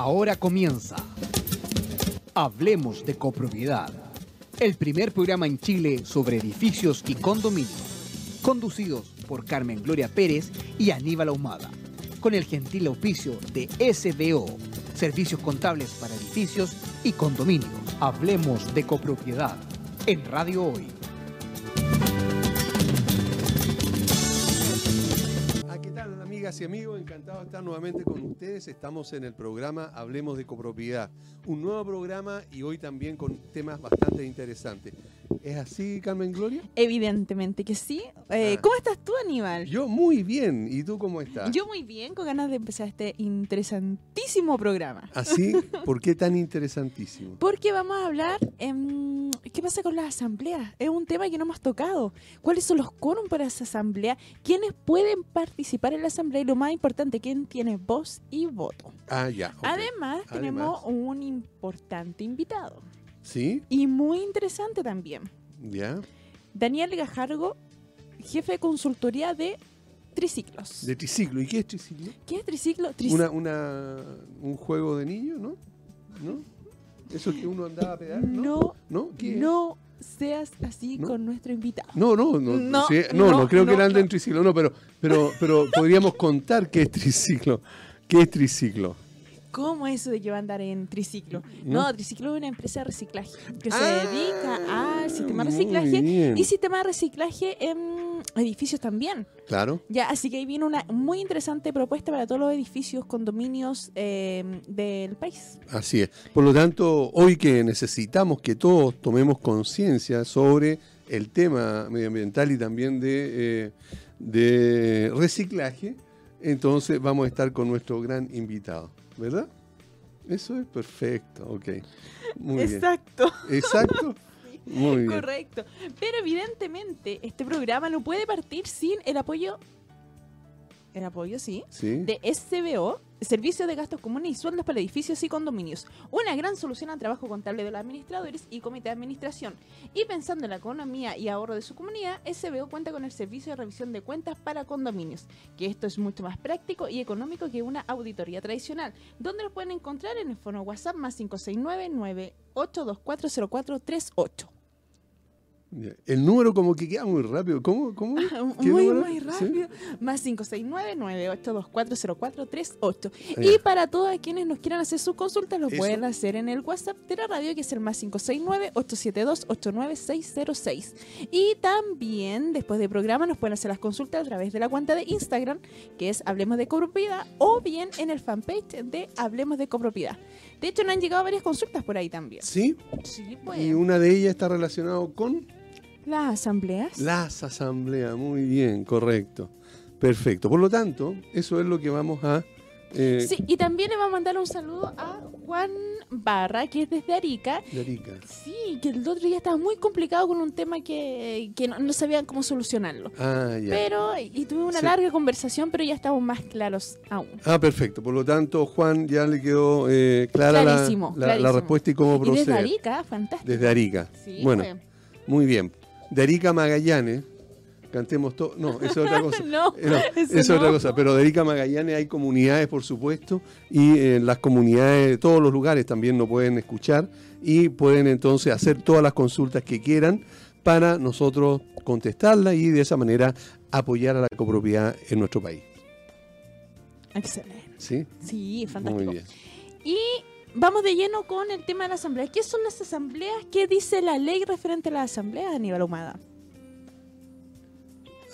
Ahora comienza. Hablemos de copropiedad. El primer programa en Chile sobre edificios y condominios. Conducidos por Carmen Gloria Pérez y Aníbal Ahumada. Con el gentil auspicio de SBO. Servicios contables para edificios y condominios. Hablemos de copropiedad. En Radio Hoy. Amigas y amigos? Encantado de estar nuevamente con ustedes. Estamos en el programa Hablemos de Copropiedad. Un nuevo programa y hoy también con temas bastante interesantes. ¿Es así, Carmen Gloria? Evidentemente que sí. Eh, Ah. ¿Cómo estás tú, Aníbal? Yo muy bien. ¿Y tú cómo estás? Yo muy bien, con ganas de empezar este interesantísimo programa. ¿Así? ¿Por qué tan interesantísimo? Porque vamos a hablar, em, ¿qué pasa con las asambleas? Es un tema que no hemos tocado. ¿Cuáles son los quórum para esa asamblea? ¿Quiénes pueden participar en la asamblea? Y lo más importante, ¿quién tiene voz y voto? Ah, ya. Además, tenemos un importante invitado. ¿Sí? Y muy interesante también. ¿Ya? Daniel Gajargo, jefe de consultoría de Triciclos. De triciclo. ¿Y qué es triciclo? ¿Qué es triciclo? Tric- Una, una, un juego de niños, ¿no? ¿No? ¿Eso que uno andaba a pedar? ¿No? No, ¿No? No seas así ¿No? con nuestro invitado. No, no, no, No, sí, no, no, no, creo que él ande no. en triciclo, no, pero, pero, pero podríamos contar qué es triciclo. ¿Qué es triciclo? ¿Cómo eso de que va a andar en triciclo? ¿No? No, triciclo es una empresa de reciclaje que se Ah, dedica al sistema de reciclaje bien. y sistema de reciclaje en edificios también. Claro. Ya, así que ahí viene una muy interesante propuesta para todos los edificios, condominios eh, del país. Así es. Por lo tanto, hoy que necesitamos que todos tomemos conciencia sobre el tema medioambiental y también de, eh, de reciclaje, entonces vamos a estar con nuestro gran invitado, ¿verdad? Eso es perfecto, ok. Muy Exacto. bien. Exacto. Muy bien. Correcto. Pero evidentemente este programa no puede partir sin el apoyo, el apoyo sí, Sí. de SBO, Servicio de Gastos Comunes y Sueldos para Edificios y Condominios. Una gran solución al trabajo contable de los administradores y comité de administración. Y pensando en la economía y ahorro de su comunidad, SBO cuenta con el servicio de revisión de cuentas para condominios, que esto es mucho más práctico y económico que una auditoría tradicional, donde lo pueden encontrar en el fono WhatsApp más 569 98240438. El número como que queda muy rápido. ¿Cómo? ¿Cómo? ¿Qué Muy, número? muy ¿Sí? rápido. Más 569-98240438. Ah, Y para todos quienes nos quieran hacer sus consultas, lo Eso. pueden hacer en el WhatsApp de la radio, que es el más 569-872-89606. Y también, después del programa, nos pueden hacer las consultas a través de la cuenta de Instagram, que es Hablemos de Copropiedad, o bien en el fanpage de Hablemos de Copropiedad. De hecho, nos han llegado varias consultas por ahí también. Sí. Sí, pues. Y una de ellas está relacionada con Las asambleas. las asambleas. Muy bien, correcto. Perfecto. Por lo tanto, eso es lo que vamos a... eh, Sí, y también le vamos a mandar un saludo a Juan Barra, que es desde Arica. de Arica. Sí, que el otro día estaba muy complicado con un tema que, que no, no sabían cómo solucionarlo. Ah, ya. Pero, y tuve una Sí. larga conversación, pero ya estamos más claros aún. Ah, perfecto. Por lo tanto, Juan ya le quedó eh, clara la- Clarísimo, la, la clarísimo. respuesta y cómo Y desde proceder. Arica, fantástico. Desde Arica. Sí, bueno, muy bien. De Arica Magallanes, cantemos todo. No, eso es otra cosa. No, Eh, no, es otra cosa. Pero de Arica Magallanes hay comunidades, por supuesto, y en las comunidades de todos los lugares también nos pueden escuchar y pueden entonces hacer todas las consultas que quieran para nosotros contestarlas y de esa manera apoyar a la copropiedad en nuestro país. Excelente. ¿Sí? Sí, Muy fantástico. bien. Y vamos de lleno con el tema de la asamblea. ¿Qué son las asambleas? ¿Qué dice la ley referente a las asambleas, Aníbal Humada?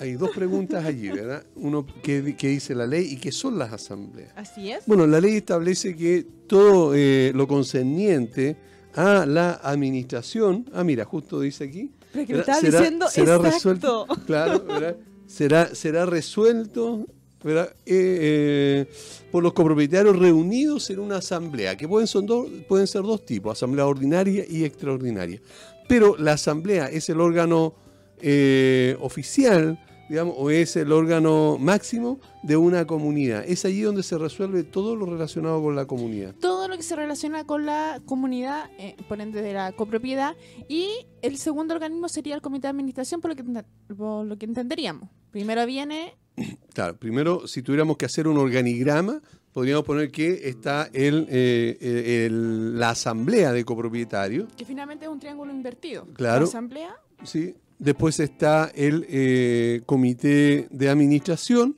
Hay dos preguntas allí, ¿verdad? Uno, ¿qué, di- qué dice la ley y qué son las asambleas? Así es. Bueno, la ley establece que todo eh, lo concerniente a la administración, ah, mira, justo dice aquí, Pero que ¿verdad? estaba será- diciendo será exacto. resuelto, claro, ¿verdad? Será, será resuelto Eh, eh, por los copropietarios reunidos en una asamblea, que pueden, son dos, pueden ser dos tipos, asamblea ordinaria y extraordinaria. Pero la asamblea es el órgano eh, oficial, digamos, o es el órgano máximo de una comunidad. Es allí donde se resuelve todo lo relacionado con la comunidad. todo lo que se relaciona con la comunidad, eh, por ende de la copropiedad, y el segundo organismo sería el comité de administración, por lo que, por lo que entenderíamos. Primero viene, Claro, primero, si tuviéramos que hacer un organigrama, podríamos poner que está el, eh, eh, el- la asamblea de copropietarios, Que finalmente es un triángulo invertido. Claro. La asamblea, ¿sí? después está el eh, comité de administración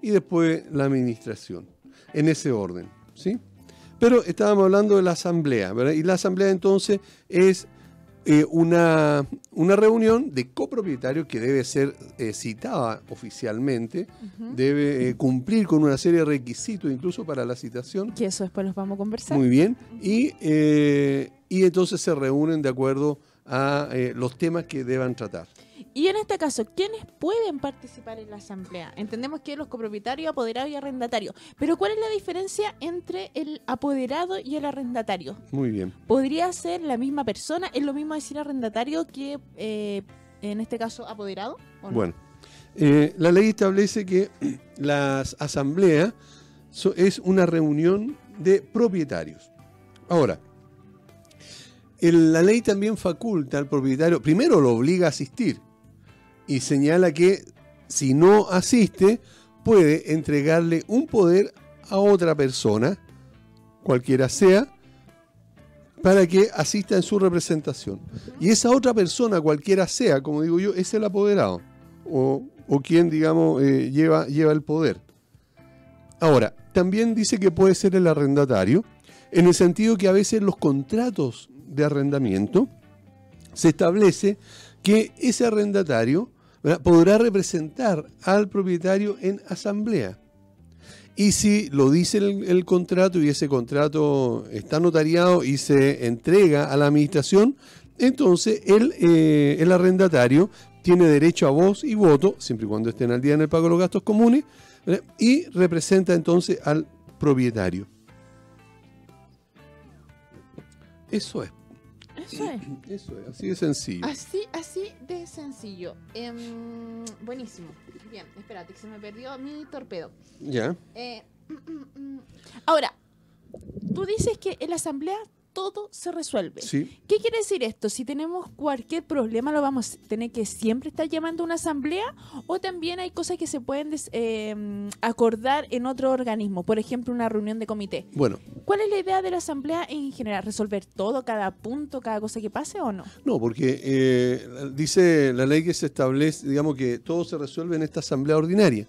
y después la administración, en ese orden. ¿sí? Pero estábamos hablando de la asamblea, ¿verdad? y la asamblea entonces es eh, una, una reunión de copropietarios que debe ser eh, citada oficialmente, debe eh, cumplir con una serie de requisitos incluso para la citación. que eso después los vamos a conversar. Muy bien. Y, eh, y entonces se reúnen de acuerdo a los temas que deban tratar. Y en este caso, ¿quiénes pueden participar en la asamblea? Entendemos que los copropietarios, apoderados y arrendatarios. Pero ¿cuál es la diferencia entre el apoderado y el arrendatario? Muy bien. ¿Podría ser la misma persona? ¿Es lo mismo decir arrendatario que, eh, en este caso, apoderado? ¿o no? Bueno, eh, la ley establece que las asambleas so- es una reunión de propietarios. Ahora, el- la ley también faculta al propietario, primero lo obliga a asistir y señala que si no asiste puede entregarle un poder a otra persona, cualquiera sea, para que asista en su representación. Y esa otra persona, cualquiera sea, como digo yo, es el apoderado o, o quien, digamos, eh, lleva, lleva el poder. Ahora, también dice que puede ser el arrendatario, en el sentido que a veces los contratos de arrendamiento se establece que ese arrendatario podrá representar al propietario en asamblea. Y si lo dice el, contrato y ese contrato está notariado y se entrega a la administración, entonces el, eh, el arrendatario tiene derecho a voz y voto, siempre y cuando estén al día en el pago de los gastos comunes, y representa entonces al propietario. Eso es, Eso es. eso es, así de sencillo. Así, así de sencillo. Em, buenísimo. Bien, espérate, que se me perdió mi torpedo. Ya. Eh, ahora, tú dices que en la asamblea todo se resuelve. Sí, ¿Qué quiere decir esto? Si tenemos cualquier problema, ¿lo vamos a tener que siempre estar llamando a una asamblea? ¿O también hay cosas que se pueden des- eh, acordar en otro organismo? Por ejemplo, una reunión de comité. bueno, ¿Cuál es la idea de la asamblea en general? ¿Resolver todo, cada punto, cada cosa que pase o no? No, porque eh, dice la ley que se establece, digamos que todo se resuelve en esta asamblea ordinaria.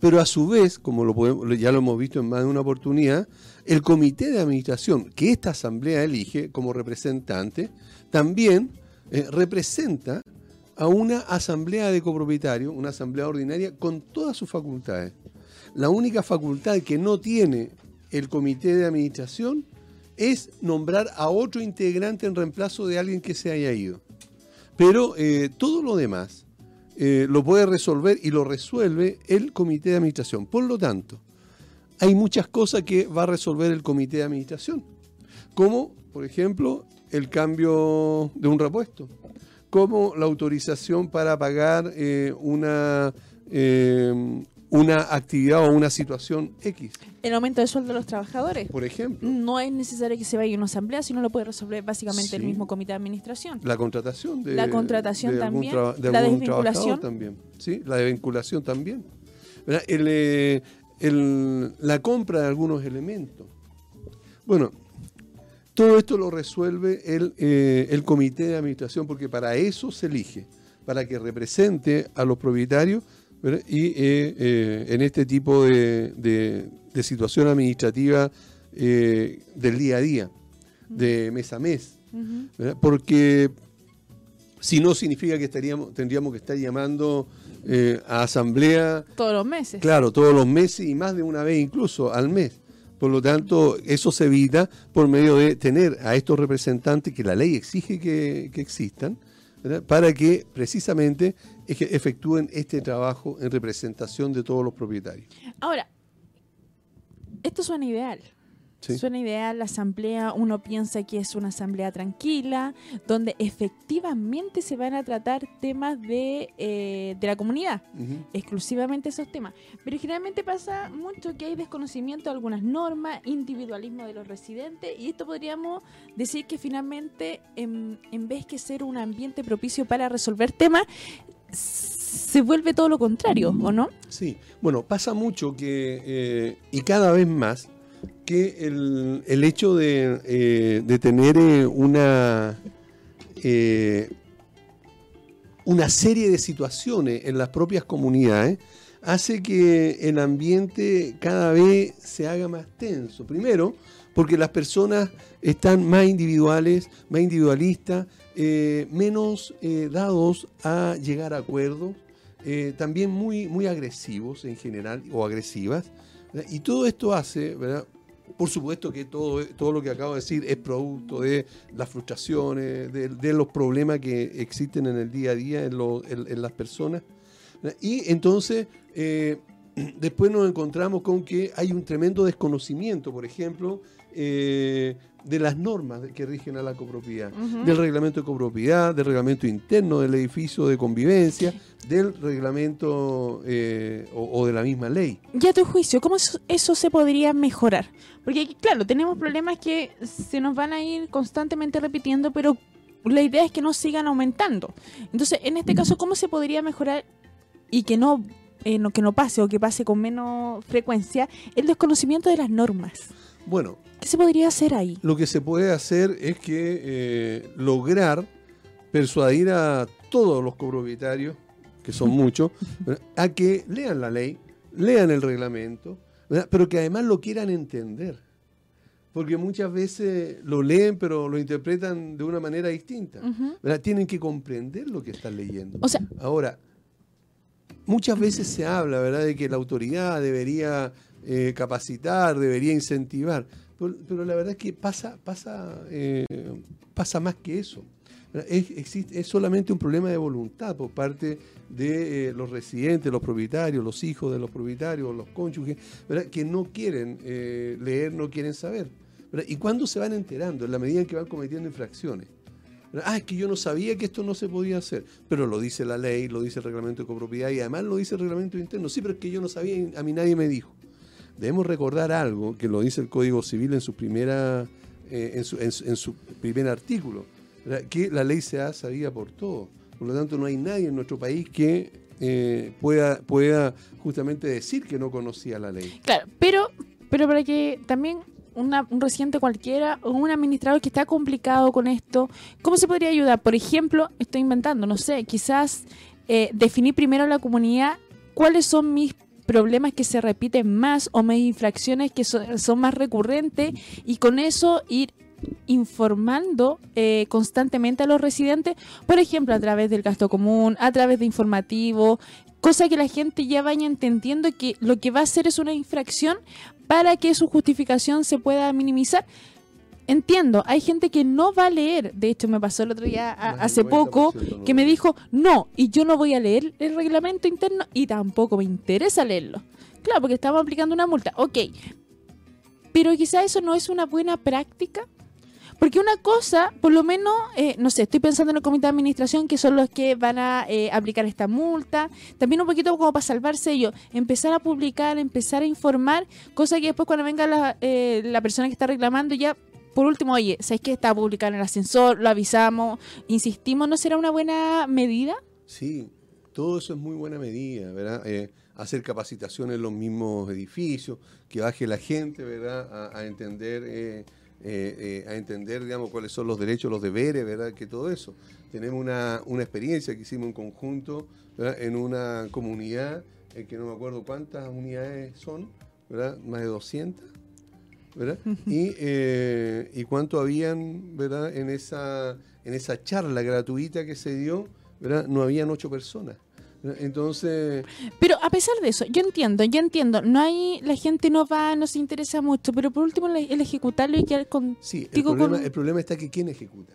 Pero a su vez, como lo podemos- ya lo hemos visto en más de una oportunidad, el comité de administración que esta asamblea elige como representante también eh, representa a una asamblea de copropietarios, una asamblea ordinaria con todas sus facultades. La única facultad que no tiene el comité de administración es nombrar a otro integrante en reemplazo de alguien que se haya ido. Pero eh, todo lo demás eh, lo puede resolver y lo resuelve el comité de administración. Por lo tanto, hay muchas cosas que va a resolver el comité de administración, como, por ejemplo, el cambio de un repuesto, como la autorización para pagar eh, una, eh, una actividad o una situación X, El aumento de sueldo de los trabajadores. por ejemplo. No es necesario que se vaya a una asamblea, sino lo puede resolver básicamente el mismo comité de administración. La contratación de La contratación de algún también, traba- de la algún desvinculación. trabajador también, sí, la desvinculación también. El, eh, el- la compra de algunos elementos. Bueno, todo esto lo resuelve el, eh, el comité de administración porque para eso se elige, para que represente a los propietarios ¿verdad? y eh, eh, en este tipo de, de- de situación administrativa del día a día, de mes a mes. Porque si no significa que estaríamos, tendríamos que estar llamando eh, a asamblea, Todos los meses. claro, todos los meses y más de una vez incluso al mes. Por lo tanto, eso se evita por medio de tener a estos representantes que la ley exige que, que existan, ¿verdad? para que precisamente efectúen este trabajo en representación de todos los propietarios. Ahora, esto suena ideal. ¿Sí? Suena ideal la asamblea, uno piensa que es una asamblea tranquila, donde efectivamente se van a tratar temas de, eh, de la comunidad, exclusivamente esos temas. Pero generalmente pasa mucho que hay desconocimiento de algunas normas, individualismo de los residentes, y esto podríamos decir que finalmente, en, en vez que ser un ambiente propicio para resolver temas, se vuelve todo lo contrario, ¿o no? Sí, bueno, pasa mucho que, eh, y cada vez más, que el, el hecho de, eh, de tener eh, una, eh, una serie de situaciones en las propias comunidades hace que el ambiente cada vez se haga más tenso. Primero, porque las personas están más individuales, más individualistas, menos dados a llegar a acuerdos, también muy, muy agresivos en general o agresivas. Y todo esto hace, ¿verdad? Por supuesto que todo, todo lo que acabo de decir es producto de las frustraciones, de, los problemas que existen en el día a día en, las personas. Y entonces, eh, después nos encontramos con que hay un tremendo desconocimiento, por ejemplo, eh, de las normas que rigen a la copropiedad, del reglamento de copropiedad, del reglamento interno del edificio de convivencia, del reglamento eh, o, o de la misma ley. Y a tu juicio, ¿cómo eso, eso se podría mejorar? Porque, claro, tenemos problemas que se nos van a ir constantemente repitiendo, pero la idea es que no sigan aumentando. Entonces, en este caso, ¿cómo se podría mejorar y que no, eh, no- que no pase o que pase con menos frecuencia el desconocimiento de las normas? Bueno, ¿Qué se podría hacer ahí? Lo que se puede hacer es que eh, lograr persuadir a todos los copropietarios, que son muchos, a que lean la ley, lean el reglamento, ¿verdad? pero que además lo quieran entender. Porque muchas veces lo leen, pero lo interpretan de una manera distinta. Tienen que comprender lo que están leyendo. O sea, Ahora, muchas veces se habla, ¿verdad?, de que la autoridad debería eh, capacitar, debería incentivar, pero, la verdad es que pasa, pasa, eh, pasa más que eso. Es, existe, es solamente un problema de voluntad por parte de eh, los residentes, los propietarios, los hijos de los propietarios, los cónyuges, que no quieren leer, no quieren saber. ¿Y cuándo se van enterando? En la medida en que van cometiendo infracciones. Ah, es que yo no sabía que esto no se podía hacer. Pero lo dice la ley, lo dice el reglamento de copropiedad y además lo dice el reglamento interno. Sí, pero es que yo no sabía a mí nadie me dijo. Debemos recordar algo que lo dice el Código Civil en su primera, eh, en, su, primer artículo, que la ley se ha sabida por todos. Por lo tanto, no hay nadie en nuestro país que eh, pueda, pueda justamente decir que no conocía la ley. Claro, pero, pero para que también una- un residente cualquiera o un administrador que está complicado con esto, ¿cómo se podría ayudar? Por ejemplo, estoy inventando, no sé, quizás eh, definir primero a la comunidad cuáles son mis problemas que se repiten más o mis infracciones que son, son más recurrentes y con eso ir informando eh, constantemente a los residentes, por ejemplo, a través del gasto común, a través de informativos, cosa que la gente ya vaya entendiendo que lo que va a hacer es una infracción para que su justificación se pueda minimizar. Entiendo, hay gente que no va a leer, de hecho me pasó el otro día a- hace poco 90% no que me dijo, no, y yo no voy a leer el reglamento interno y tampoco me interesa leerlo. Claro, porque estamos aplicando una multa, ok, pero quizá eso no es una buena práctica. Porque una cosa, por lo menos, eh, no sé, estoy pensando en el comité de administración que son los que van a eh, aplicar esta multa. También un poquito como para salvarse ellos, empezar a publicar, empezar a informar, cosa que después cuando venga la, eh, la persona que está reclamando ya, por último, oye, ¿sabes qué? Está publicado en el ascensor, lo avisamos, insistimos, ¿no será una buena medida? Sí, todo eso es muy buena medida, ¿verdad? Eh, hacer capacitación en los mismos edificios, que baje la gente, ¿verdad? A, a entender, eh, eh, eh, a entender, digamos, cuáles son los derechos, los deberes, ¿verdad? Que todo eso. Tenemos una, una experiencia que hicimos en conjunto, ¿verdad? En una comunidad, eh, que no me acuerdo cuántas unidades son, ¿verdad? Más de 200. ¿Verdad? Y, eh, y cuánto habían, ¿verdad? En esa, en esa charla gratuita que se dio, ¿verdad? No habían ocho personas. Entonces, Pero a pesar de eso, yo entiendo, yo entiendo, no hay, la gente no va, no se interesa mucho, pero por último el, ejecutarlo y quedar con... sí, el problema, con- el problema está que ¿quién ejecuta?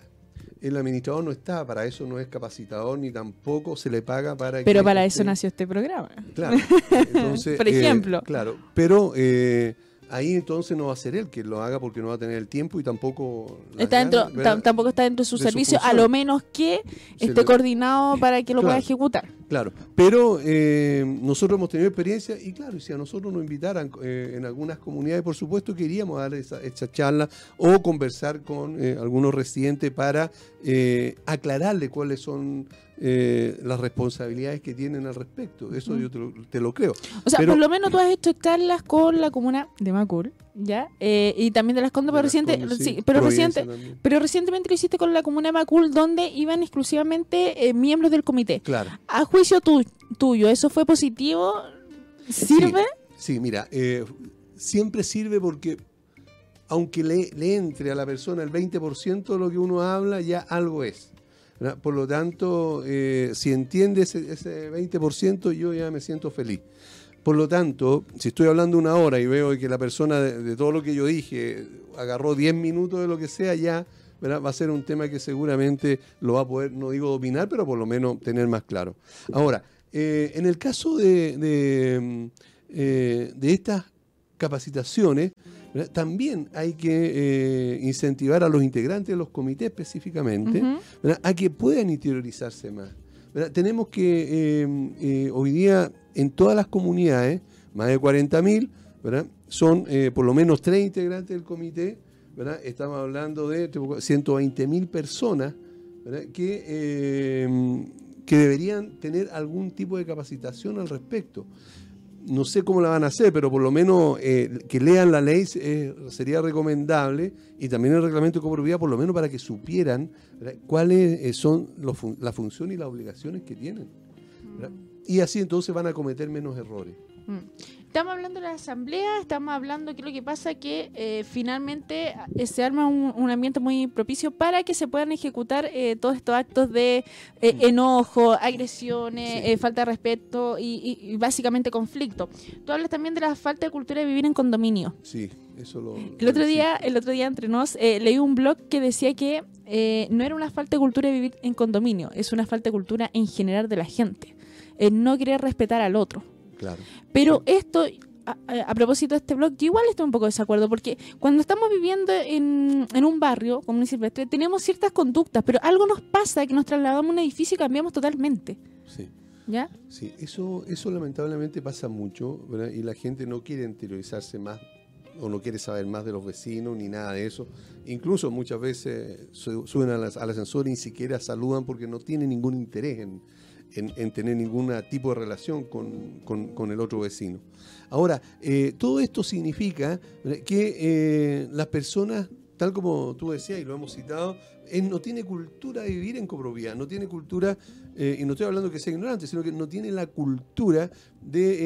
El administrador no está, para eso no es capacitador, ni tampoco se le paga para Pero que para eso nació este programa. Claro. Entonces, Por eh, ejemplo. claro. Pero eh, ahí entonces no va a ser él quien lo haga porque no va a tener el tiempo y tampoco. Está dentro, tampoco está dentro de su de su servicio, a lo menos que Se esté le- coordinado para que lo pueda ejecutar. Claro, pero eh, nosotros hemos tenido experiencia y claro, si a nosotros nos invitaran eh, en algunas comunidades, por supuesto que iríamos a dar esa, esa charla o conversar con eh, algunos residentes para eh, aclararle cuáles son eh, las responsabilidades que tienen al respecto. Eso yo te lo, te lo creo. O sea, Pero- por lo menos tú has hecho charlas con la comuna de Macul, ¿ya? Eh, y también de las Condes, De pero, reciente, sí, sí, pero, reciente, también. pero recientemente lo hiciste con la comuna de Macul, donde iban exclusivamente eh, miembros del comité. Claro. A juicio tu- tuyo, ¿eso fue positivo? ¿Sirve? Sí, mira, eh, siempre sirve porque aunque le, le entre a la persona el 20% de lo que uno habla, ya algo es. Por lo tanto, eh, si entiende ese, ese 20%, yo ya me siento feliz. Por lo tanto, si estoy hablando una hora y veo que la persona de, todo lo que yo dije agarró 10 minutos de lo que sea, ya va a ser un tema que seguramente lo va a poder, no digo dominar, pero por lo menos tener más claro. Ahora, eh, en el caso de, de, mm, eh, de estas capacitaciones, ¿verdad? también hay que eh, incentivar a los integrantes de los comités específicamente a que puedan interiorizarse más. ¿verdad? Tenemos que eh, eh, hoy día en todas las comunidades, más de 40.000, ¿verdad? son por lo menos tres integrantes del comité, ¿verdad? estamos hablando de 120.000 personas ¿verdad? Que, que deberían tener algún tipo de capacitación al respecto. No sé cómo la van a hacer, pero por lo menos eh, que lean la ley eh, sería recomendable y también el reglamento de copropiedad, por lo menos para que supieran ¿verdad? cuáles eh, son los fun- las funciones y las obligaciones que tienen. ¿verdad? Y así entonces van a cometer menos errores. Mm. Estamos hablando de la asamblea, estamos hablando que lo que pasa que eh, finalmente eh, se arma un, un ambiente muy propicio para que se puedan ejecutar eh, todos estos actos de eh, enojo, agresiones, Sí. falta de respeto y, y- y básicamente conflicto. Tú hablas también de la falta de cultura de vivir en condominio. Sí, eso lo. El otro día, el otro día entre nos, leí un blog que decía que eh, no era una falta de cultura de vivir en condominio, es una falta de cultura en general de la gente. No querer respetar al otro. Claro. Pero esto, a, propósito de este blog, yo igual estoy un poco de desacuerdo, porque cuando estamos viviendo en, en un barrio, como un silvestre, tenemos ciertas conductas, pero algo nos pasa que nos trasladamos a un edificio y cambiamos totalmente. Sí. ¿Ya? Sí, eso, eso lamentablemente pasa mucho, ¿verdad? Y la gente no quiere interiorizarse más o no quiere saber más de los vecinos ni nada de eso. Incluso muchas veces su- suben al, al ascensor y ni siquiera saludan porque no tienen ningún interés en, en- en tener ningún tipo de relación con, con- el otro vecino. Ahora, eh, todo esto significa ¿verdad? que eh, las personas, tal como tú decías y lo hemos citado, no tiene cultura de vivir en copropiedad, no tiene cultura, eh, y no estoy hablando que sea ignorante, sino que no tiene la cultura de,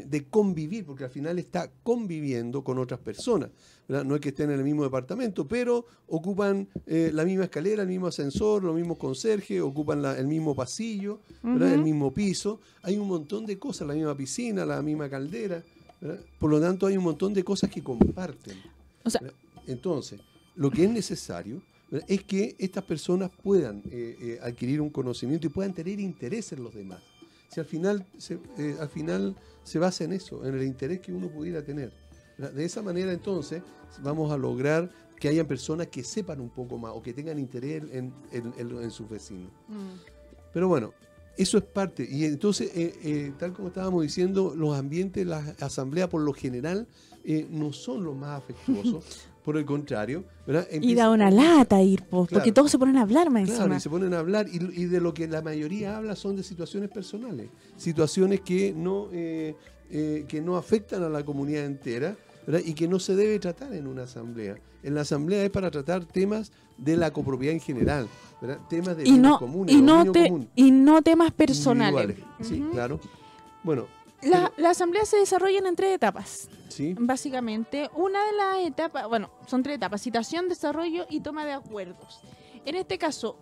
eh, de convivir, porque al final está conviviendo con otras personas. ¿Verdad? No es que estén en el mismo departamento, pero ocupan eh, la misma escalera, el mismo ascensor, los mismos conserjes, ocupan la- el mismo pasillo, el mismo piso. Hay un montón de cosas, la misma piscina, la misma caldera. ¿verdad? Por lo tanto, hay un montón de cosas que comparten. O sea, Entonces, lo que es necesario ¿verdad? es que estas personas puedan eh, eh, adquirir un conocimiento y puedan tener interés en los demás. Si al final se, al final se basa en eso, en el interés que uno pudiera tener. De esa manera, entonces, vamos a lograr que hayan personas que sepan un poco más o que tengan interés en, en- en- en sus vecinos. Pero bueno, eso es parte. Y entonces, eh, eh, tal como estábamos diciendo, los ambientes, las asambleas por lo general eh, no son los más afectuosos. por el contrario, ¿verdad? y da una lata ir, po, porque todos se ponen a hablar más Claro, encima. y se ponen a hablar y, y de lo que la mayoría habla son de situaciones personales, situaciones que no, eh, eh, que no afectan a la comunidad entera ¿verdad? y que no se debe tratar en una asamblea. En la asamblea es para tratar temas de la copropiedad en general, ¿verdad? temas de y no, comunes, y, no te- común, y no temas personales. Sí, claro. Bueno, La, la asamblea se desarrolla en tres etapas. sí, Básicamente, una de las etapas, bueno, son tres etapas, citación, desarrollo y toma de acuerdos. En este caso,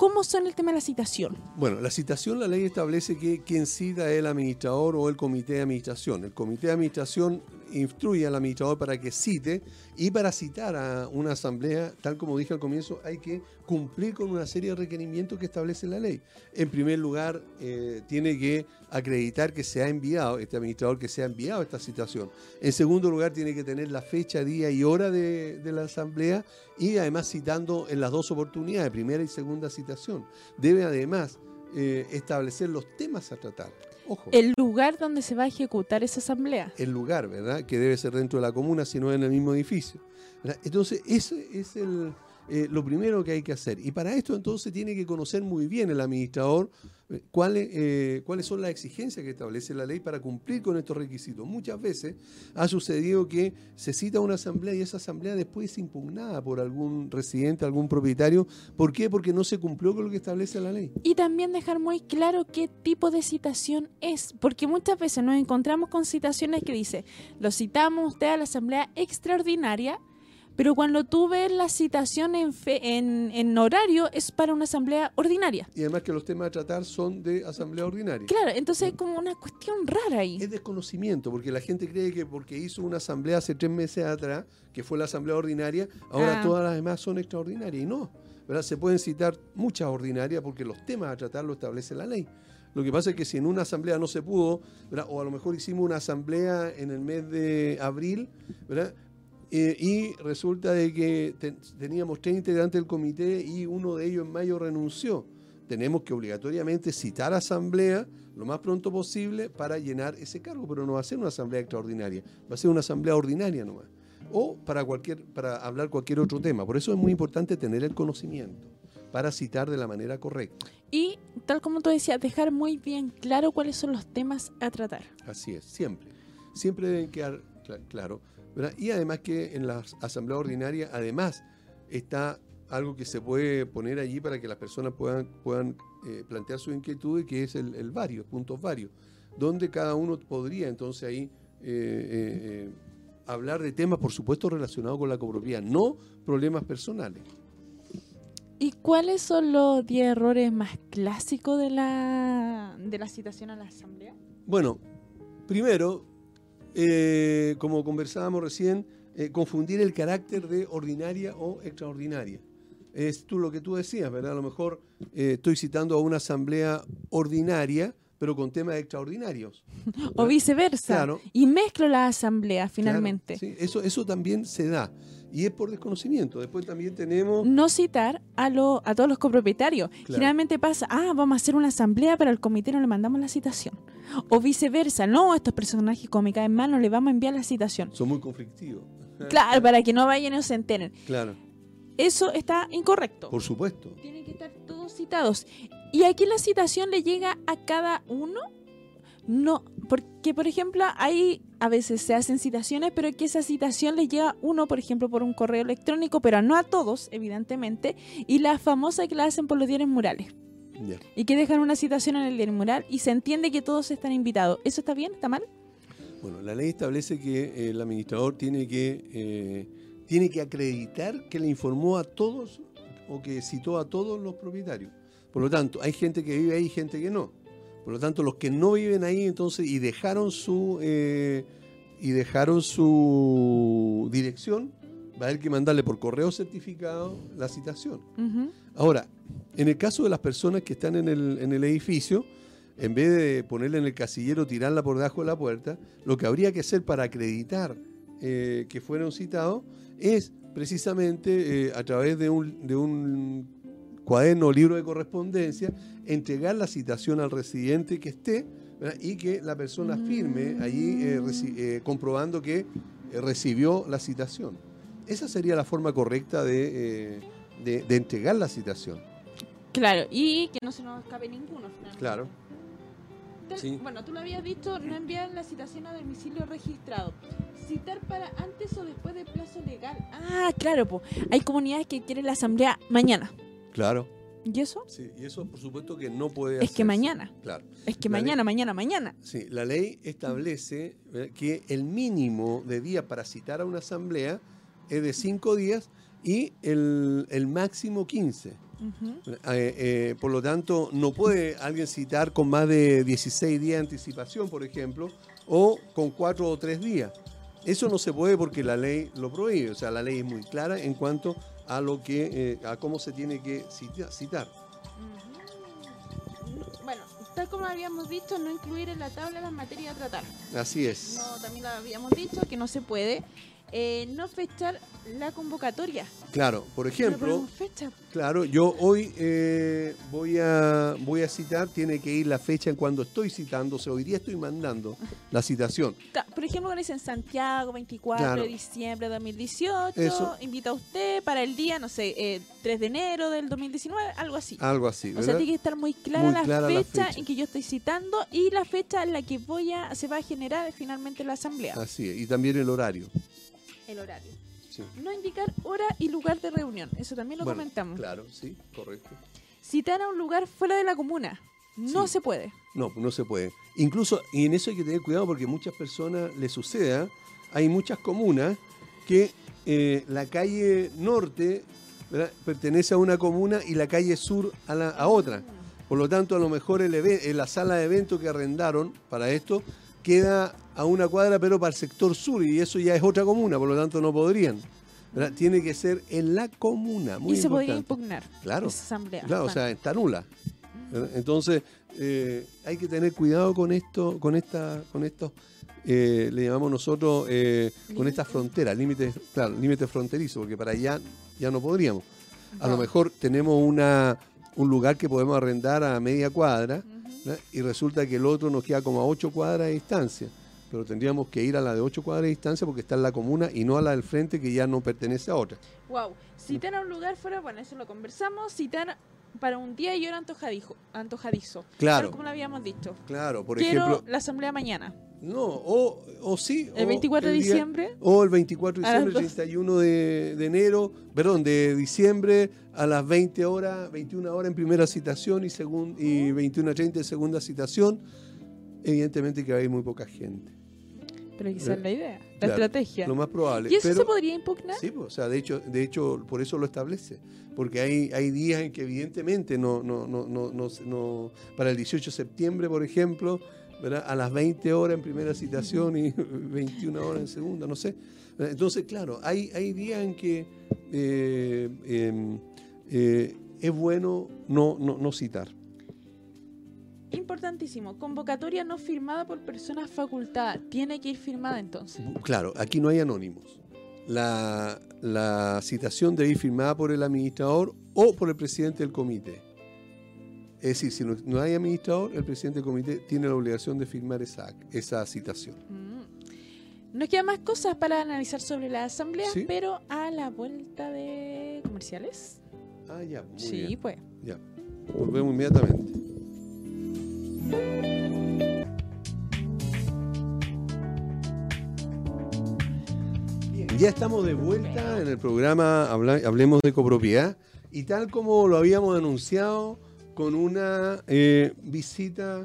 ¿cómo son el tema de la citación? Bueno, la citación, la ley establece que quien cita es el administrador o el comité de administración. El comité de administración instruye al administrador para que cite y para citar a una asamblea, tal como dije al comienzo, hay que cumplir con una serie de requerimientos que establece la ley. En primer lugar, eh, tiene que acreditar que se ha enviado, este administrador que se ha enviado esta citación. En segundo lugar, tiene que tener la fecha, día y hora de, la asamblea y además citando en las dos oportunidades, primera y segunda citación. Debe además eh, establecer los temas a tratar. Ojo, El lugar donde se va a ejecutar esa asamblea. el lugar, ¿verdad? Que debe ser dentro de la comuna, si no en el mismo edificio. ¿verdad? Entonces, ese es el, eh, lo primero que hay que hacer. Y para esto entonces tiene que conocer muy bien el administrador eh, cuáles, eh, cuáles son las exigencias que establece la ley para cumplir con estos requisitos. Muchas veces ha sucedido que se cita una asamblea y esa asamblea después es impugnada por algún residente, algún propietario. ¿Por qué? Porque no se cumplió con lo que establece la ley. Y también dejar muy claro qué tipo de citación es, porque muchas veces nos encontramos con citaciones que dice, lo citamos usted a la asamblea extraordinaria, pero cuando tú ves la citación en, fe- en, en horario es para una asamblea ordinaria. Y además que los temas a tratar son de asamblea ordinaria. Claro, entonces es como una cuestión rara ahí. Es desconocimiento, porque la gente cree que porque hizo una asamblea hace tres meses atrás, que fue la asamblea ordinaria, ahora Ah. todas las demás son extraordinarias. Y no, ¿verdad? Se pueden citar muchas ordinarias porque los temas a tratar lo establece la ley. Lo que pasa es que si en una asamblea no se pudo, ¿verdad? o a lo mejor hicimos una asamblea en el mes de abril, ¿verdad? Eh, y resulta de que ten- teníamos tres integrantes del comité y uno de ellos en mayo renunció. Tenemos que obligatoriamente citar asamblea lo más pronto posible para llenar ese cargo, pero no va a ser una asamblea extraordinaria, va a ser una asamblea ordinaria nomás. O para, cualquier, para hablar cualquier otro tema. Por eso es muy importante tener el conocimiento para citar de la manera correcta. Y tal como tú decías, dejar muy bien claro cuáles son los temas a tratar. Así es, siempre. Siempre deben quedar cla- claro. ¿Verdad? Y además que en la asamblea ordinaria, además, está algo que se puede poner allí para que las personas puedan, puedan eh, plantear sus inquietudes, que es el, el varios, puntos varios, donde cada uno podría entonces ahí eh, eh, eh, hablar de temas, por supuesto, relacionados con la copropiedad, no problemas personales. ¿Y cuáles son los 10 errores más clásicos de la, de la citación a la asamblea? Bueno, primero, eh, como conversábamos recién, eh, confundir el carácter de ordinaria o extraordinaria. Es tú lo que tú decías, ¿verdad? A lo mejor eh, estoy citando a una asamblea ordinaria, pero con temas extraordinarios. O viceversa. Claro. Y mezclo la asamblea finalmente. Claro, sí, eso, eso también se da. Y es por desconocimiento. Después también tenemos... No citar a, lo, a todos los copropietarios. Claro. Generalmente pasa, ah, vamos a hacer una asamblea, pero al comité no le mandamos la citación. O viceversa, no, a estos personajes como me caen mal, no le vamos a enviar la citación. Son muy conflictivos. Claro, para que no vayan y no se enteren. Claro, Eso está incorrecto. por supuesto. Tienen que estar todos citados. Y aquí la citación le llega a cada uno. No, porque por ejemplo, hay a veces se hacen citaciones, pero que esa citación le llega uno, por ejemplo, por un correo electrónico, pero no a todos, evidentemente, y la famosa que la hacen por los diarios murales. Y que dejan una citación en el diario mural y se entiende que todos están invitados. ¿Eso está bien? ¿Está mal? Bueno, la ley establece que eh, el administrador tiene que, eh, tiene que acreditar que le informó a todos o que citó a todos los propietarios. Por lo tanto, hay gente que vive ahí y gente que no. Por lo tanto, los que no viven ahí entonces y dejaron su eh, y dejaron su dirección, va a haber que mandarle por correo certificado la citación. Ahora, en el caso de las personas que están en el, en el edificio, en vez de ponerla en el casillero, tirarla por debajo de la puerta, lo que habría que hacer para acreditar eh, que fueron citados es precisamente eh, a través de un, de un cuaderno o libro de correspondencia, entregar la citación al residente que esté ¿verdad? y que la persona firme allí eh, eh, comprobando que eh, recibió la citación. Esa sería la forma correcta de, eh, de- de entregar la citación. Claro, y que no se nos escape ninguno. finalmente. Claro. Sí. Bueno, tú lo habías dicho, no enviar la citación a domicilio registrado. Citar para antes o después del plazo legal. Ah, claro, pues. Hay comunidades que quieren la asamblea mañana. Claro. ¿Y eso? Sí, y eso por supuesto que no puede Es que mañana. Claro. Es que La ley- mañana, mañana, mañana. Sí, la ley establece ¿verdad? que el mínimo de días para citar a una asamblea es de cinco días y el, el máximo 15. Ujú. Eh, eh, por lo tanto, no puede alguien citar con más de 16 días de anticipación, por ejemplo, o con cuatro o tres días. Eso no se puede porque la ley lo prohíbe. O sea, la ley es muy clara en cuanto a lo que, eh, a cómo se tiene que cita- citar. Bueno, tal como habíamos dicho, no incluir en la tabla las materias a tratar. Así es. No, también lo habíamos dicho que no se puede. eh, no fechar la convocatoria. Claro, por ejemplo, fecha. Claro, yo hoy eh, voy, a, voy a citar, tiene que ir la fecha en cuando estoy citando, o sea, hoy día estoy mandando la citación. Por ejemplo, dicen Santiago, 24 Claro. de diciembre de 2018, Eso. invita a usted para el día, no sé, eh, 3 de enero del 2019, algo así. Algo así, O sea, ¿verdad? tiene que estar muy clara, Muy la, clara la fecha fecha. en que yo estoy citando y la fecha en la que voy a, se va a generar finalmente la asamblea. Así es, y también el horario. El horario. Sí. No indicar hora y lugar de reunión, eso también lo Bueno, comentamos. Claro, sí, correcto. Citar a un lugar fuera de la comuna, no Sí. se puede. No, no se puede. Incluso, y en eso hay que tener cuidado porque muchas personas les suceda, hay muchas comunas que eh, la calle norte ¿verdad? pertenece a una comuna y la calle sur a, la, a otra. Por lo tanto, a lo mejor el eh, la sala de evento que arrendaron para esto queda a una cuadra, pero para el sector sur, y eso ya es otra comuna, por lo tanto no podrían. ¿verdad? Tiene que ser en la comuna, muy y se podría importante. impugnar Claro, esa asamblea. Claro, o sea, está nula. Entonces, eh, hay que tener cuidado con esto, con esta, con estos, eh, le llamamos nosotros, eh, con estas fronteras, límites, claro, límites fronterizos, porque para allá ya no podríamos. A lo mejor tenemos una, un lugar que podemos arrendar a media cuadra Y resulta que el otro nos queda como a ocho cuadras de distancia. Pero tendríamos que ir a la de ocho cuadras de distancia porque está en la comuna y no a la del frente que ya no pertenece a otra. Wow. Citar a un lugar fuera, bueno, eso lo conversamos. Citar para un día y hora antojadizo. antojadizo Claro. Como lo habíamos dicho. Claro, por Quiero ejemplo. la asamblea mañana. No, o, o sí. El o 24 de día- diciembre. O el 24 de diciembre, dos. 31 de, de enero, perdón, de diciembre a las 20 horas, 21 horas en primera citación y, segun, y 21 a 30 en segunda citación. Evidentemente que va a ir muy poca gente. Pero quizás Eh, la idea, la claro, estrategia. Lo más probable. ¿Y eso pero, se podría impugnar? Sí, pues, o sea, de hecho, de hecho, por eso lo establece. Porque hay, hay días en que evidentemente no, no, no, no, no, no- para el 18 de septiembre, por ejemplo, ¿verdad? a las 20 horas en primera citación y 21 horas en segunda, no sé. Entonces, claro, hay, hay días en que eh, em, eh, es bueno no, no, no citar. Importantísimo. Convocatoria no firmada por personas facultadas. Tiene que ir firmada entonces. Claro, aquí no hay anónimos. La, la citación debe ir firmada por el administrador o por el presidente del comité. Es decir, si no, no hay administrador, el presidente del comité tiene la obligación de firmar esa, esa citación. Mm. Nos quedan más cosas para analizar sobre la asamblea, Sí. pero a la vuelta de comerciales. Ah, ya, muy sí, bien. pues. Ya. Volvemos inmediatamente. Bien, ya estamos de vuelta en el programa Hablemos de Copropiedad y tal como lo habíamos anunciado con una eh, visita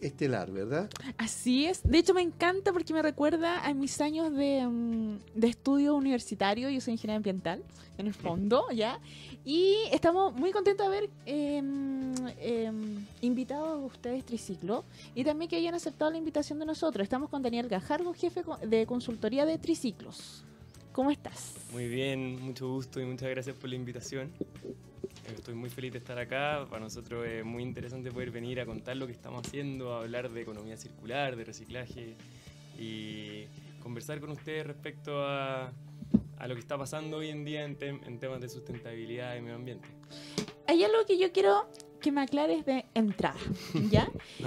estelar, ¿verdad? Así es. De hecho, me encanta porque me recuerda a mis años de, mm, de estudio universitario. Yo soy ingeniera ambiental, en el fondo, ¿ya? Y estamos muy contentos de haber em, em, invitado a ustedes Triciclo y también que hayan aceptado la invitación de nosotros. Estamos con Daniel Gajardo, jefe de consultoría de Triciclos. ¿Cómo estás? Muy bien, mucho gusto y muchas gracias por la invitación. Estoy muy feliz de estar acá. Para nosotros es muy interesante poder venir a contar lo que estamos haciendo, a hablar de economía circular, de reciclaje y conversar con ustedes respecto a, a lo que está pasando hoy en día en, tem- en temas de sustentabilidad y medio ambiente. Hay algo que yo quiero que me aclares de entrada, ¿ya?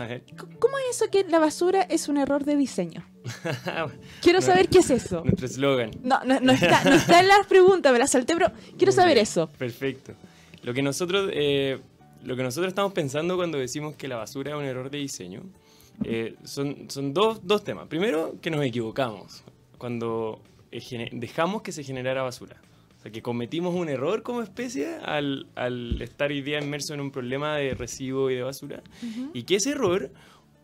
¿Cómo es eso que la basura es un error de diseño? Quiero saber qué es eso. Nuestro eslogan. No, no, no está, no está en las preguntas, me las salté, pero quiero saber eso. Perfecto. Lo que nosotros, eh, lo que nosotros estamos pensando cuando decimos que la basura es un error de diseño eh, son, son dos, dos temas. Primero, que nos equivocamos cuando eh, dejamos que se generara basura. O sea, que cometimos un error como especie al, al estar hoy día inmerso en un problema de residuo y de basura. Y que ese error,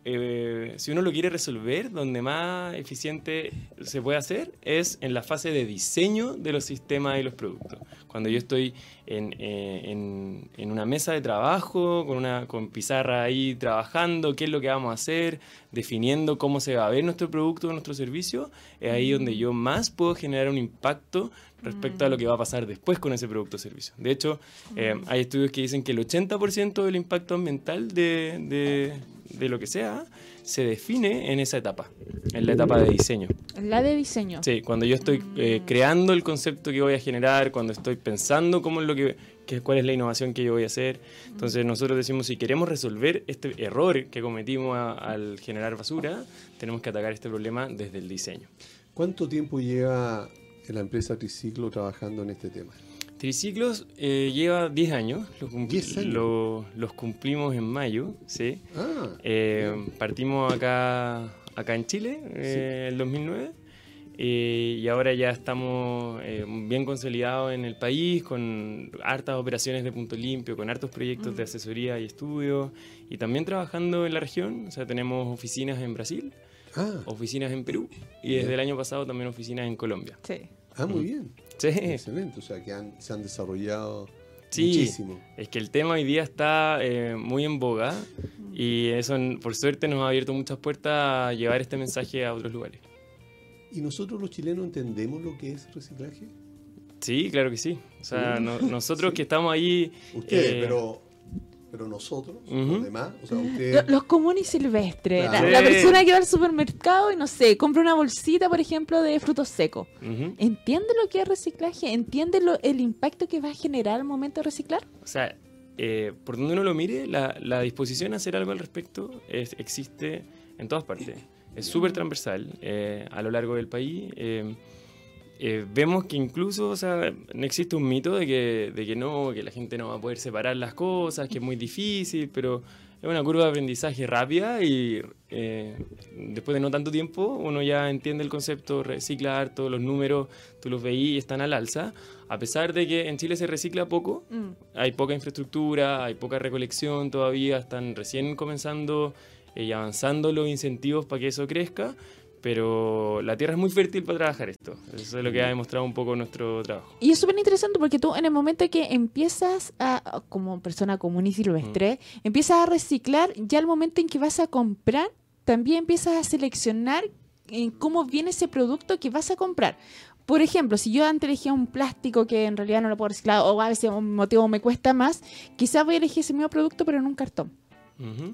eh, si uno lo quiere resolver, donde más eficiente se puede hacer es en la fase de diseño de los sistemas y los productos. Cuando yo estoy en, eh, en- en una mesa de trabajo, con, una, con pizarra ahí trabajando, qué es lo que vamos a hacer, definiendo cómo se va a ver nuestro producto o nuestro servicio, es ahí donde yo más puedo generar un impacto respecto a lo que va a pasar después con ese producto o servicio. De hecho, eh, hay estudios que dicen que el 80% del impacto ambiental de, de- de lo que sea, se define en esa etapa, en la etapa de diseño. La de diseño. Sí, cuando yo estoy eh, Mm. creando el concepto que voy a generar, cuando estoy pensando cómo es lo que, que- cuál es la innovación que yo voy a hacer. Entonces nosotros decimos, si queremos resolver este error que cometimos a- al generar basura, tenemos que atacar este problema desde el diseño. ¿Cuánto tiempo lleva la empresa Triciclo trabajando en este tema? Triciclos eh, lleva 10 años, los, cum- 10 años. lo- los cumplimos en mayo, ¿sí? Ah, Eh, partimos acá, acá en Chile, eh, el 2009, eh, y ahora ya estamos eh, bien consolidados en el país, con hartas operaciones de punto limpio, con hartos proyectos de asesoría y estudio, y también trabajando en la región, o sea, tenemos oficinas en Brasil, ah, oficinas en Perú, y desde el año pasado también oficinas en Colombia. Sí. ah, muy bien. Sí, Excelente, o sea que han- se han desarrollado Sí. muchísimo. Es que el tema hoy día está eh, muy en boga y eso por suerte nos ha abierto muchas puertas a llevar este mensaje a otros lugares. ¿Y nosotros los chilenos entendemos lo que es reciclaje? Sí, claro que sí. O sea, Sí. no- nosotros que estamos ahí... Ustedes, eh, pero, pero nosotros, Ujú. los demás, o sea, ustedes... Los comunes y silvestres. La, Claro. la Sí. persona que va al supermercado y no sé, compra una bolsita, por ejemplo, de frutos secos. ujú. ¿Entiende lo que es reciclaje? ¿Entiende lo- el impacto que va a generar al momento de reciclar? O sea, eh, por donde uno lo mire, la, la disposición a hacer algo al respecto es- existe en todas partes. Es súper transversal eh, a lo largo del país. eh, eh, vemos que incluso, o sea, no existe un mito de que, de que no, que la gente no va a poder separar las cosas, que es muy difícil, pero es una curva de aprendizaje rápida y eh, después de no tanto tiempo uno ya entiende el concepto, reciclar, todos los números, tú los veís y están al alza, a pesar de que en Chile se recicla poco, hay poca infraestructura, hay poca recolección todavía, están recién comenzando eh, y avanzando los incentivos para que eso crezca, pero la tierra es muy fértil para trabajar esto. Eso es lo que ha demostrado un poco nuestro trabajo. Y es súper interesante porque tú en el momento que empiezas a, como persona común y silvestre, empiezas a reciclar, ya al momento en que vas a comprar, también empiezas a seleccionar en cómo viene ese producto que vas a comprar. Por ejemplo, si yo antes elegía un plástico que en realidad no lo puedo reciclar o a veces un motivo me cuesta más, quizás voy a elegir ese mismo producto pero en un cartón.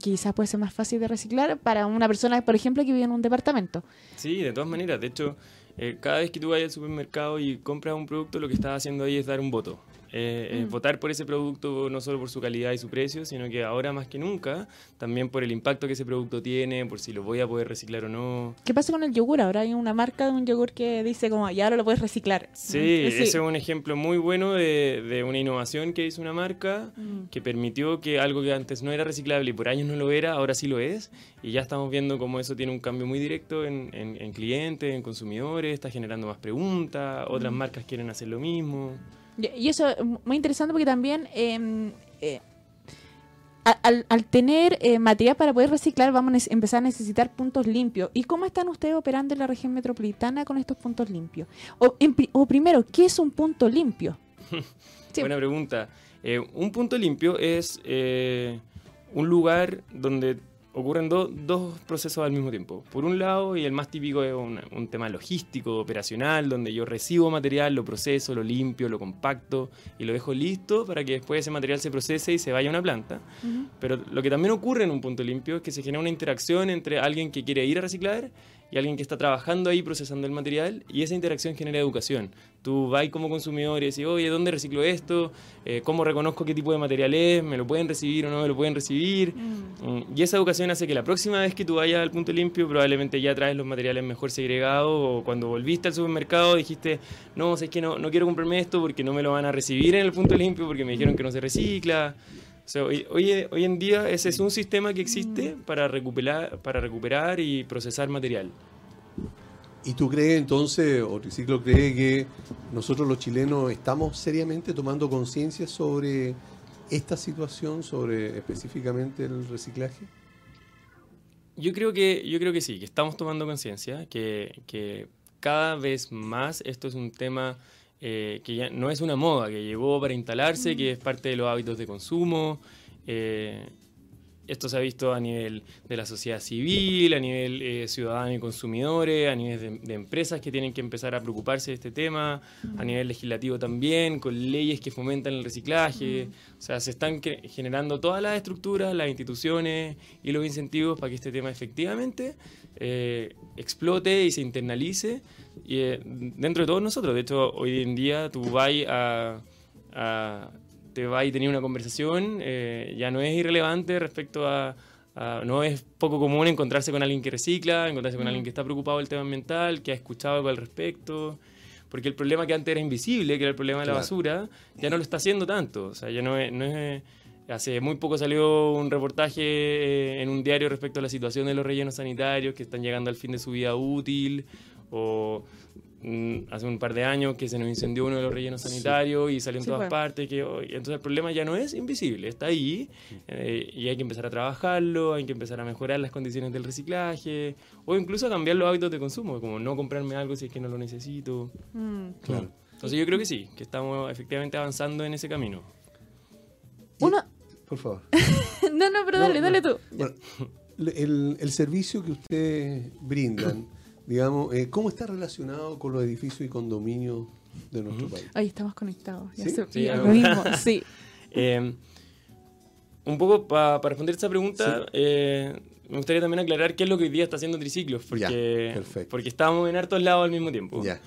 Quizás puede ser más fácil de reciclar para una persona, por ejemplo, que vive en un departamento. Sí, de todas maneras. De hecho, eh, cada vez que tú vayas al supermercado y compras un producto, lo que estás haciendo ahí es dar un voto. Eh, eh, Mm. votar por ese producto no solo por su calidad y su precio, sino que ahora más que nunca, también por el impacto que ese producto tiene, por si lo voy a poder reciclar o no. ¿Qué pasa con el yogur? Ahora hay una marca de un yogur que dice como, ya ahora lo puedes reciclar. Sí, Mm, ese es un ejemplo muy bueno de, de una innovación que hizo una marca Mm. que permitió que algo que antes no era reciclable y por años no lo era, ahora sí lo es. Y ya estamos viendo cómo eso tiene un cambio muy directo en, en- en clientes, en consumidores, está generando más preguntas, otras marcas quieren hacer lo mismo. Y eso es muy interesante porque también eh, eh, al, al tener eh, material para poder reciclar vamos a empezar a necesitar puntos limpios. ¿Y cómo están ustedes operando en la región metropolitana con estos puntos limpios? O, en pri- o primero, ¿qué es un punto limpio? Sí. Buena pregunta. Eh, un punto limpio es eh, un lugar donde ocurren do- dos procesos al mismo tiempo. Por un lado, y el más típico es un, un tema logístico, operacional, donde yo recibo material, lo proceso, lo limpio, lo compacto y lo dejo listo para que después ese material se procese y se vaya a una planta. Pero lo que también ocurre en un punto limpio es que se genera una interacción entre alguien que quiere ir a reciclar y alguien que está trabajando ahí procesando el material y esa interacción genera educación. Tú vas como consumidor y decís, oye, ¿dónde reciclo esto? Eh, ¿Cómo reconozco qué tipo de material es? ¿Me lo pueden recibir o no me lo pueden recibir? Mm, Y esa educación hace que la próxima vez que tú vayas al punto limpio probablemente ya traes los materiales mejor segregados o cuando volviste al supermercado dijiste, no, es que no, no quiero comprarme esto porque no me lo van a recibir en el punto limpio porque me dijeron que no se recicla. O sea, hoy, hoy, hoy en día ese es un sistema que existe para recuperar, para recuperar y procesar material. ¿Y tú crees entonces, o Triciclo cree que nosotros los chilenos estamos seriamente tomando conciencia sobre esta situación, sobre específicamente el reciclaje? Yo creo que, yo creo que sí, que estamos tomando conciencia, que, que cada vez más esto es un tema eh, que ya no es una moda, que llegó para instalarse, que es parte de los hábitos de consumo. eh, esto se ha visto a nivel de la sociedad civil, a nivel eh, ciudadano y consumidores, a nivel de, de empresas que tienen que empezar a preocuparse de este tema, a nivel legislativo también, con leyes que fomentan el reciclaje. O sea, se están generando todas las estructuras, las instituciones y los incentivos para que este tema efectivamente eh, explote y se internalice y, eh, dentro de todos nosotros. De hecho, hoy en día tú vas a, a- te vas y tener una conversación, eh, ya no es irrelevante respecto a, No es poco común encontrarse con alguien que recicla, encontrarse con alguien que está preocupado del tema ambiental, que ha escuchado algo al respecto. Porque el problema que antes era invisible, que era el problema de la Claro. basura, ya no lo está haciendo tanto. O sea, ya no es, no es- Hace muy poco salió un reportaje eh, en un diario respecto a la situación de los rellenos sanitarios que están llegando al fin de su vida útil. O mm, hace un par de años que se nos incendió uno de los rellenos sanitarios y salió en Sí, todas pues. partes. Que, hoy- entonces el problema ya no es invisible, está ahí eh, y hay que empezar a trabajarlo, hay que empezar a mejorar las condiciones del reciclaje o incluso a cambiar los hábitos de consumo, como no comprarme algo si es que no lo necesito. Mm. Claro. Entonces yo creo que sí, que estamos efectivamente avanzando en ese camino. Uno... Por favor. no, no, pero dale, no. dale tú. Bueno, el, el servicio que ustedes brindan, digamos, eh, ¿cómo está relacionado con los edificios y condominios de nuestro país? Ahí estamos conectados. Ya ¿Sí? se- Sí, ya, algo. lo mismo, sí. Eh, un poco pa- para responder esta pregunta, eh, me gustaría también aclarar qué es lo que hoy día está haciendo Triciclos, porque, Ya, perfecto. porque estamos en hartos lados al mismo tiempo. Ya.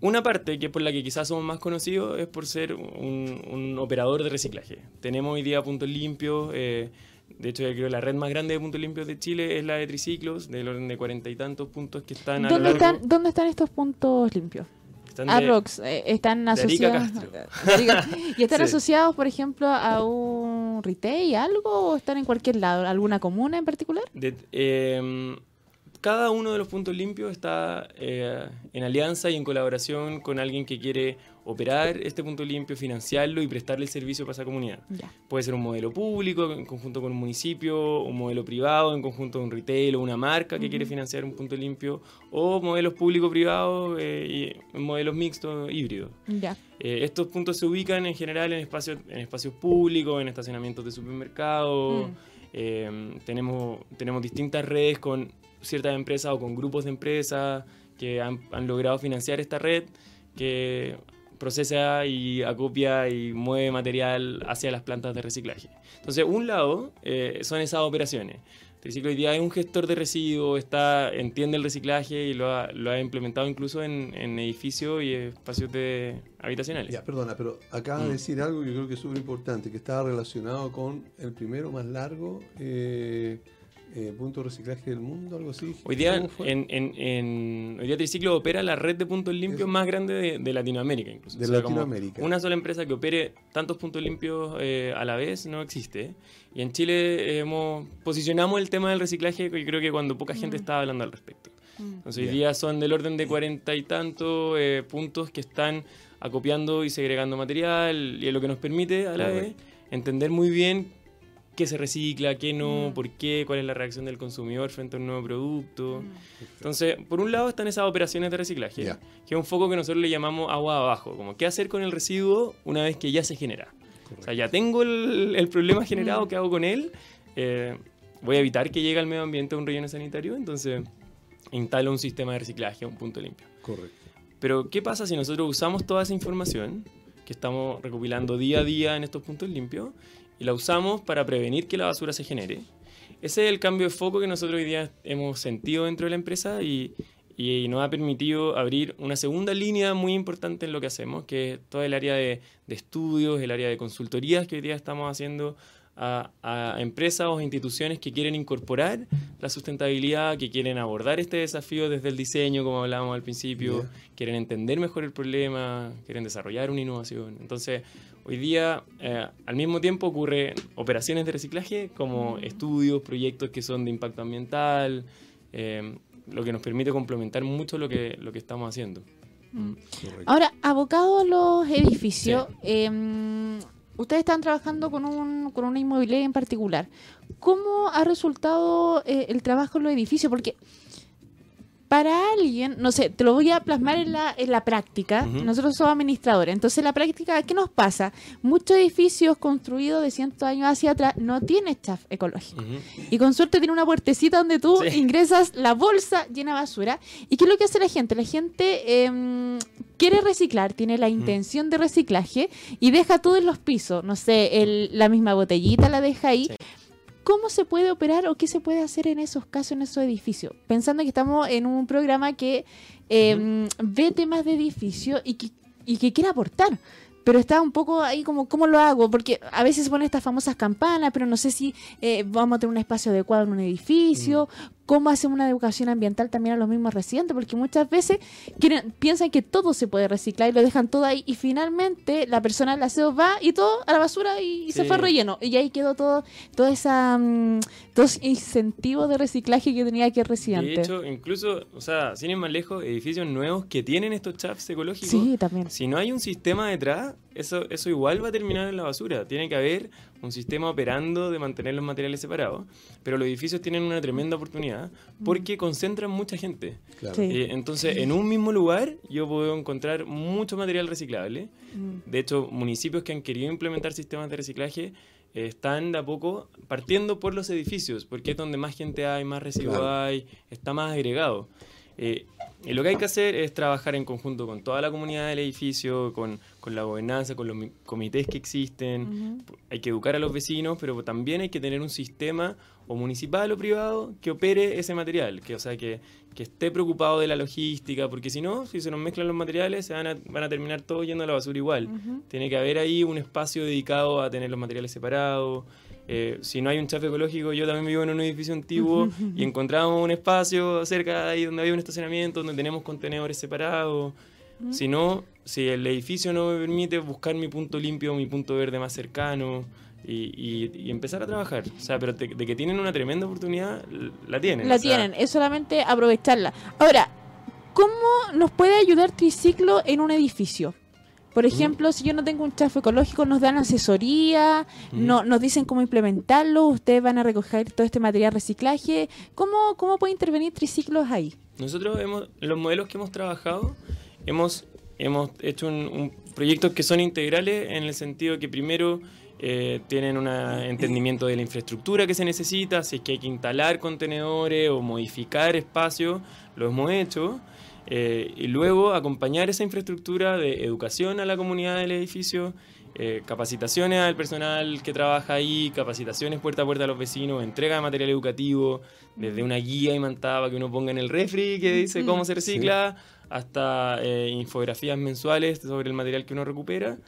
Una parte que es por la que quizás somos más conocidos es por ser un, un operador de reciclaje. Tenemos hoy día puntos limpios. eh, de hecho, yo creo que la red más grande de puntos limpios de Chile es la de Triciclos, del orden de cuarenta y tantos puntos que están a lo ¿Dónde largo. están, ¿Dónde están estos puntos limpios? están de- Arrox, eh, ¿están de asociados? De. ¿Y están Sí. asociados, por ejemplo, a un retail, algo? ¿O están en cualquier lado? ¿Alguna comuna en particular? De- eh, cada uno de los puntos limpios está eh, en alianza y en colaboración con alguien que quiere operar este punto limpio, financiarlo y prestarle el servicio para esa comunidad. Puede ser un modelo público en conjunto con un municipio, un modelo privado en conjunto con un retail o una marca que quiere financiar un punto limpio, o modelos público-privados eh, y modelos mixtos híbridos. Eh, estos puntos se ubican en general en espacios, en espacios públicos, en estacionamientos de supermercados. Mm. Tenemos, tenemos distintas redes con ciertas empresas o con grupos de empresas que han, han logrado financiar esta red que procesa y acopia y mueve material hacia las plantas de reciclaje. Entonces, un lado eh, son esas operaciones. Triciclo hoy día es un gestor de residuos, está, entiende el reciclaje y lo ha, lo ha implementado incluso en, en edificios y espacios de habitacionales. Ya, perdona, pero acaba de Mm. decir algo que yo creo que es súper importante, que estaba relacionado con el primero más largo eh, eh, punto de reciclaje del mundo, algo así. Hoy día, en, en, en- hoy día Triciclo opera la red de puntos limpios Eso. más grande de, de Latinoamérica, incluso. De O sea, Latinoamérica. Una sola empresa que opere tantos puntos limpios eh, a la vez no existe. Y en Chile hemos posicionamos el tema del reciclaje, yo creo que cuando poca gente Mm. estaba hablando al respecto. Mm. Entonces, hoy día son del orden de cuarenta y tantos eh, puntos que están acopiando y segregando material, y es lo que nos permite a la vez entender muy bien qué se recicla, qué no, Mm. por qué, cuál es la reacción del consumidor frente a un nuevo producto. Mm. Entonces, por un lado están esas operaciones de reciclaje, que es un foco que nosotros le llamamos agua abajo, como qué hacer con el residuo una vez que ya se genera. O sea, ya tengo el, el problema generado, Mm. ¿qué hago con él? Eh, voy a evitar que llegue al medio ambiente un relleno sanitario, entonces instalo un sistema de reciclaje, un punto limpio. Correcto. Pero, ¿qué pasa si nosotros usamos toda esa información que estamos recopilando día a día en estos puntos limpios y la usamos para prevenir que la basura se genere? Ese es el cambio de foco que nosotros hoy día hemos sentido dentro de la empresa y, y nos ha permitido abrir una segunda línea muy importante en lo que hacemos, que es todo el área de, de estudios, el área de consultorías que hoy día estamos haciendo a, a empresas o instituciones que quieren incorporar la sustentabilidad, que quieren abordar este desafío desde el diseño, como hablábamos al principio, Ya. quieren entender mejor el problema, quieren desarrollar una innovación. Entonces, hoy día, eh, al mismo tiempo, ocurren operaciones de reciclaje como estudios, proyectos que son de impacto ambiental, eh, lo que nos permite complementar mucho lo que, lo que estamos haciendo. Mm. Ahora, abocado a los edificios, em, ustedes están trabajando con, un, con una inmobiliaria en particular. ¿Cómo ha resultado eh, el trabajo en los edificios? Porque para alguien, no sé, te lo voy a plasmar en la, en la práctica. Nosotros somos administradores. Entonces, en la práctica, ¿qué nos pasa? Muchos edificios construidos de cientos años hacia atrás no tienen staff ecológico. Y con suerte tiene una puertecita donde tú Sí. ingresas la bolsa llena de basura. ¿Y qué es lo que hace la gente? La gente em, quiere reciclar, tiene la intención de reciclaje y deja todo en los pisos. No sé, el- la misma botellita la deja ahí. Sí. ¿Cómo se puede operar o qué se puede hacer en esos casos, en esos edificios? Pensando que estamos en un programa que em, ve temas de edificio y que, y que quiere aportar. Pero está un poco ahí como, ¿cómo lo hago? Porque a veces se ponen estas famosas campanas, pero no sé si eh, vamos a tener un espacio adecuado en un edificio. ¿Cómo hacemos una educación ambiental también a los mismos residentes? Porque muchas veces quieren, piensan que todo se puede reciclar y lo dejan todo ahí. Y finalmente la persona del aseo va y todo a la basura y, y se fue relleno. Y ahí quedó todo, todo esa, mm, todos incentivos de reciclaje que tenía que el residente. De hecho, incluso, o sea, sin ir más lejos, edificios nuevos que tienen estos chaps ecológicos, sí, también. si no hay un sistema detrás, eso, eso igual va a terminar en la basura. Tiene que haber un sistema operando de mantener los materiales separados, pero los edificios tienen una tremenda oportunidad porque concentran mucha gente. Claro. Sí. Eh, entonces, en un mismo lugar yo puedo encontrar mucho material reciclable. Mm. De hecho, municipios que han querido implementar sistemas de reciclaje eh, están de a poco partiendo por los edificios, porque es donde más gente hay, más residuos Claro. hay, está más agregado. Eh, y lo que hay que hacer es trabajar en conjunto con toda la comunidad del edificio, con, con la gobernanza, con los mi- comités que existen. Hay que educar a los vecinos, pero también hay que tener un sistema o municipal o privado que opere ese material, que o sea que, que esté preocupado de la logística, porque si no, si se nos mezclan los materiales, se van a, van a terminar todos yendo a la basura igual. Tiene que haber ahí un espacio dedicado a tener los materiales separados. Eh, si no hay un chafe ecológico, yo también vivo en un edificio antiguo y encontramos un espacio cerca de ahí donde había un estacionamiento, donde tenemos contenedores separados. Si no, si el edificio no me permite buscar mi punto limpio, mi punto verde más cercano y, y- y empezar a trabajar. O sea, pero de, de que tienen una tremenda oportunidad, la tienen. La O sea, tienen, es solamente aprovecharla. Ahora, ¿cómo nos puede ayudar Triciclo en un edificio? Por ejemplo, si yo no tengo un chafo ecológico, nos dan asesoría, no, nos dicen cómo implementarlo, ustedes van a recoger todo este material reciclaje. ¿Cómo, cómo puede intervenir Triciclos ahí? Nosotros hemos, los modelos que hemos trabajado, hemos, hemos hecho un, un proyectos que son integrales en el sentido que primero eh, tienen un entendimiento de la infraestructura que se necesita, si es que hay que instalar contenedores o modificar espacios, lo hemos hecho. Eh, y luego acompañar esa infraestructura de educación a la comunidad del edificio, eh, capacitaciones al personal que trabaja ahí, capacitaciones puerta a puerta a los vecinos, entrega de material educativo, desde una guía imantada para que uno ponga en el refri que dice cómo se recicla, hasta eh, infografías mensuales sobre el material que uno recupera.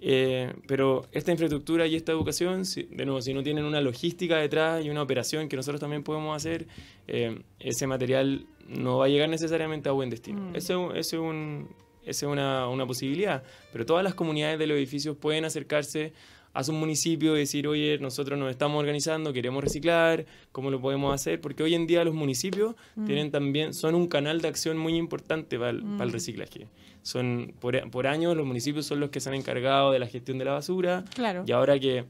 Eh, pero esta infraestructura y esta educación, si- de nuevo, si no tienen una logística detrás y una operación que nosotros también podemos hacer, eh, ese material no va a llegar necesariamente a buen destino. Mm. Eso, eso es, un- esa es una, una posibilidad, pero todas las comunidades de los edificios pueden acercarse a su municipio y decir, oye, nosotros nos estamos organizando, queremos reciclar, ¿cómo lo podemos hacer? Porque hoy en día los municipios tienen también, son un canal de acción muy importante para el, para el Mm. reciclaje. Son, por, por años los municipios son los que se han encargado de la gestión de la basura Claro. y ahora que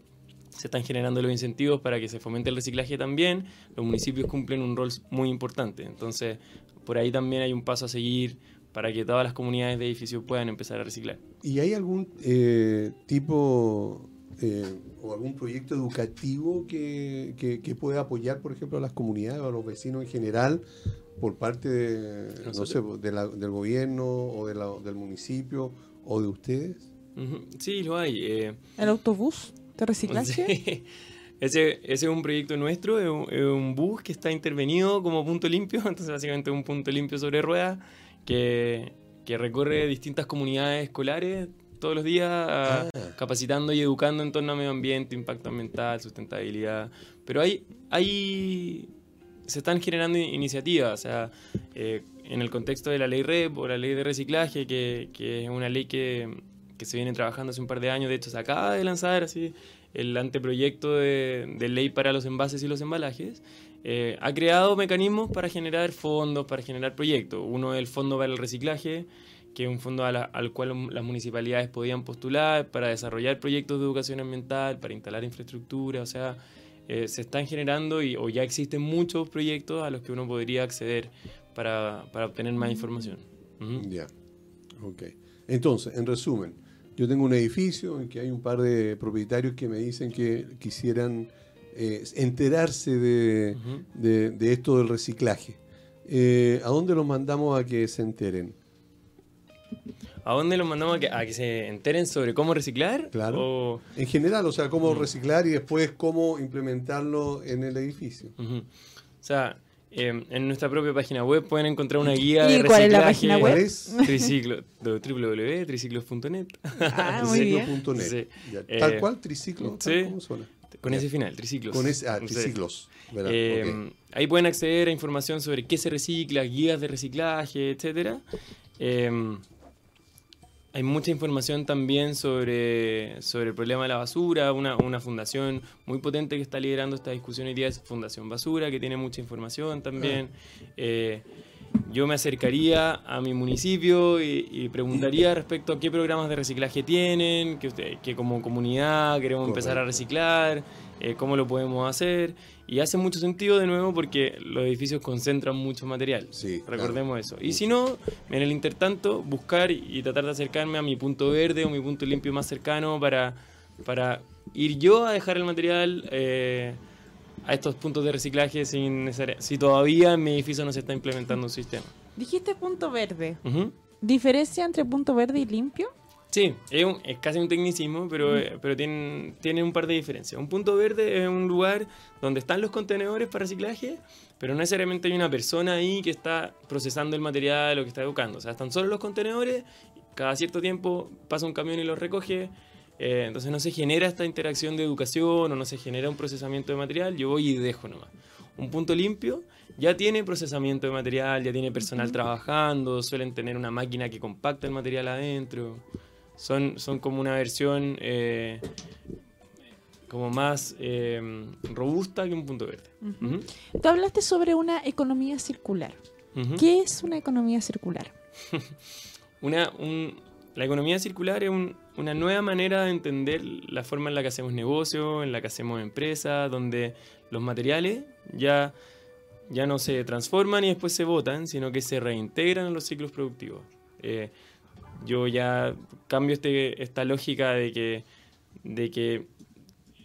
se están generando los incentivos para que se fomente el reciclaje también, los municipios cumplen un rol muy importante. Entonces, por ahí también hay un paso a seguir para que todas las comunidades de edificios puedan empezar a reciclar. ¿Y hay algún eh, tipo eh, o algún proyecto educativo que, que, que pueda apoyar, por ejemplo, a las comunidades o a los vecinos en general por parte de, no sé, de la- del gobierno o de la- del municipio o de ustedes? Sí, lo hay. eh, ¿El autobús de reciclaje? Sí. Ese, ese es un proyecto nuestro, es un, es un bus que está intervenido como punto limpio, entonces básicamente un punto limpio sobre ruedas que, que recorre distintas comunidades escolares todos los días a- capacitando y educando en torno a medio ambiente, impacto ambiental, sustentabilidad. Pero hay, hay se están generando in- iniciativas, o sea, eh, en el contexto de la ley REP o la ley de reciclaje, que, que es una ley que, que se viene trabajando hace un par de años, de hecho se acaba de lanzar así el anteproyecto de, de ley para los envases y los embalajes, eh, ha creado mecanismos para generar fondos, para generar proyectos. Uno es el Fondo para el Reciclaje, que es un fondo la- al cual las municipalidades podían postular para desarrollar proyectos de educación ambiental, para instalar infraestructura, o sea, eh, se están generando y, o ya existen muchos proyectos a los que uno podría acceder para, para obtener más información. Ya, ok. Entonces, en resumen, yo tengo un edificio en que hay un par de propietarios que me dicen que quisieran eh, enterarse de- de esto del reciclaje. Eh, ¿A dónde los mandamos a que se enteren? ¿A dónde los mandamos a que, a que se enteren sobre cómo reciclar? Claro. O- En general, o sea, cómo reciclar y después cómo implementarlo en el edificio. O sea, eh, en nuestra propia página web pueden encontrar una guía ¿Y de cuál es la reciclaje. página web? ¿Cuál es? Triciclo, www.triciclos.net. Ah. Sí. Ya, Eh, Tal cual, triciclo. tal como suena. Con ese final, triciclos. Con ese, ah, triciclos. Eh, Ok. Ahí pueden acceder a información sobre qué se recicla, guías de reciclaje, etcétera. Hay mucha información también sobre, sobre el problema de la basura. Una, una fundación muy potente que está liderando esta discusión hoy día es Fundación Basura, que tiene mucha información también. Eh, yo me acercaría a mi municipio y, y preguntaría respecto a qué programas de reciclaje tienen, que, usted- que como comunidad queremos empezar a reciclar, eh, cómo lo podemos hacer. Y hace mucho sentido de nuevo porque los edificios concentran mucho material. Sí, Recordemos eso. Y si no, en el intertanto, buscar y tratar de acercarme a mi punto verde o mi punto limpio más cercano para, para ir yo a dejar el material eh, a estos puntos de reciclaje sin si todavía en mi edificio no se está implementando un sistema. Dijiste punto verde. ¿Diferencia entre punto verde y limpio? Sí, es, un- es casi un tecnicismo, pero, eh, pero tiene, tiene un par de diferencias. Un punto verde es un lugar donde están los contenedores para reciclaje, pero no necesariamente hay una persona ahí que está procesando el material o que está educando. O sea, están solo los contenedores, cada cierto tiempo pasa un camión y los recoge, eh, entonces no se genera esta interacción de educación o no se genera un procesamiento de material, yo voy y dejo nomás. Un punto limpio ya tiene procesamiento de material, ya tiene personal trabajando, suelen tener una máquina que compacta el material adentro. Son, son como una versión eh, como más eh, robusta que un punto verde. Ujú, Tú hablaste sobre una economía circular. ujú. ¿Qué es una economía circular? Una, un- la economía circular es un- una nueva manera de entender la forma en la que hacemos negocio, en la que hacemos empresa, donde los materiales ya, ya no se transforman y después se botan, sino que se reintegran en los ciclos productivos. Eh, yo ya cambio este, esta lógica de que, de que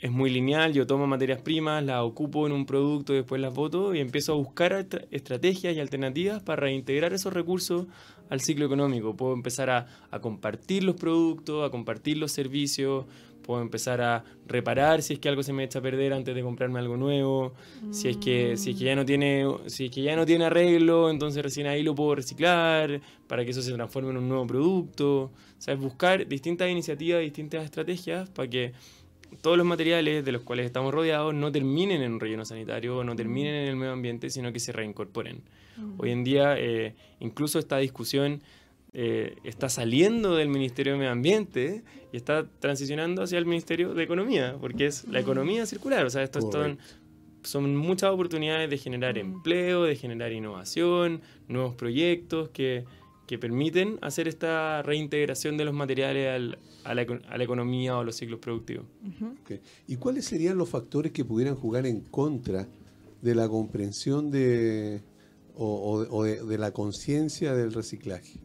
es muy lineal, yo tomo materias primas, las ocupo en un producto, después las boto y empiezo a buscar estra- estrategias y alternativas para reintegrar esos recursos al ciclo económico. Puedo empezar a, compartir los productos, a compartir los servicios, puedo empezar a reparar si es que algo se me echa a perder antes de comprarme algo nuevo, si es que si es que ya no tiene si es que ya no tiene arreglo, entonces recién ahí lo puedo reciclar para que eso se transforme en un nuevo producto. O sea, es buscar distintas iniciativas, distintas estrategias para que todos los materiales de los cuales estamos rodeados no terminen en un relleno sanitario, no terminen en el medio ambiente, sino que se reincorporen. Hoy en día, eh, incluso esta discusión eh, está saliendo del Ministerio de Medio Ambiente y está transicionando hacia el Ministerio de Economía, porque es la economía circular. O sea, estos son, son muchas oportunidades de generar empleo, de generar innovación, nuevos proyectos que, que permiten hacer esta reintegración de los materiales al- a, la, eco- a la economía o a los ciclos productivos. ¿Y cuáles serían los factores que pudieran jugar en contra de la comprensión de, o, o de- o de, de la conciencia del reciclaje?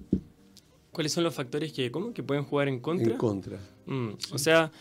¿Cuáles son los factores que, ¿cómo? que pueden jugar en contra? En contra. Mm, O sea,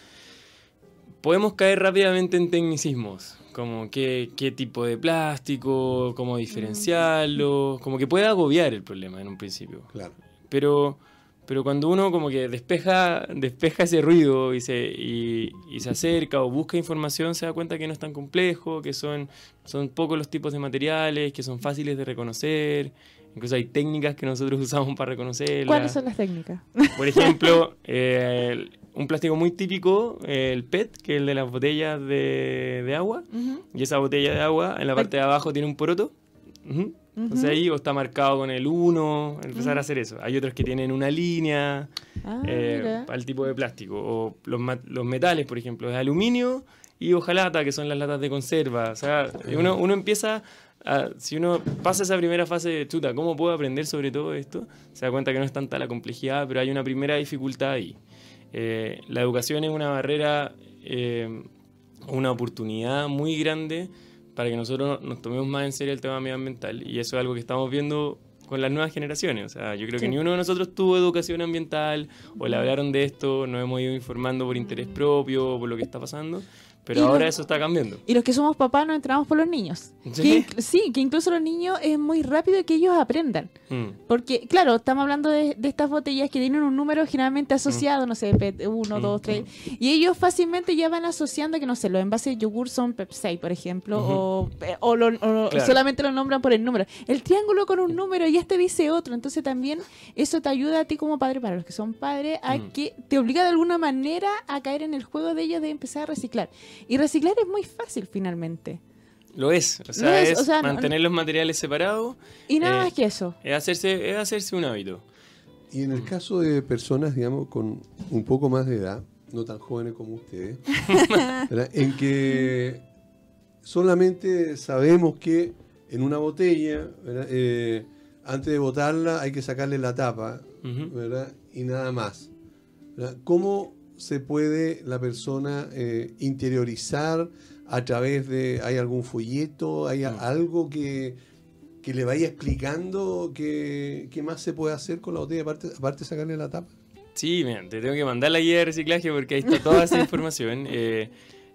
podemos caer rápidamente en tecnicismos, como qué, qué tipo de plástico, cómo diferenciarlo, como que puede agobiar el problema en un principio. Claro. Pero, pero cuando uno como que despeja, despeja ese ruido y se, y, y se acerca o busca información, se da cuenta que no es tan complejo, que son, son pocos los tipos de materiales, que son fáciles de reconocer. Incluso hay técnicas que nosotros usamos para reconocerlas. ¿Cuáles son las técnicas? Por ejemplo, eh, un plástico muy típico, eh, el PET, que es el de las botellas de, de agua. Ujú. Y esa botella de agua, en la parte de abajo tiene un poroto. Ujú. Entonces Ujú. ahí o está marcado con el 1, empezar a hacer eso. Hay otros que tienen una línea Ah, eh, mira. para el tipo de plástico. O los, los metales, por ejemplo, es aluminio y hojalata, que son las latas de conserva. O sea, uno, uno empieza, a- si uno pasa esa primera fase de chuta, ¿cómo puedo aprender sobre todo esto? Se da cuenta que no es tanta la complejidad, pero hay una primera dificultad ahí. Eh, la educación es una barrera, eh, una oportunidad muy grande para que nosotros nos tomemos más en serio el tema medioambiental. Y eso es algo que estamos viendo con las nuevas generaciones. O sea, yo creo Sí. que ni uno de nosotros tuvo educación ambiental o le hablaron de esto, nos hemos ido informando por interés propio o por lo que está pasando. Pero Y ahora eso está cambiando. Y los que somos papás nos entramos por los niños. ¿Sí? Que inc- sí, que incluso los niños es muy rápido que ellos aprendan. Mm. Porque, claro, estamos hablando de, de estas botellas que tienen un número generalmente asociado, no sé, 1, Mm, 2, 3. Y ellos fácilmente ya van asociando que, no sé, los envases de yogur son Pepsi, por ejemplo, o, eh, o lo- o Claro. solamente lo nombran por el número. El triángulo con un número y este dice otro. Entonces también eso te ayuda a ti como padre, para los que son padres, a Mm. que te obliga de alguna manera a caer en el juego de ellos de empezar a reciclar. Y reciclar es muy fácil finalmente. Lo es. O sea, Lo es, es, o sea, no- mantener los materiales separados, Y nada Eh, más que eso. es hacerse, es hacerse un hábito. Y en el caso de personas, digamos, con un poco más de edad, no tan jóvenes como ustedes, en que solamente sabemos que en una botella. Eh, antes de botarla hay que sacarle la tapa. ¿verdad? Y nada más. ¿verdad? ¿Cómo se puede la persona eh, interiorizar a través de, hay algún folleto, hay Mm. algo que, que le vaya explicando qué, más se puede hacer con la botella aparte, aparte de sacarle la tapa? Sí, mira, te tengo que mandar la guía de reciclaje porque ahí está toda esa información. Eh,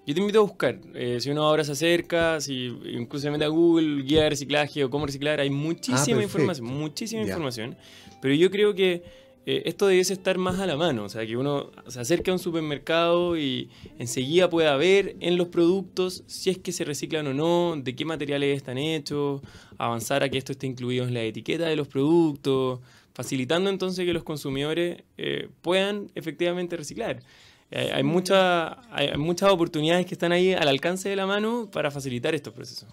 yo te invito a buscar, eh, si uno ahora se acerca, si incluso se mete a Google, guía de reciclaje o cómo reciclar, hay muchísima perfecto. información, muchísima información. Pero yo creo que eh, esto debiese estar más a la mano, o sea, que uno se acerque a un supermercado y enseguida pueda ver en los productos si es que se reciclan o no, de qué materiales están hechos, avanzar a que esto esté incluido en la etiqueta de los productos, facilitando entonces que los consumidores eh, puedan efectivamente reciclar. Eh, hay, mucha- hay, hay muchas oportunidades que están ahí al alcance de la mano para facilitar estos procesos.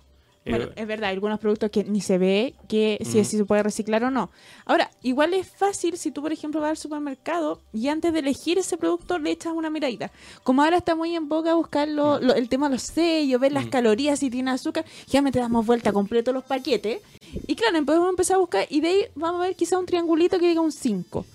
Eh, Bueno, es verdad, hay algunos productos que ni se ve que si, Ujú. si se puede reciclar o no. Ahora, igual es fácil si tú, por ejemplo, vas al supermercado y antes de elegir ese producto le echas una miradita. Como ahora está muy en boga buscar lo- lo- el tema de los sellos, ver las calorías, si tiene azúcar, ya me te damos vuelta completo los paquetes. Y claro, podemos empezar a buscar y de ahí vamos a ver quizá un triangulito que diga un 5.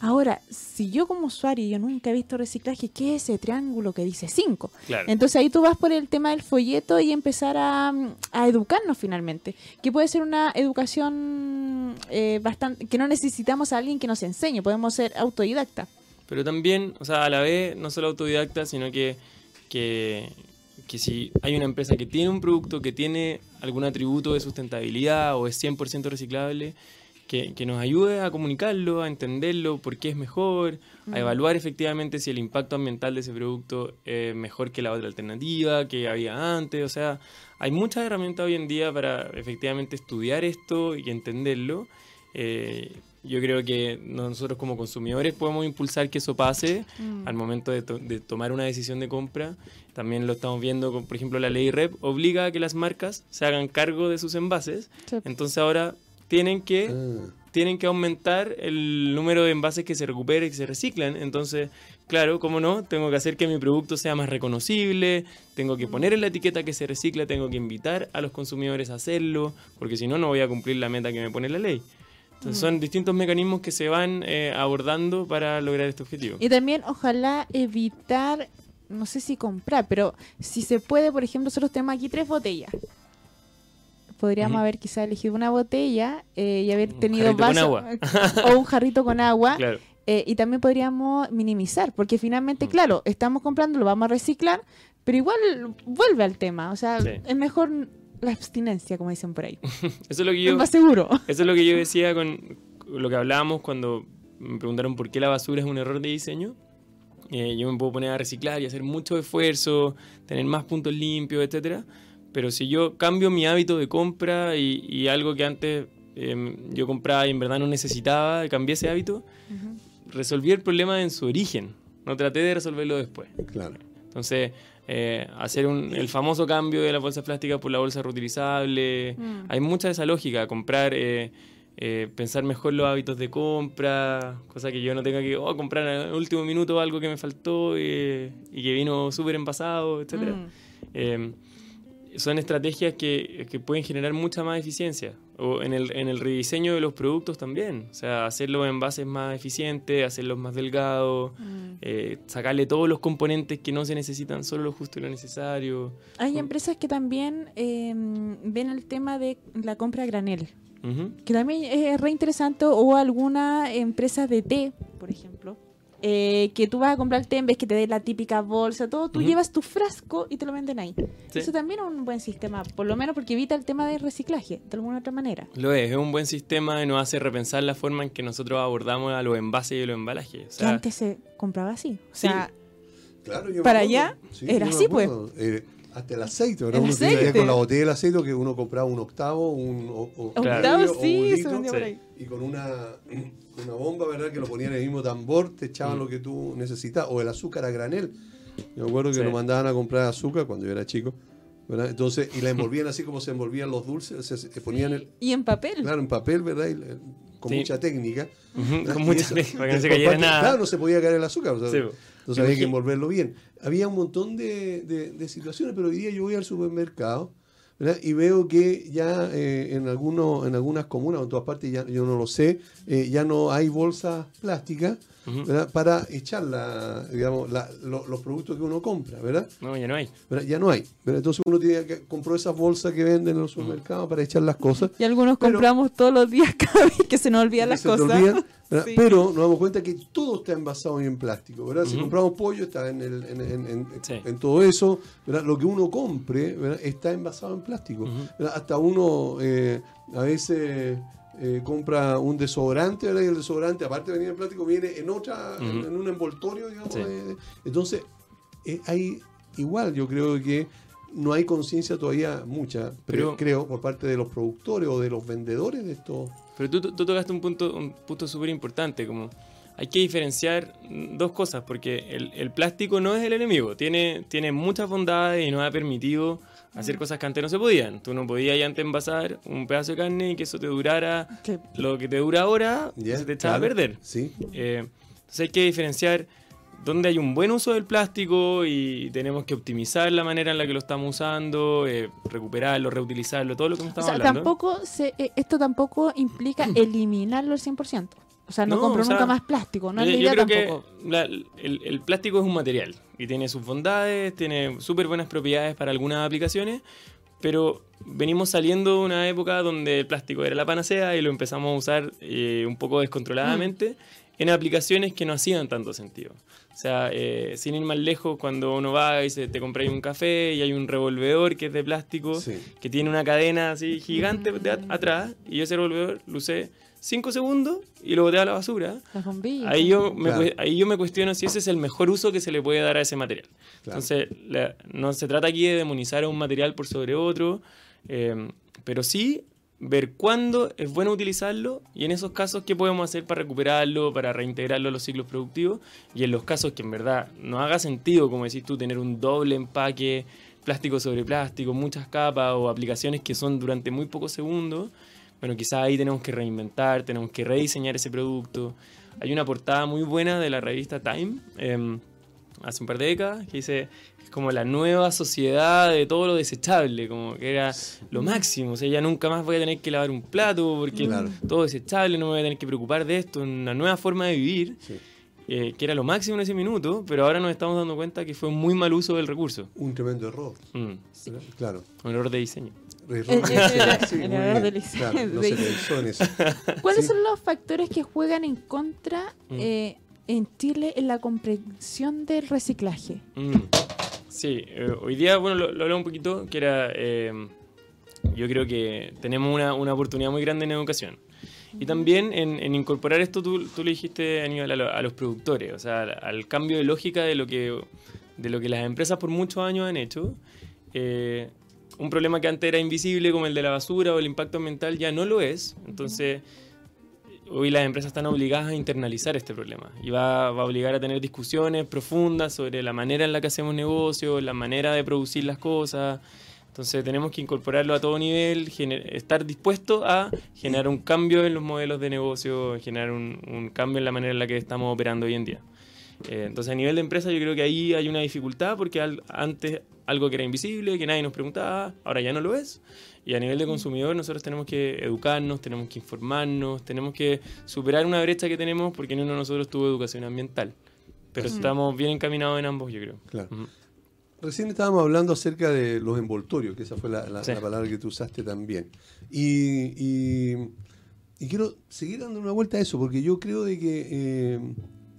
Ahora, si yo como usuario yo nunca he visto reciclaje, ¿qué es ese triángulo que dice 5? claro. Entonces ahí tú vas por el tema del folleto y empezar a, a educarnos finalmente. Que puede ser una educación eh, bastante. que no necesitamos a alguien que nos enseñe, podemos ser autodidacta. Pero también, o sea, a la vez, no solo autodidacta, sino que, que, que si hay una empresa que tiene un producto que tiene algún atributo de sustentabilidad o es 100% reciclable, que, que nos ayude a comunicarlo, a entenderlo, por qué es mejor, a evaluar efectivamente si el impacto ambiental de ese producto es mejor que la otra alternativa que había antes. O sea, hay muchas herramientas hoy en día para efectivamente estudiar esto y entenderlo. Eh, yo creo que nosotros como consumidores podemos impulsar que eso pase al momento de, to- de tomar una decisión de compra. También lo estamos viendo, con, por ejemplo, la ley REP obliga a que las marcas se hagan cargo de sus envases. Sí. Entonces ahora tienen que Ah, tienen que aumentar el número de envases que se recuperen y que se reciclan. Entonces, claro, cómo no, tengo que hacer que mi producto sea más reconocible, tengo que poner en la etiqueta que se recicla, tengo que invitar a los consumidores a hacerlo, porque si no, no voy a cumplir la meta que me pone la ley. Entonces, son distintos mecanismos que se van eh, abordando para lograr este objetivo. Y también ojalá evitar, no sé si comprar, pero si se puede, por ejemplo, nosotros tenemos aquí tres botellas. Podríamos haber quizá elegido una botella eh, y haber Un tenido con vaso agua. o un jarrito con agua Claro. Eh, y también podríamos minimizar, porque finalmente, Mm. claro, estamos comprando, lo vamos a reciclar, pero igual vuelve al tema. O sea, Sí. es mejor la abstinencia, como dicen por ahí. Eso es lo que Es yo, más seguro. Eso es lo que yo decía con lo que hablábamos cuando me preguntaron por qué la basura es un error de diseño. Eh, yo me puedo poner a reciclar y hacer mucho esfuerzo, tener más puntos limpios, etcétera. Pero si yo cambio mi hábito de compra y, y algo que antes eh, yo compraba y en verdad no necesitaba, cambié ese hábito, resolví el problema en su origen. No traté de resolverlo después. claro. Entonces, eh, hacer un- el famoso cambio de la bolsa plástica por la bolsa reutilizable. Mm. Hay mucha de esa lógica, comprar, eh, eh, pensar mejor los hábitos de compra, cosa que yo no tenga que oh, comprar en el último minuto algo que me faltó eh, y que vino súper envasado, etc. Mm. Son estrategias que, que pueden generar mucha más eficiencia. O en el, en el rediseño de los productos también. O sea, hacer los envases más eficientes, hacerlos más delgados, Mm. eh, sacarle todos los componentes que no se necesitan, solo lo justo y lo necesario. Hay empresas que también eh, ven el tema de la compra a granel, Ujú. que también es re interesante, o alguna empresa de té, por ejemplo, eh, que tú vas a comprar té en vez que te dé la típica bolsa, todo, tú llevas tu frasco y te lo venden ahí. Sí. Eso también es un buen sistema, por lo menos porque evita el tema de reciclaje, de alguna otra manera. Lo es, es un buen sistema y nos hace repensar la forma en que nosotros abordamos a los envases y los embalajes. O que antes se compraba así. O Sí. sea, Claro, yo me Para acuerdo. allá era así, pues. Eh, hasta el aceite, ¿verdad? El Uno aceite. con la botella del aceite que uno compraba un octavo, un o- o- medio, octavo, o sí, un se litro, por Sí. ahí. y con una, una bomba, ¿verdad? Que lo ponían en el mismo tambor, te echaban Mm. lo que tú necesitabas, o el azúcar a granel. Yo me acuerdo que Sí. nos mandaban a comprar azúcar cuando yo era chico, ¿verdad? Entonces, y la envolvían así como se envolvían los dulces, se, se ponían el, Y en papel. claro, en papel, ¿verdad? Y, con Sí. mucha técnica. ujú, ¿verdad? con mucha eso- para que no se cayera nada. Claro, no se podía caer el azúcar. o sea, Sí, entonces había que envolverlo bien. Había un montón de, de- de situaciones, pero hoy día yo voy al supermercado ¿verdad? y veo que ya eh, en, algunos, en algunas comunas, o en todas partes, ya, yo no lo sé, eh, ya no hay bolsas plásticas para echar la, digamos, la- lo- los productos que uno compra, ¿verdad? No, ya no hay. ¿verdad? Ya no hay. ¿verdad? Entonces uno tiene que compró esas bolsas que venden en los supermercados para echar las cosas. Y algunos Pero- compramos todos los días cada vez que se nos olvidan las se te cosas. olvidan, ¿verdad? Sí. Pero nos damos cuenta que todo está envasado en plástico, ¿verdad? Si compramos pollo está en, el- en, en- en- Sí. en todo eso, ¿verdad? Lo que uno compre, ¿verdad? Está envasado en plástico. Hasta uno eh, a veces eh, compra un desodorante, ¿verdad? Y el desodorante, aparte de venir en plástico, viene en otra, en, un envoltorio, digamos. Sí. de- de- entonces, eh, hay igual, yo creo que no hay conciencia todavía mucha, pero creo, por parte de los productores o de los vendedores de estos Pero tú, tú tocaste un punto un punto súper importante, como hay que diferenciar mm, dos cosas, porque el, el plástico no es el enemigo, tiene, tiene muchas bondades y nos ha permitido hacer cosas que antes no se podían. Tú no podías ya antes envasar un pedazo de carne y que eso te durara Sí. lo que te dura ahora, Ya, se te echaba claro, a perder. Sí. Eh, entonces hay que diferenciar dónde hay un buen uso del plástico y tenemos que optimizar la manera en la que lo estamos usando, eh, recuperarlo, reutilizarlo, todo lo que me O estamos sea, hablando. tampoco se, eh, esto tampoco implica eliminarlo al 100%. O sea, no, No, compro o sea, nunca más plástico, no es Yo- la yo creo tampoco. que la- el, el plástico es un material y tiene sus bondades, tiene súper buenas propiedades para algunas aplicaciones, pero venimos saliendo de una época donde el plástico era la panacea y lo empezamos a usar eh, un poco descontroladamente Mm. en aplicaciones que no hacían tanto sentido. O sea, eh, sin ir más lejos, cuando uno va y se te compra un café y hay un revolvedor que es de plástico, Sí. que tiene una cadena así gigante de at- atrás, y yo ese revolvedor lo usé 5 segundos y lo boté a la basura. Las bombillas. Ahí yo, me, Claro. ahí yo me cuestiono si ese es el mejor uso que se le puede dar a ese material. Claro. Entonces, la- no se trata aquí de demonizar a un material por sobre otro, eh, pero sí ver cuándo es bueno utilizarlo y en esos casos qué podemos hacer para recuperarlo, para reintegrarlo a los ciclos productivos y en los casos que en verdad no haga sentido, como decís tú, tener un doble empaque, plástico sobre plástico, muchas capas o aplicaciones que son durante muy pocos segundos, bueno, quizás ahí tenemos que reinventar, tenemos que rediseñar ese producto. Hay una portada muy buena de la revista Time, em, hace un par de décadas, que dice como la nueva sociedad de todo lo desechable, como que era lo máximo. O sea, ya nunca más voy a tener que lavar un plato porque Claro. todo es desechable, no me voy a tener que preocupar de esto, una nueva forma de vivir, Sí. eh, que era lo máximo en ese minuto, pero ahora nos estamos dando cuenta que fue un muy mal uso del recurso. Un tremendo error. Mm. Claro. un error de diseño. El- el- Sí, el muy error del diseño. Claro, no se pensó en eso. ¿Cuáles Sí. son los factores que juegan en contra Mm. eh, en Chile en la comprensión del reciclaje? Mm. Sí, eh, hoy día, bueno, lo, lo hablaba un poquito, que era, eh, yo creo que tenemos una, una oportunidad muy grande en educación. Y también en, en incorporar esto, tú, tú le dijiste, Aníbal, a, lo- a los productores, o sea, al, al cambio de lógica de lo que, de lo que las empresas por muchos años han hecho. Eh, un problema que antes era invisible, como el de la basura o el impacto ambiental, ya no lo es. Entonces, hoy las empresas están obligadas a internalizar este problema y va, a obligar a tener discusiones profundas sobre la manera en la que hacemos negocios, la manera de producir las cosas. Entonces tenemos que incorporarlo a todo nivel, estar dispuesto a generar un cambio en los modelos de negocio, generar un, cambio en la manera en la que estamos operando hoy en día. Eh, entonces a nivel de empresa yo creo que ahí hay una dificultad porque antes algo que era invisible, que nadie nos preguntaba, ahora ya no lo es. Y a nivel de consumidor nosotros tenemos que educarnos, tenemos que informarnos, tenemos que superar una brecha que tenemos porque ninguno de nosotros tuvo educación ambiental. Pero estamos bien encaminados en ambos, yo creo. Claro. Recién estábamos hablando acerca de los envoltorios, que esa fue la, la- Sí. la palabra que tú usaste también. Y, y- y quiero seguir dando una vuelta a eso, porque yo creo de que eh,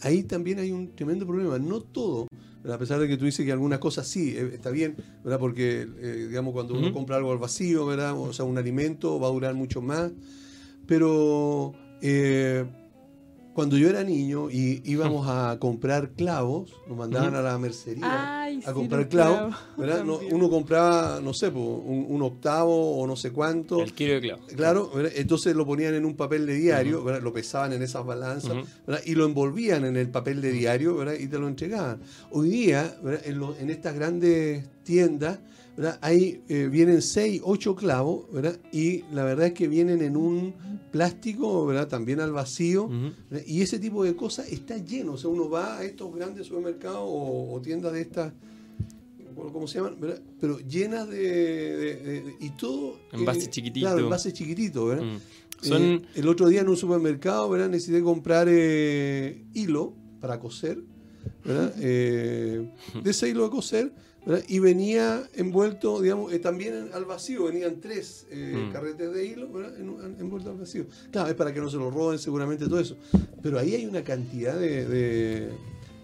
ahí también hay un tremendo problema. No todo, a pesar de que tú dices que algunas cosas sí, eh, está bien, ¿verdad? porque eh, digamos cuando uno compra algo al vacío, ¿verdad? o sea, un alimento va a durar mucho más, pero... eh, cuando yo era niño y íbamos a comprar clavos, nos mandaban a la mercería Ay, a comprar clavos, clavos. ¿verdad? No, uno compraba, no sé, un, un octavo o no sé cuánto. El kilo de clavo. Claro, ¿verdad? entonces lo ponían en un papel de diario, ¿verdad? lo pesaban en esas balanzas y lo envolvían en el papel de diario ¿verdad? y te lo entregaban. Hoy día, ¿verdad? en, lo- en estas grandes tiendas, ¿verdad? ahí eh, vienen 6, 8 clavos ¿verdad? y la verdad es que vienen en un plástico ¿verdad? también al vacío. Y ese tipo de cosas está lleno. O sea, uno va a estos grandes supermercados o, o tiendas de estas, ¿cómo se llaman? ¿verdad? Pero llenas de, de- y todo. Envases chiquititos. Claro, envases chiquititos, ¿verdad? Mm. Eh, Son, el otro día en un supermercado, ¿verdad? Necesité comprar eh, hilo para coser, ¿verdad? Eh, de ese hilo de coser, ¿verdad? Y venía envuelto, digamos, eh, también en- al vacío, venían tres eh, Mm. carretes de hilo, ¿verdad? En un- envuelto al vacío. Claro, es para que no se lo roben seguramente todo eso. Pero ahí hay una cantidad de... de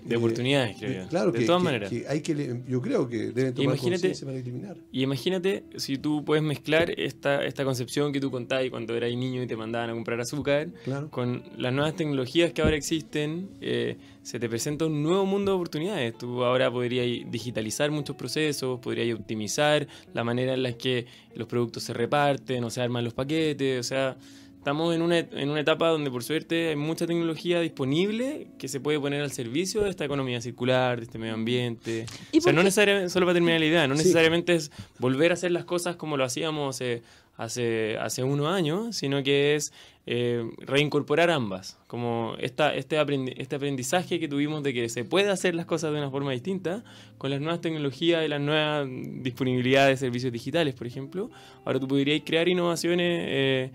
De oportunidades, creo de- yo. Claro, De que, todas que- maneras. que hay que, yo creo que deben tomar Imagínate- para eliminar. Y imagínate si tú puedes mezclar esta, esta concepción que tú contabas cuando eras niño y te mandaban a comprar azúcar Claro. con las nuevas tecnologías que ahora existen, eh, se te presenta un nuevo mundo de oportunidades. Tú ahora podrías digitalizar muchos procesos, podrías optimizar la manera en la que los productos se reparten o se arman los paquetes. O sea, estamos en una, en una etapa donde por suerte hay mucha tecnología disponible que se puede poner al servicio de esta economía circular, de este medio ambiente. ¿Y O sea, no necesariamente, solo para terminar la idea, no Sí. necesariamente es volver a hacer las cosas como lo hacíamos hace, hace, hace unos años, sino que es eh, reincorporar ambas. Como esta, este, aprendi- este aprendizaje que tuvimos de que se puede hacer las cosas de una forma distinta con las nuevas tecnologías y la nueva disponibilidad de servicios digitales, por ejemplo. Ahora tú podrías crear innovaciones eh,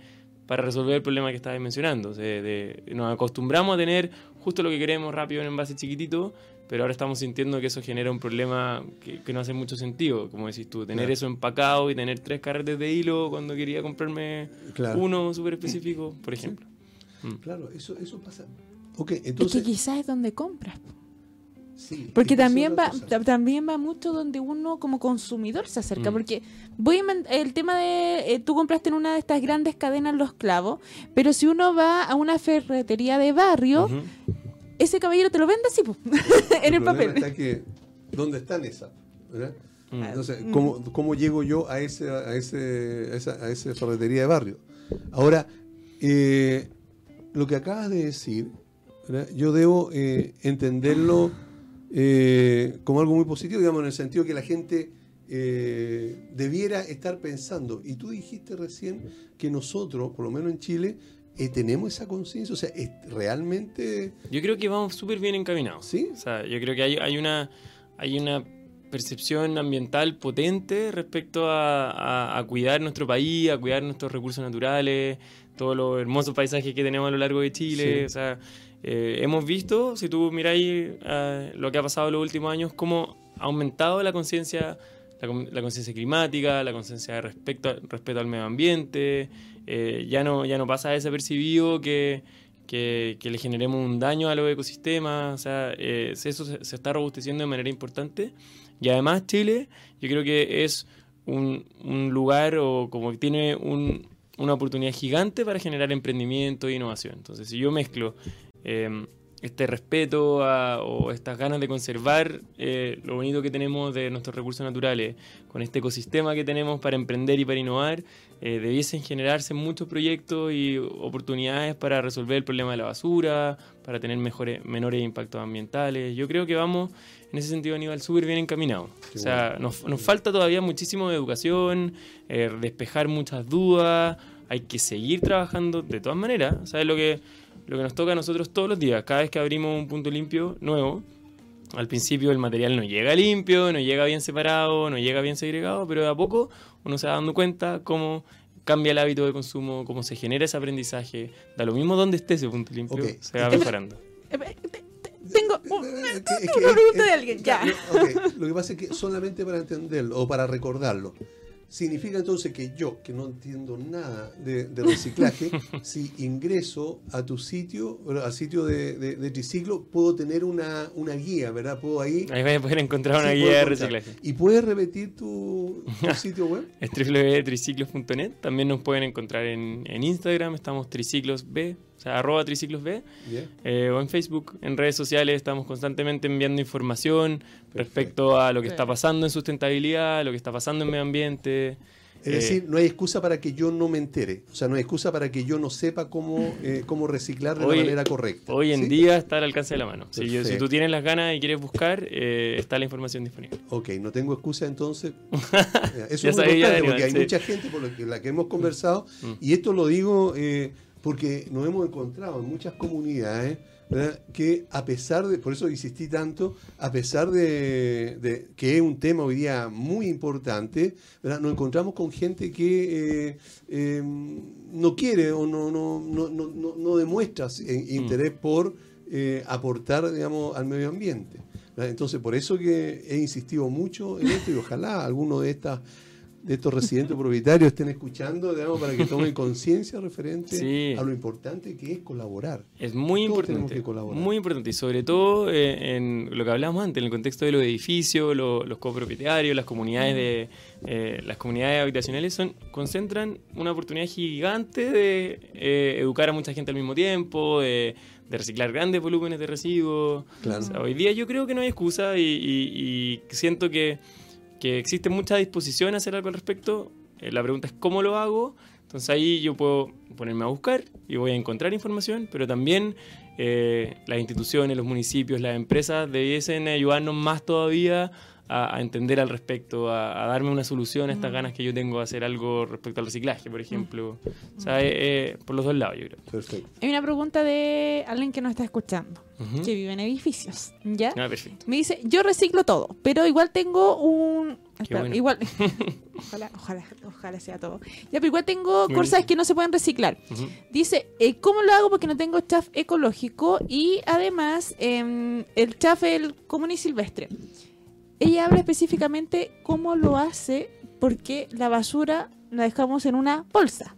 para resolver el problema que estabas mencionando. O sea, de- nos acostumbramos a tener justo lo que queremos rápido en envase chiquitito, pero ahora estamos sintiendo que eso genera un problema que, que no hace mucho sentido, como decís tú, tener Claro. eso empacado y tener tres carretes de hilo cuando quería comprarme Claro. uno súper específico, por ejemplo. Mm. Claro, eso, eso pasa. Ok, Es entonces... que quizás es donde compras. Sí, Porque también va, también va mucho donde uno como consumidor se acerca. Mm. Porque voy el tema de eh, tú compraste en una de estas grandes cadenas los clavos, pero si uno va a una ferretería de barrio, ese caballero te lo vende así, en el problema papel. Está que, ¿Dónde están esas? ¿verdad? Mm. Entonces, ¿cómo, cómo llego yo a ese, a ese, a esa, a esa ferretería de barrio? Ahora, eh, lo que acabas de decir, ¿verdad? yo debo eh, entenderlo eh, como algo muy positivo, digamos, en el sentido que la gente eh, debiera estar pensando. Y tú dijiste recién que nosotros, por lo menos en Chile, eh, tenemos esa conciencia, o sea, es realmente... Yo creo que vamos súper bien encaminados. ¿Sí? O sea, yo creo que hay, hay una hay una percepción ambiental potente respecto a, a- a cuidar nuestro país, a cuidar nuestros recursos naturales, todos los hermosos paisajes que tenemos a lo largo de Chile. Sí. O sea, eh, hemos visto, si tú miráis eh, lo que ha pasado en los últimos años, cómo ha aumentado la conciencia la, con- la conciencia climática, la conciencia respecto, respeto al medio ambiente. eh, ya, no, ya no pasa desapercibido que, que, le generemos un daño a los ecosistemas. O sea, eso se, se está robusteciendo de manera importante. Y además Chile, yo creo que es un, un lugar o como que tiene un- una oportunidad gigante para generar emprendimiento e innovación. Entonces, si yo mezclo eh, este respeto a- o estas ganas de conservar eh, lo bonito que tenemos de nuestros recursos naturales con este ecosistema que tenemos para emprender y para innovar, eh, debiesen generarse muchos proyectos y oportunidades para resolver el problema de la basura, para tener mejores, menores impactos ambientales. Yo creo que vamos, en ese sentido, Aníbal, súper bien encaminados. Qué O sea, nos, nos falta todavía muchísimo de educación, eh, despejar muchas dudas, hay que seguir trabajando de todas maneras. ¿Sabes lo que, lo que nos toca a nosotros todos los días? Cada vez que abrimos un punto limpio nuevo, al principio el material no llega limpio, no llega bien separado, no llega bien segregado, pero de a poco uno se va dando cuenta cómo cambia el hábito de consumo, cómo se genera ese aprendizaje. Da lo mismo donde esté ese punto limpio, Ok. se va mejorando. Te- te- Tengo una pregunta de alguien, ya. Lo que pasa es que solamente para entenderlo o para recordarlo, significa entonces que yo, que no entiendo nada de, de reciclaje, si ingreso a tu sitio, al sitio de, de- de triciclo, puedo tener una, una guía, ¿verdad? Puedo ahí... Ahí vas a poder encontrar una sí, guía de reciclaje. ¿Y puedes repetir tu, tu sitio web? Es www.triciclos.net. También nos pueden encontrar en, en Instagram, estamos triciclosb, o sea, arroba triciclosb. Bien. eh, o en Facebook, en redes sociales, estamos constantemente enviando información respecto a lo que Sí. está pasando en sustentabilidad, lo que está pasando en medio ambiente. Es Eh, decir, no hay excusa para que yo no me entere. O sea, no hay excusa para que yo no sepa cómo, eh, cómo reciclar de Hoy- la manera correcta. Hoy en ¿sí? día está al alcance de la mano. Si, yo- si Perfecto. tú tienes las ganas y quieres buscar, eh, está la información disponible. Ok, no tengo excusa entonces. Eso es muy sabía, importante porque hay sí. mucha gente por la que, la que hemos conversado, Mm. y esto lo digo eh, porque nos hemos encontrado en muchas comunidades ¿verdad? que a pesar de, por eso insistí tanto, a pesar de, de que es un tema hoy día muy importante, ¿verdad? nos encontramos con gente que eh, eh, no quiere o no, no, no, no, no- demuestra eh, interés por eh, aportar digamos, al medio ambiente. ¿verdad? Entonces, por eso que he insistido mucho en esto y ojalá alguno de estas de estos residentes propietarios estén escuchando, digamos, para que tomen conciencia referente Sí. a lo importante que es colaborar. Es muy Todos importante. que colaborar. Muy importante. Y sobre todo eh, en lo que hablábamos antes, en el contexto de los edificios, lo- los copropietarios, las comunidades de eh, las comunidades habitacionales son, concentran una oportunidad gigante de eh, educar a mucha gente al mismo tiempo, de, de reciclar grandes volúmenes de residuos. Claro. O sea, hoy día yo creo que no hay excusa y, y- y siento que, que existe mucha disposición a hacer algo al respecto. Eh, la pregunta es cómo lo hago. Entonces ahí yo puedo ponerme a buscar y voy a encontrar información, pero también eh, las instituciones, los municipios, las empresas debiesen ayudarnos más todavía a, a entender al respecto, a, a darme una solución a estas ganas que yo tengo de hacer algo respecto al reciclaje, por ejemplo. O sea, eh, eh, por los dos lados, yo creo. Perfecto. Hay una pregunta de alguien que nos está escuchando, Ujú. que vive en edificios, ¿ya? Ah, perfecto. Me dice, yo reciclo todo, pero igual tengo un... Espera, bueno. igual... ojalá, ojalá, ojalá sea todo. Ya, pero igual tengo Muy cosas bien. que no se pueden reciclar. Ujú. Dice, eh, ¿cómo lo hago? Porque no tengo chaff ecológico y además em, el chaff es el común y silvestre. Ella habla específicamente cómo lo hace porque la basura la dejamos en una bolsa.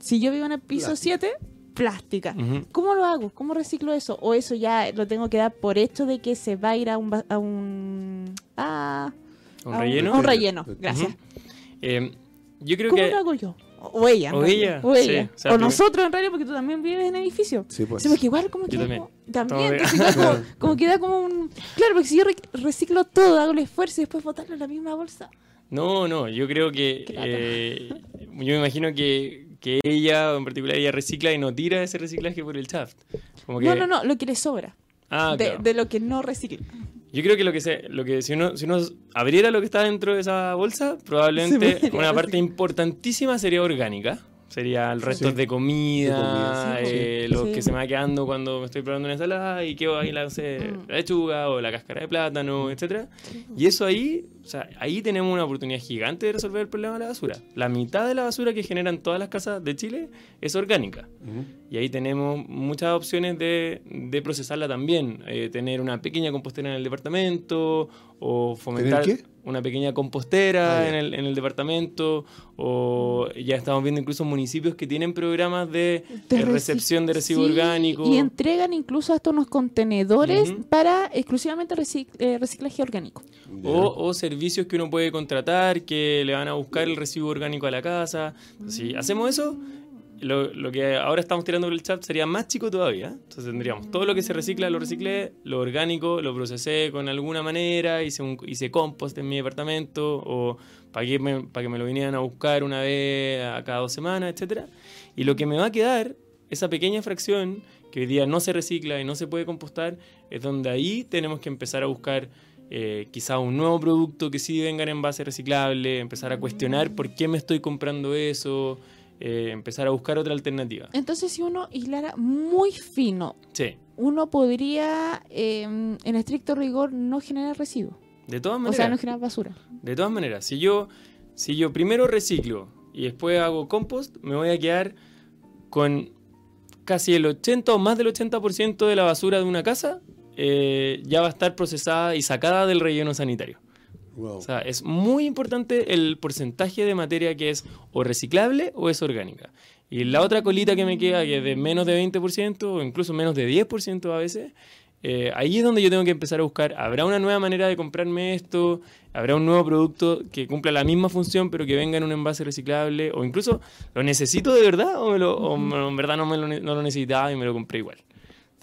Si yo vivo en el piso Plástica. 7, plástica. ¿Cómo lo hago? ¿Cómo reciclo eso? ¿O eso ya lo tengo que dar por hecho de que se va a ir a un... A un, a, ¿Un a relleno? a un relleno, gracias. Eh, yo creo ¿Cómo que... lo hago yo? O o ella. O ¿no? ella, O, sí. ella. O sea, o tú- nosotros en realidad, porque tú también vives en edificio. Sí, pues. Sí, porque igual como que también. como- también, Todavía. entonces igual como, como que da como un... Claro, porque si yo re- reciclo todo, hago el esfuerzo y después botarlo en la misma bolsa. No, no, yo creo que... Eh, yo me imagino que, que ella, en particular, ella recicla y no tira ese reciclaje por el shaft. Como que, No, no, no, lo que le sobra. Ah, de, claro. de lo que no recicla. Yo creo que lo que se, lo que si uno, si uno abriera lo que está dentro de esa bolsa, probablemente una parte importantísima sería orgánica. Serían restos Sí. de comida, De comida, sí, eh, sí. los Sí. que se me va quedando cuando me estoy preparando una ensalada y quedo ahí la, no sé, Mm. la lechuga o la cáscara de plátano, etcétera. Y eso ahí, o sea, ahí tenemos una oportunidad gigante de resolver el problema de la basura. La mitad de la basura que generan todas las casas de Chile es orgánica. Y ahí tenemos muchas opciones de, de procesarla también. Eh, tener una pequeña compostera en el departamento o fomentar qué? una pequeña compostera Ah, en, el, en el departamento o ya estamos viendo incluso municipios que tienen programas de, De eh, recepción de residuos Sí, orgánicos. Y entregan incluso hasta unos contenedores para exclusivamente recic- eh, reciclaje orgánico. O, o servicios que uno puede contratar que le van a buscar el residuo orgánico a la casa. Si hacemos eso, lo, que ahora estamos tirando por el chat sería más chico todavía. Entonces tendríamos todo lo que se recicla, lo reciclé, lo orgánico, lo procesé con alguna manera, hice, un, hice compost en mi departamento o para que, me, lo vinieran a buscar una vez a cada dos semanas, etcétera Y lo que me va a quedar, esa pequeña fracción que hoy día no se recicla y no se puede compostar, es donde ahí tenemos que empezar a buscar eh, quizá un nuevo producto que sí venga en envase reciclable, empezar a cuestionar por qué me estoy comprando eso, eh, empezar a buscar otra alternativa. Entonces, si uno hilara muy fino, Sí, uno podría, eh, en estricto rigor, no generar residuos. de todas O maneras. sea, no generar basura. De todas maneras, si yo, si yo primero reciclo y después hago compost, me voy a quedar con casi el 80 o más del 80% de la basura de una casa eh, ya va a estar procesada y sacada del relleno sanitario. Wow. O sea, es muy importante el porcentaje de materia que es o reciclable o es orgánica. Y la otra colita que me queda, que es de menos de 20% o incluso menos de 10% a veces, eh, ahí es donde yo tengo que empezar a buscar, ¿habrá una nueva manera de comprarme esto? ¿Habrá un nuevo producto que cumpla la misma función pero que venga en un envase reciclable? ¿O incluso lo necesito de verdad o, me lo- o en verdad no, me lo, no lo necesitaba y me lo compré igual?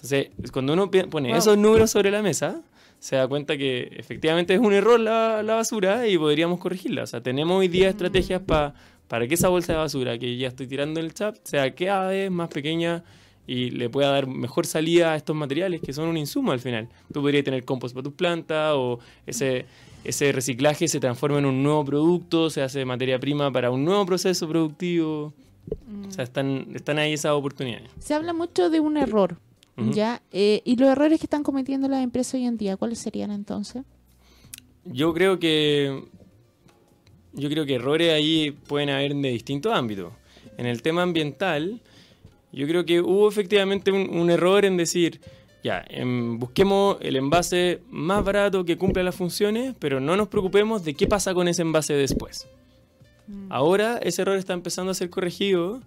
Entonces, cuando uno pone Wow. esos números sobre la mesa, se da cuenta que efectivamente es un error la, la basura y podríamos corregirla. O sea, tenemos hoy día estrategias pa- para que esa bolsa de basura que ya estoy tirando en el chat sea cada vez más pequeña y le pueda dar mejor salida a estos materiales que son un insumo al final. Tú podrías tener compost para tus plantas o ese, ese reciclaje se transforma en un nuevo producto, se hace materia prima para un nuevo proceso productivo. O sea, están, están ahí esas oportunidades. Se habla mucho de un error, ¿ya? Eh, ¿Y los errores que están cometiendo las empresas hoy en día, cuáles serían entonces? Yo creo que yo creo que errores ahí pueden haber de distintos ámbitos. En el tema ambiental, yo creo que hubo efectivamente un, un error en decir, ya, em, busquemos el envase más barato que cumpla las funciones, pero no nos preocupemos de qué pasa con ese envase después. Ahora ese error está empezando a ser corregido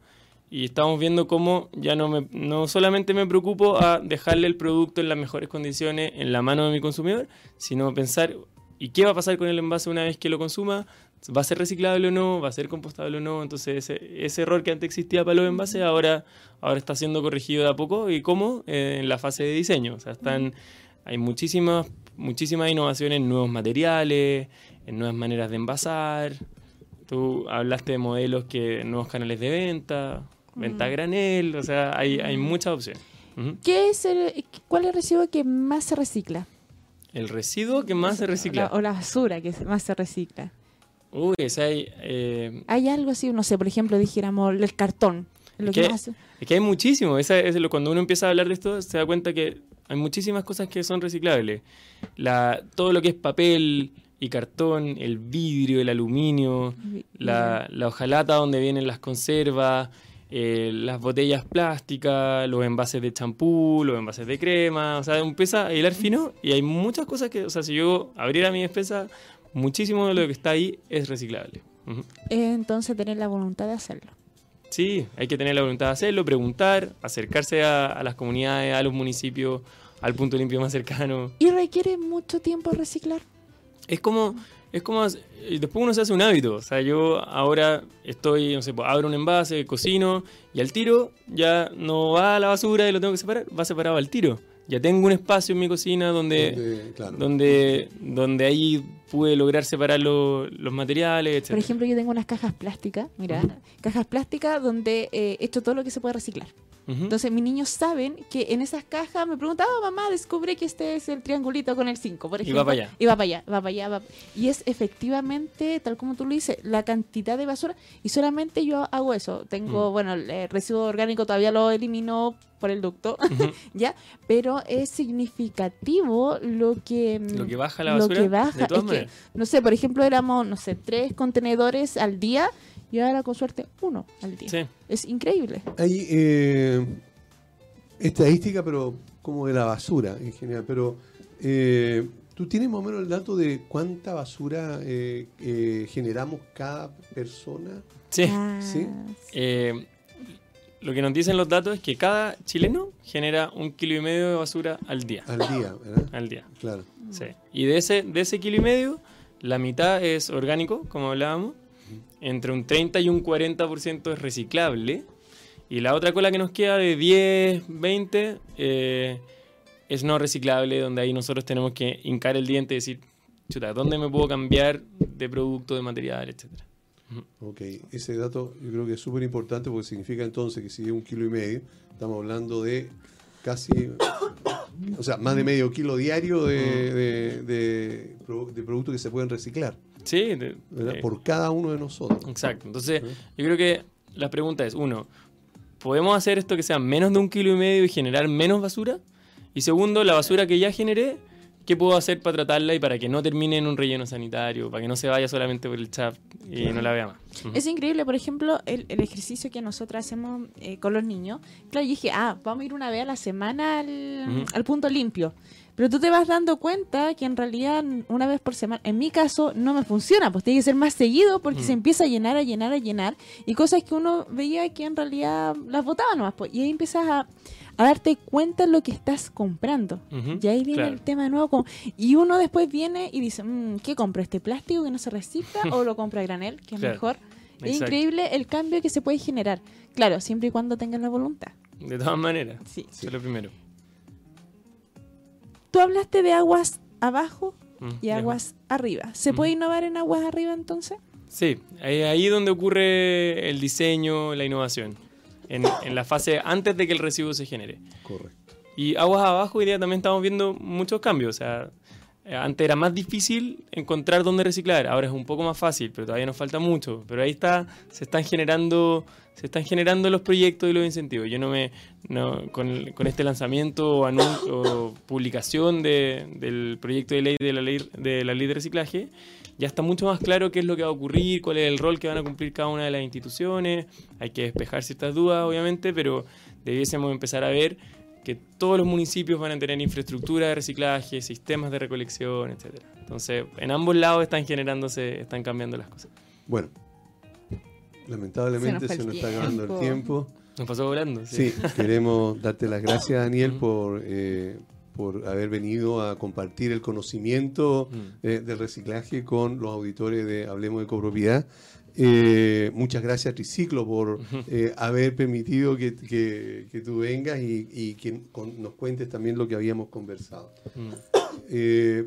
y estamos viendo cómo ya no, me, no solamente me preocupo a dejarle el producto en las mejores condiciones en la mano de mi consumidor, sino pensar, ¿y qué va a pasar con el envase una vez que lo consuma? ¿Va a ser reciclable o no? ¿Va a ser compostable o no? Entonces ese, error que antes existía para los envases ahora, ahora está siendo corregido de a poco. ¿Y cómo? Eh, en la fase de diseño. O sea, están, hay muchísimas, muchísimas innovaciones en nuevos materiales, en nuevas maneras de envasar. Tú hablaste de modelos que nuevos canales de venta, venta a granel, o sea, hay, hay muchas opciones. ¿Qué es el, ¿Cuál es el residuo que más se recicla? El residuo que más se recicla. La- o la basura que más se recicla. Uy, ese hay, eh, ¿Hay algo así? No sé, por ejemplo, dijéramos el cartón. Lo que es que hay muchísimo. Esa es lo, cuando uno empieza a hablar de esto, se da cuenta que hay muchísimas cosas que son reciclables. La, todo lo que es papel y cartón, el vidrio, el aluminio, la, la hojalata donde vienen las conservas, eh, las botellas plásticas, los envases de champú, los envases de crema, o sea, empieza a hilar fino y hay muchas cosas que, o sea, si yo abriera mi despensa, muchísimo de lo que está ahí es reciclable. Entonces, tener la voluntad de hacerlo. Sí, hay que tener la voluntad de hacerlo, preguntar, acercarse a, a las comunidades, a los municipios, al punto limpio más cercano. ¿Y requiere mucho tiempo reciclar? Es como, es como, después uno se hace un hábito. O sea, yo ahora estoy, no sé, pues, abro un envase, cocino y al tiro ya no va a la basura y lo tengo que separar, va separado al tiro. Ya tengo un espacio en mi cocina donde, Donde, claro. donde, donde ahí pude lograr separar lo- los materiales, etc. Por ejemplo, yo tengo unas cajas plásticas, mira, cajas plásticas donde eh, he hecho todo lo que se puede reciclar. Entonces, mis niños saben que en esas cajas me preguntan, "Ah, mamá, descubrí que este es el triangulito con el 5, por Y ejemplo. va para allá. Y va para allá, va para allá. va- Y es efectivamente, tal como tú lo dices, la cantidad de basura. Y solamente yo hago eso. Tengo, bueno, el eh, residuo orgánico todavía lo elimino por el ducto, ¿ya? Pero es significativo lo que... mm, Lo que baja la lo basura, que baja, de todas es que, maneras. no sé, por ejemplo, éramos, no sé, tres contenedores al día y ahora con suerte uno al día. Sí. Es increíble. Hay eh, estadística, pero como de la basura en general. Pero eh, tú tienes más o menos el dato de cuánta basura eh, eh, generamos cada persona. Sí. Ah, Sí. Eh, lo que nos dicen los datos es que cada chileno genera un kilo y medio de basura al día. Al día, ¿verdad? Al día, Claro. sí. Y de ese, de ese kilo y medio, la mitad es orgánico, como hablábamos. Entre un 30 y un 40% es reciclable. Y la otra cola que nos queda de 10, 20 eh, es no reciclable, donde ahí nosotros tenemos que hincar el diente y decir, chuta, ¿dónde me puedo cambiar de producto, de material, etcétera? Ok, ese dato yo creo que es súper importante porque significa entonces que si es un kilo y medio, estamos hablando de casi, o sea, más de medio kilo diario de, de, de produ- de productos que se pueden reciclar, Sí, de- ¿verdad? eh, Por cada uno de nosotros. Exacto. Entonces, Sí. yo creo que la pregunta es, uno, ¿podemos hacer esto que sea menos de un kilo y medio y generar menos basura? Y segundo, la basura que ya generé, ¿qué puedo hacer para tratarla y para que no termine en un relleno sanitario, para que no se vaya solamente por el chat y no la vea más? Ujú. Es increíble, por ejemplo, el, el ejercicio que nosotros hacemos eh, con los niños. Claro, yo dije, ah, vamos a ir una vez a la semana al, Ujú. al punto limpio. Pero tú te vas dando cuenta que en realidad una vez por semana, en mi caso, no me funciona, pues tiene que ser más seguido porque Mm. se empieza a llenar, a llenar, a llenar. Y cosas que uno veía que en realidad las botaba nomás. Pues, y ahí empiezas a, a darte cuenta de lo que estás comprando. Ujú, Y ahí viene claro. el tema de nuevo. y uno después viene y dice, "Mm, ¿qué compro? ¿Este plástico que no se recicla o lo compro a granel, que es Claro, mejor? Es increíble el cambio que se puede generar. Claro, siempre y cuando tengas la voluntad. De todas maneras, Sí. eso es lo primero. Tú hablaste de aguas abajo Mm, y aguas arriba. ¿Se puede innovar en aguas arriba entonces? Sí, ahí, ahí donde ocurre el diseño, la innovación. En, en la fase antes de que el residuo se genere. Correcto. Y aguas abajo, hoy día también estamos viendo muchos cambios. O sea, eh, antes era más difícil encontrar dónde reciclar, ahora es un poco más fácil, pero todavía nos falta mucho. Pero ahí está, se están generando, se están generando los proyectos y los incentivos. Yo no me, no, con, con este lanzamiento o, publicación de- del proyecto de ley de la ley de la ley de reciclaje, ya está mucho más claro qué es lo que va a ocurrir, cuál es el rol que van a cumplir cada una de las instituciones. Hay que despejar ciertas dudas, obviamente, pero debiésemos empezar a ver que todos los municipios van a tener infraestructura de reciclaje, sistemas de recolección, etcétera. Entonces, en ambos lados están generándose, están cambiando las cosas. Bueno, lamentablemente Se se nos está acabando el tiempo. Nos pasó volando. Sí, queremos darte las gracias, Daniel, por, eh, por haber venido a compartir el conocimiento eh, del reciclaje con los auditores de Hablemos de Copropiedad. Eh, muchas gracias, Triciclo, por eh, haber permitido que, que- que tú vengas y, y que con- nos cuentes también lo que habíamos conversado. Mm. Eh,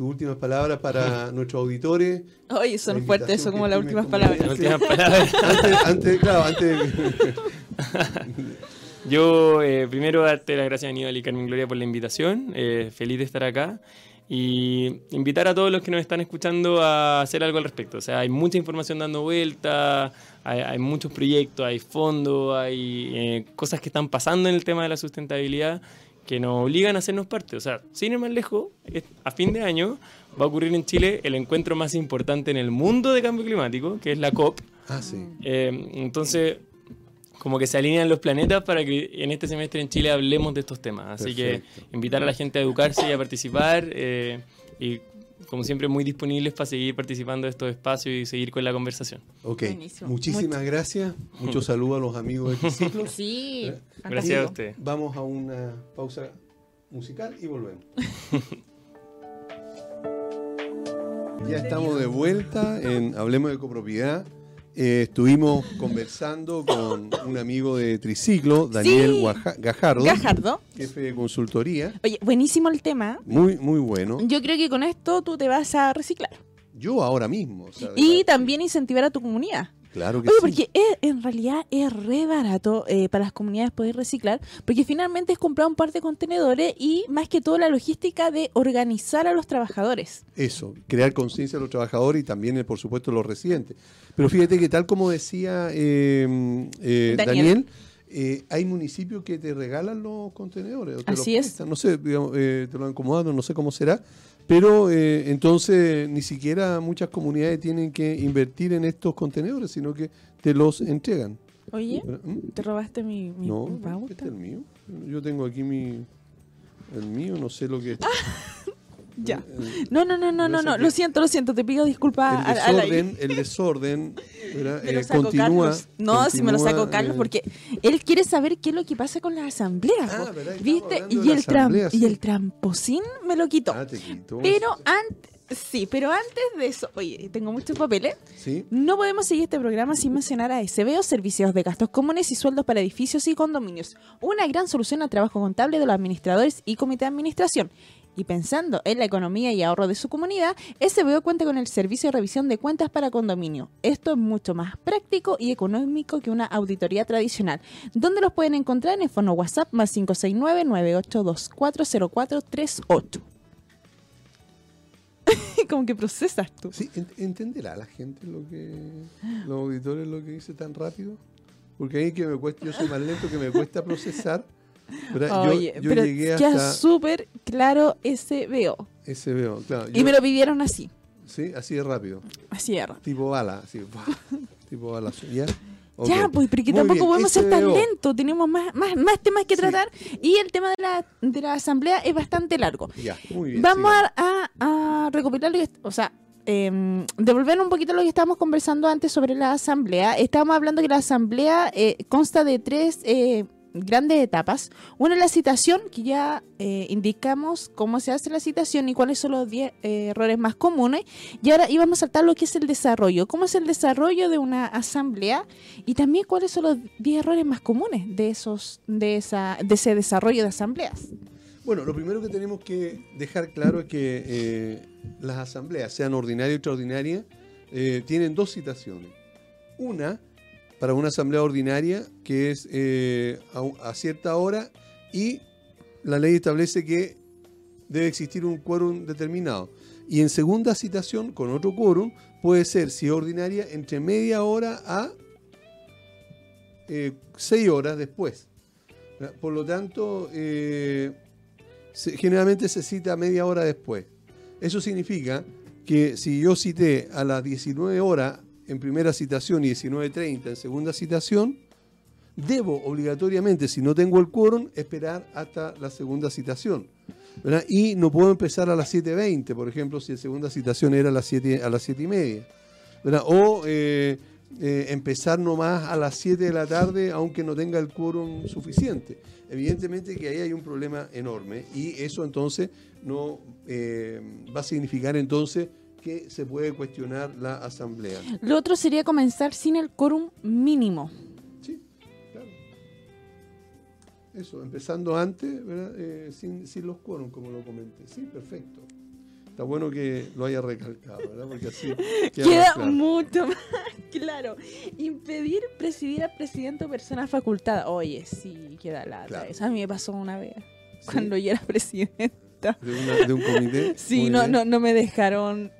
tus últimas palabras para nuestros auditores. Oye, son fuertes eso como las últimas palabras. Las últimas palabras. Antes, antes, claro, antes. Yo eh, primero darte las gracias a Aníbal y Carmen Gloria por la invitación, eh, feliz de estar acá y invitar a todos los que nos están escuchando a hacer algo al respecto. O sea, hay mucha información dando vuelta, hay, hay muchos proyectos, hay fondos, hay eh, cosas que están pasando en el tema de la sustentabilidad que nos obligan a hacernos parte. O sea, sin ir más lejos, a fin de año va a ocurrir en Chile el encuentro más importante en el mundo de cambio climático, que es la COP. Ah, sí. Eh, entonces, como que se alinean los planetas para que en este semestre en Chile hablemos de estos temas. Así Perfecto. que invitar a la gente a educarse y a participar. eh, y como siempre, muy disponibles para seguir participando de estos espacios y seguir con la conversación. Ok. Buenísimo. Muchísimas gracias. Muchos saludos a los amigos de Triciclo. Sí. ¿Eh? Gracias a usted. Vamos a una pausa musical y volvemos. ya estamos de vuelta en Hablemos de Copropiedad. Eh, estuvimos conversando con un amigo de Triciclo, Daniel Sí. Guaja- Gajardo, Gajardo. jefe de consultoría. Oye, buenísimo el tema. Muy, muy bueno. Yo creo que con esto tú te vas a reciclar. Yo ahora mismo. o sea, Y también incentivar a tu comunidad. Claro que Oye, sí. porque es- en realidad es re barato eh, para las comunidades poder reciclar, porque finalmente es comprar un par de contenedores y más que todo la logística de organizar a los trabajadores. Eso, crear conciencia de los trabajadores y también, eh, por supuesto, los residentes. Pero fíjate que tal como decía eh, eh, Daniel. Daniel, eh, hay municipios que te regalan los contenedores. o te los Así es. prestan, No sé, digamos, eh, te lo han acomodado, no sé cómo será. Pero eh, entonces ni siquiera muchas comunidades tienen que invertir en estos contenedores, sino que te los entregan. Oye, ¿Mm? te robaste mi, mi No, mi no, pauta. este es el mío. Yo tengo aquí mi... El mío, no sé lo que es. Ya. No, no, no, no, no, no. Lo siento, lo siento. Te pido disculpas el al, al aire. desorden, el desorden ¿verdad? Me lo Eh, saco continúa. Carlos. No, si me lo saco Carlos eh, porque él quiere saber qué es lo que pasa con las asambleas. Ah, ¿Viste? Y el, tram- asamblea, y el tramposín me lo quitó. Ah, te quito. Pero antes, sí, pero antes de eso, oye, tengo muchos papeles. Sí. No podemos seguir este programa sin mencionar a SBO, Servicios de Gastos Comunes y Sueldos para Edificios y Condominios, una gran solución al trabajo contable de los administradores y comité de administración. Y pensando en la economía y ahorro de su comunidad, SBO cuenta con el servicio de revisión de cuentas para condominio. Esto es mucho más práctico y económico que una auditoría tradicional. ¿Dónde los pueden encontrar? En el fono WhatsApp más 569-98240438. Como que procesas tú. Sí, ent- ¿entenderá la gente lo que. los auditores lo que dice tan rápido? porque a que me cuesta, yo soy más lento que me cuesta procesar. Yo- Oye, yo, pero llegué queda hasta súper claro ese veo. ese veo, claro. Y yo- me lo pidieron así. Sí, así de rápido. Así de rápido. Tipo bala, tipo bala. ¿Ya? Ya, pues, pero que Muy tampoco bien, podemos ser tan lentos. Tenemos más, más, más temas que Sí. tratar. Y el tema de la, de la asamblea es bastante largo. Ya, muy bien. Vamos a- a recopilar lo que, o sea, em, devolver un poquito lo que estábamos conversando antes sobre la asamblea. Estábamos hablando que la asamblea eh, consta de tres eh, grandes etapas. Una es la citación, que ya eh, indicamos cómo se hace la citación y cuáles son los 10 eh, errores más comunes. Y ahora íbamos a saltar lo que es el desarrollo. ¿Cómo es el desarrollo de una asamblea? Y también cuáles son los 10 errores más comunes de, esos, de, esa, de ese desarrollo de asambleas. Bueno, lo primero que tenemos que dejar claro es que eh, las asambleas, sean ordinarias o extraordinarias, tienen dos citaciones. Una para una asamblea ordinaria, que es eh, a, cierta hora, y la ley establece que debe existir un quórum determinado. Y en segunda citación, con otro quórum, puede ser, si es ordinaria, entre media hora a eh, seis horas después. Por lo tanto, eh, generalmente se cita media hora después. Eso significa que si yo cité a las 19 horas en primera citación y 19.30 en segunda citación, debo obligatoriamente, si no tengo el quórum, esperar hasta la segunda citación. Y no puedo empezar a las 7.20, por ejemplo, si la segunda citación era a las 7, a las 7 y media. O eh, eh, empezar nomás a las 7 de la tarde, aunque no tenga el quórum suficiente. Evidentemente que ahí hay un problema enorme y eso entonces no eh, va a significar entonces que se puede cuestionar la asamblea. Lo otro sería comenzar sin el quórum mínimo. Sí, claro. Eso, empezando antes, ¿verdad? Eh, sin, sin los quórum, como lo comenté. Sí, perfecto. Está bueno que lo haya recalcado, ¿verdad? Porque así queda, Queda más claro. mucho más claro. Impedir presidir al presidente o persona facultada. Oye, sí, queda. Claro. Eso a mí me pasó una vez Sí, cuando yo era presidenta. de, una- de un comité. Sí, no, no, no me dejaron.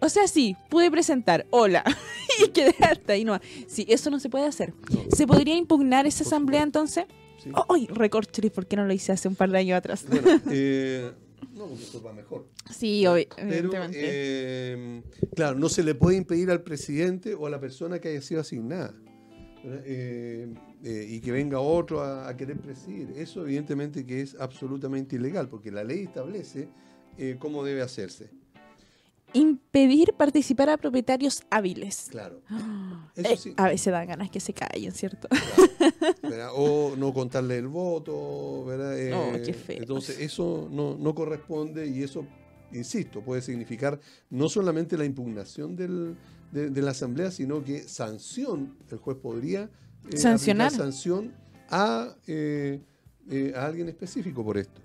O sea, sí, pude presentar. Hola. y quedé hasta ahí no. Sí, eso no se puede hacer. No, ¿Se podría impugnar esa asamblea entonces? sí. Oh, ¡Ay! ¿Por qué no lo hice hace un par de años atrás? Bueno, eh, no, eso va mejor. sí, obvi- Pero, evidentemente. eh, claro, no se le puede impedir al presidente o a la persona que haya sido asignada. ¿verdad? Eh, eh, y que venga otro a, a querer presidir. Eso evidentemente que es absolutamente ilegal, porque la ley establece eh, cómo debe hacerse. Impedir participar a propietarios hábiles. Claro. Ah, Eso eh. A veces dan ganas que se callen, ¿cierto? O no contarle el voto, ¿verdad? Eh, Oh, qué feo. Entonces, eso no, no corresponde y eso, insisto, puede significar no solamente la impugnación del- de, de la Asamblea, sino que sanción, el juez podría eh, Sancionar. sanción a, eh, eh, a alguien específico por esto.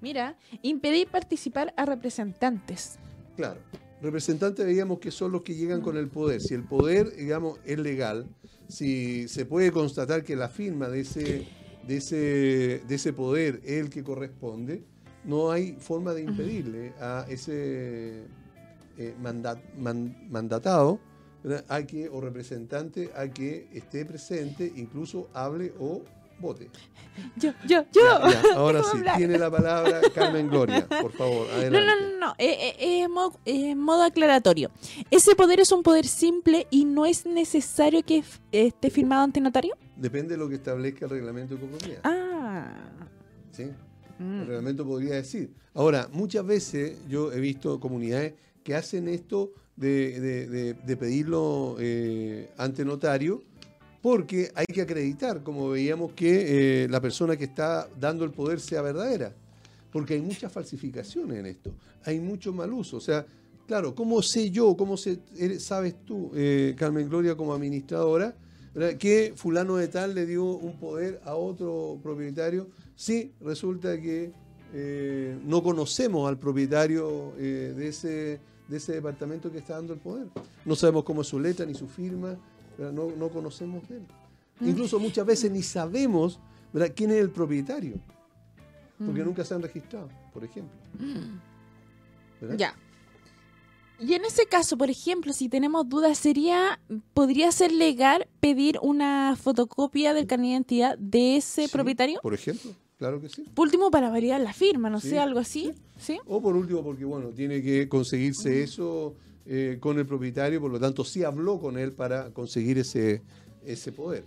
Mira, impedir participar a representantes. Claro. Representantes veíamos que son los que llegan con el poder. Si el poder, digamos, es legal, si se puede constatar que la firma de ese, de ese, de ese poder es el que corresponde, no hay forma de impedirle a ese eh, manda- man- mandatado ¿verdad? a que, o representante a que esté presente, incluso hable o vote. Yo, yo, yo. Ya, ya, ahora sí, tiene la palabra Carmen Gloria, por favor, No, adelante. no, no, no. eh, eh, eh, eh, modo aclaratorio. Ese poder es un poder simple y no es necesario que esté firmado ante notario. Depende de lo que establezca el reglamento de copropiedad. Ah. ¿sí? mm. El reglamento podría decir. Ahora, muchas veces yo he visto comunidades que hacen esto de, de- de- de pedirlo ante notario porque hay que acreditar, como veíamos, que eh, la persona que está dando el poder sea verdadera. Porque hay muchas falsificaciones en esto, hay mucho mal uso. O sea, claro, ¿cómo sé yo, cómo sé- eres- sabes tú, eh, Carmen Gloria, como administradora, que fulano de tal le dio un poder a otro propietario? Sí, resulta que eh, no conocemos al propietario eh, de, ese, de ese departamento que está dando el poder. No sabemos cómo es su letra ni su firma. No, no conocemos de él. Mm. Incluso muchas veces ni sabemos ¿verdad? quién es el propietario, porque Mm. nunca se han registrado, por ejemplo. ¿verdad? Ya. Y en ese caso, por ejemplo, si tenemos dudas, sería, podría ser legal pedir una fotocopia del carnet de identidad de ese Sí, propietario. Por ejemplo, claro que sí. Por último, para variar la firma, no Sí, sé, algo así. ¿Sí? O por último, porque bueno, tiene que conseguirse eso eh, con el propietario, por lo tanto sí habló con él para conseguir ese, ese poder.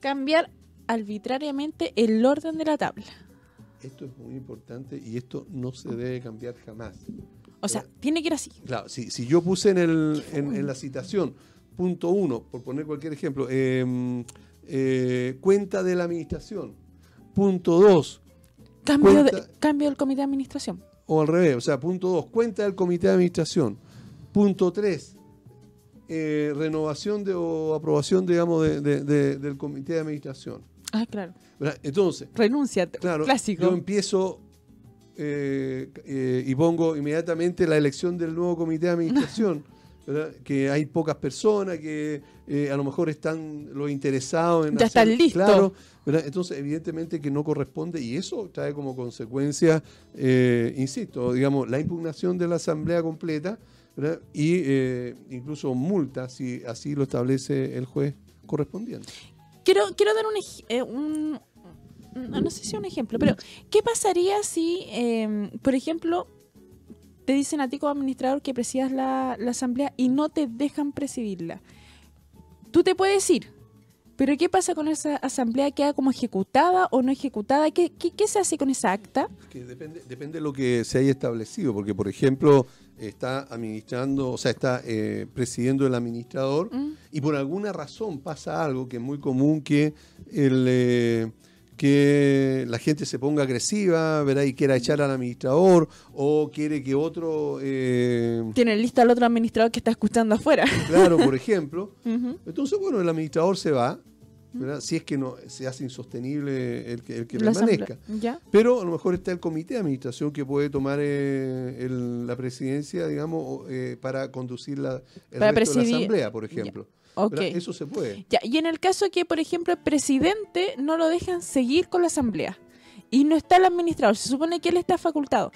Cambiar arbitrariamente el orden de la tabla. Esto es muy importante y esto no se debe cambiar jamás. O sea, tiene que ir así. Claro, si, si yo puse en, el, en, en la citación, punto uno, por poner cualquier ejemplo, eh, eh, cuenta de la administración, punto dos, Cambio, de- cambio del comité de administración. o al revés, o sea, punto dos, cuenta del comité de administración, punto tres, eh, renovación de, o aprobación, digamos, de- de- de- del comité de administración. Ah, claro. ¿verdad? Entonces, Renuncia. Claro, clásico. yo empiezo eh, eh, y pongo inmediatamente la elección del nuevo comité de administración, ¿verdad? que hay pocas personas, que eh, a lo mejor están los interesados en Ya están listos. Claro, ¿verdad? entonces evidentemente que no corresponde y eso trae como consecuencia, insisto, digamos, la impugnación de la asamblea completa y eh, incluso multa si así lo establece el juez correspondiente. Quiero, quiero dar un, eh, un- No no sé si un ejemplo, pero ¿qué pasaría si, eh, por ejemplo, te dicen a ti como administrador que presidas la, la asamblea y no te dejan presidirla? Tú te puedes ir, pero ¿qué pasa con esa asamblea? ¿Queda como ejecutada o no ejecutada? ¿Qué, qué, qué se hace con esa acta? Que depende, depende de lo que se haya establecido, porque por ejemplo está administrando, o sea, está eh, presidiendo el administrador Mm. y por alguna razón pasa algo que es muy común que el eh, que la gente se ponga agresiva, ¿verdad? Y quiera echar al administrador o quiere que otro, eh, Tienen lista al otro administrador que está escuchando afuera. claro, por ejemplo, entonces bueno, el administrador se va, ¿verdad? Si es que no se hace insostenible el que, el que permanezca. ¿Ya? Pero a lo mejor está el comité de administración que puede tomar eh, el- la presidencia, digamos, eh, para conducir la, el Para resto de la presidir- asamblea, por ejemplo. Eso se puede. Ya, y en el caso que, por ejemplo, el presidente no lo dejan seguir con la asamblea y no está el administrador, se supone que él está facultado,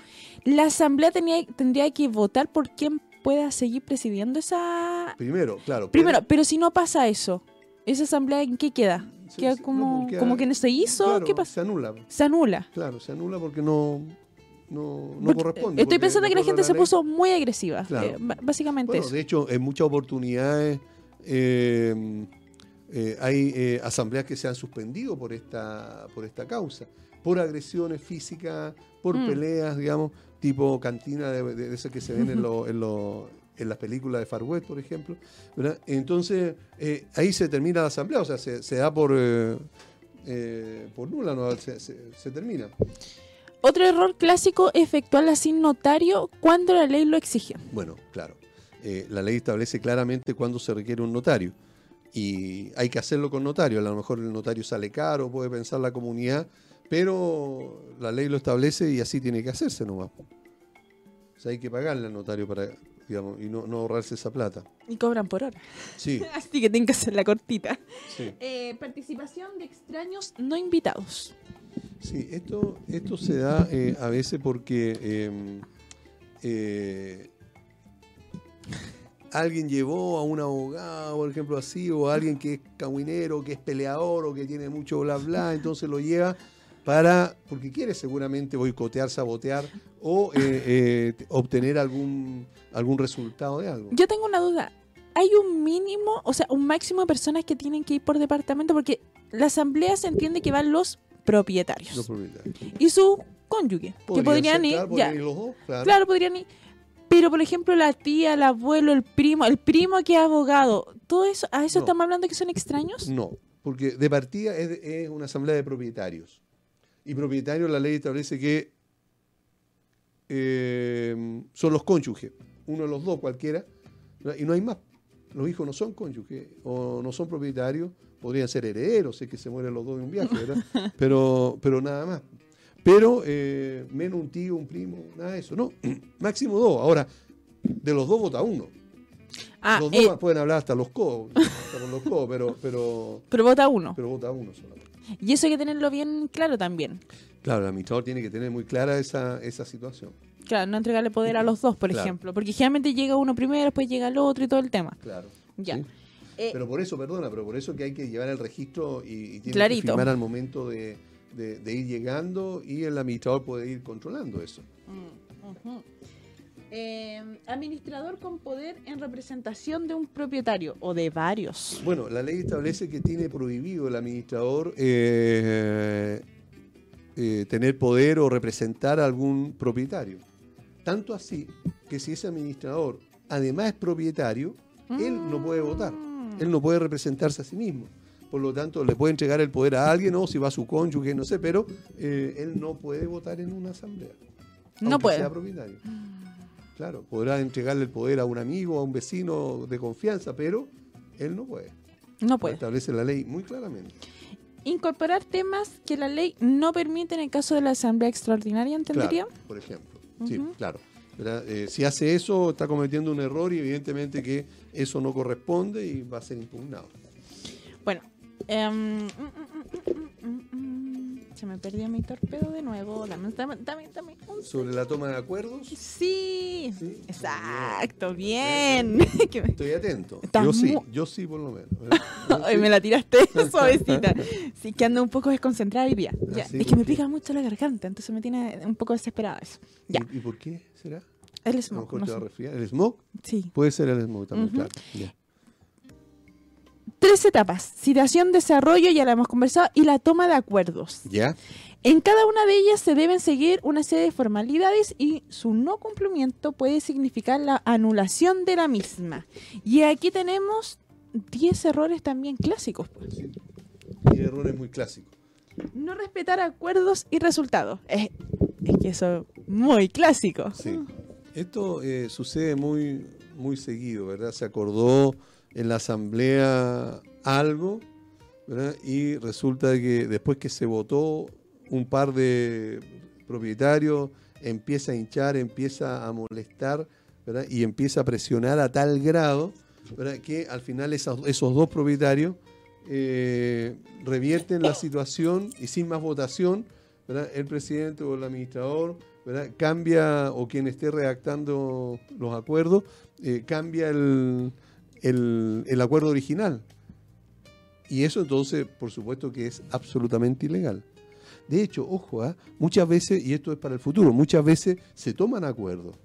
la asamblea tenía, tendría que votar por quién pueda seguir presidiendo esa... Primero, claro. Primero, pero si no pasa eso, ¿esa asamblea en qué queda? Sí, ¿Queda no, como, pues queda- como que no se hizo? claro, ¿Qué pasa? Se anula. Se anula. Claro, se anula porque no, no, no Porque corresponde. Estoy porque pensando que la gente se puso muy agresiva. Claro. eh, básicamente Bueno, eso. de hecho, en muchas oportunidades eh, eh, hay eh, asambleas que se han suspendido por esta, por esta causa, por agresiones físicas, por Mm. peleas, digamos, tipo cantina de, de- de esas que se ven en, lo- en, lo- en las películas de Far West, por ejemplo. ¿verdad? Entonces, eh, ahí se termina la asamblea, o sea, se, se da por, eh, eh, por nula, ¿no? se, se- se termina. Otro error clásico, efectuarla sin notario cuando la ley lo exige. Bueno, claro. la ley establece claramente cuándo se requiere un notario. Y hay que hacerlo con notario. A lo mejor el notario sale caro, puede pensar la comunidad, pero la ley lo establece y así tiene que hacerse nomás. O sea, hay que pagarle al notario para, digamos, y no, no ahorrarse esa plata. Y cobran por hora. Sí, Así que tienen que hacer la cortita. sí. Eh, participación de extraños no invitados. Sí, esto, esto se da eh, a veces porque eh, eh, alguien llevó a un abogado, por ejemplo, así, o a alguien que es caguinero, que es peleador o que tiene mucho bla bla, entonces lo lleva para, porque quiere seguramente boicotear, sabotear o eh, eh, obtener algún, algún resultado de algo. Yo tengo una duda. ¿Hay un mínimo, o sea, un máximo de personas que tienen que ir por departamento? Porque la asamblea se entiende que van los propietarios Los propietarios. y su cónyuge, que Podrían ir, claro, ya, podrían ir los dos, claro. claro, podrían ir. Pero, por ejemplo, la tía, el abuelo, el primo, el primo que es abogado, todo eso, ¿a eso No. estamos hablando que son extraños? No, porque de partida es, es una asamblea de propietarios. Y propietarios la ley establece que eh, son los cónyuges, uno de los dos cualquiera, y no hay más. Los hijos no son cónyuges o no son propietarios, podrían ser herederos, es que se mueren los dos de un viaje, ¿verdad? pero, pero nada más. Pero eh, menos un tío, un primo, nada de eso. No, máximo dos. Ahora, de los dos vota uno. Ah, los eh, dos pueden hablar hasta los codos, hasta con los codos, pero, pero, pero vota uno. pero vota uno solamente. Y eso hay que tenerlo bien claro también. Claro, el administrador tiene que tener muy clara esa, esa situación. Claro, no entregarle poder a los dos, por Claro. ejemplo. Porque generalmente llega uno primero, después llega el otro y todo el tema. Claro. Ya. ¿sí? Eh, Pero por eso, perdona, pero por eso que hay que llevar el registro y, y tiene que firmar al momento de, de- de ir llegando y el administrador puede ir controlando eso. Mm, ujú. Eh, administrador con poder en representación de un propietario o de varios. Bueno, la ley establece que tiene prohibido el administrador eh, eh, tener poder o representar a algún propietario. Tanto así que si ese administrador además es propietario, él no puede votar. Él no puede representarse a sí mismo. Por lo tanto, le puede entregar el poder a alguien o si va a su cónyuge, no sé, pero eh, él no puede votar en una asamblea. No aunque puede. sea propietario. Claro, podrá entregarle el poder a un amigo, a un vecino de confianza, pero él no puede. No Lo puede. establece la ley muy claramente. Incorporar temas que la ley no permite en el caso de la asamblea extraordinaria, ¿entendería? Claro, por ejemplo. Sí, claro. Eh, si hace eso, está cometiendo un error y evidentemente que eso no corresponde y va a ser impugnado. Bueno. mm, mm, mm. Se me perdió mi torpedo de nuevo. Dame, dame, dame, dame Sobre la toma de acuerdos, Sí, Sí, exacto, bien. Me- estoy atento. Yo sí, yo sí por lo menos. Ay, me la tiraste suavecita. Sí, que ando un poco desconcentrada hoy día. Ya, Ah, sí, es que ¿por me pica mucho la garganta, entonces me tiene un poco desesperada eso. Ya, ¿Y, y por qué será? el A lo smog. mejor no te va a sé. resfriar. ¿El smog? Sí. Puede ser el smog también, Ujú. claro. Ya. Tres etapas: citación, desarrollo, ya la hemos conversado, y la toma de acuerdos. ¿Ya? En cada una de ellas se deben seguir una serie de formalidades y su no cumplimiento puede significar la anulación de la misma. Y aquí tenemos 10 errores también clásicos. pues. Y errores muy clásicos. No respetar acuerdos y resultados. Es, es que eso es muy clásico. Sí. Esto eh, sucede muy, muy seguido, ¿verdad? Se acordó en la asamblea algo. Y resulta que después que se votó, un par de propietarios empieza a hinchar, empieza a molestar. Y empieza a presionar a tal grado. Que al final esos, esos dos propietarios eh, revierten la situación y sin más votación. El presidente o el administrador cambia, o quien esté redactando los acuerdos, eh, cambia el, el- el acuerdo original. Y eso entonces, por supuesto que es absolutamente ilegal. De hecho, ojo, ¿ah? muchas veces, y esto es para el futuro, muchas veces se toman acuerdos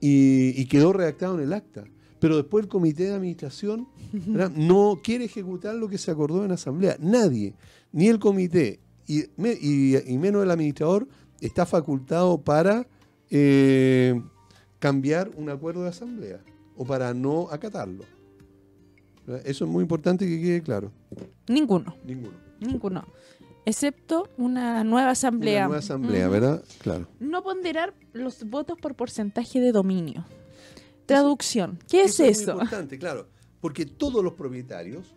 y, y quedó redactado en el acta. Pero después el comité de administración ¿verdad? no quiere ejecutar lo que se acordó en asamblea. Nadie, ni el comité y, y- y menos el administrador, está facultado para eh, cambiar un acuerdo de asamblea o para no acatarlo. Eso es muy importante que quede claro. Ninguno, Ninguno. ninguno. Excepto una nueva asamblea. Una nueva asamblea. ¿verdad? Claro. No ponderar los votos por porcentaje de dominio. Traducción. ¿Qué es muy eso? importante, claro. Porque todos los propietarios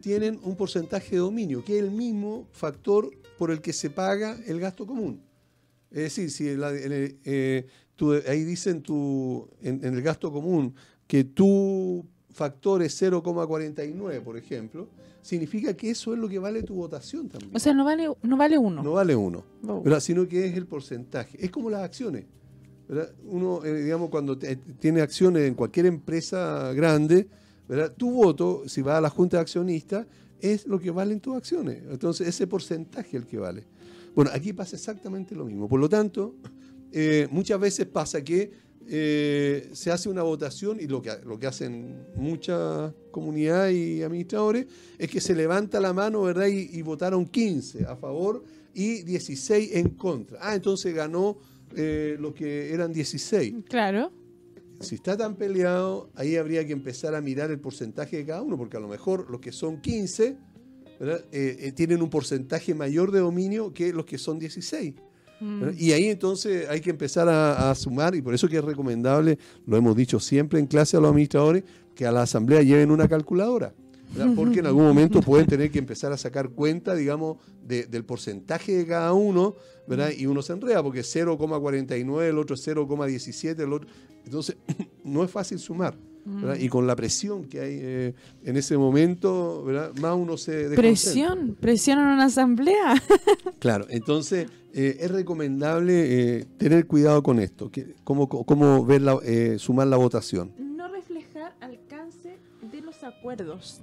tienen un porcentaje de dominio, que es el mismo factor por el que se paga el gasto común. Es decir, si la- el- eh, tú- ahí dicen tu, en, en el gasto común que tu factor es 0,49, por ejemplo, significa que eso es lo que vale tu votación también. O sea, no vale, no vale uno. No vale uno. Oh. ¿verdad? sino que es el porcentaje. Es como las acciones. ¿verdad? Uno, eh, digamos, cuando te- tiene acciones en cualquier empresa grande, ¿verdad? tu voto, si va a la junta de accionistas, es lo que valen tus acciones. Entonces, ese porcentaje es el que vale. Bueno, aquí pasa exactamente lo mismo. Por lo tanto, eh, muchas veces pasa que eh, se hace una votación y lo que, lo que hacen muchas comunidades y administradores es que se levanta la mano ¿verdad? Y, y votaron 15 a favor y 16 en contra. Ah, entonces ganó eh, lo que eran 16. Claro. Si está tan peleado, ahí habría que empezar a mirar el porcentaje de cada uno, porque a lo mejor los que son 15 ¿verdad? Eh, eh, tienen un porcentaje mayor de dominio que los que son 16. Mm. Y ahí entonces hay que empezar a, a sumar, y por eso que es recomendable, lo hemos dicho siempre en clase a los administradores, que a la asamblea lleven una calculadora. ¿verdad? Porque en algún momento pueden tener que empezar a sacar cuenta, digamos, de- del porcentaje de cada uno, ¿verdad? Y uno se enreda, porque 0,49, el otro 0,17, el otro... Entonces, no es fácil sumar. ¿verdad? Mm. y con la presión que hay eh, en ese momento, ¿verdad? más uno se. Presión, presión en una asamblea. Claro, entonces eh, es recomendable eh, tener cuidado con esto, que, cómo, cómo ver la- eh, sumar la votación. No reflejar alcance de los acuerdos.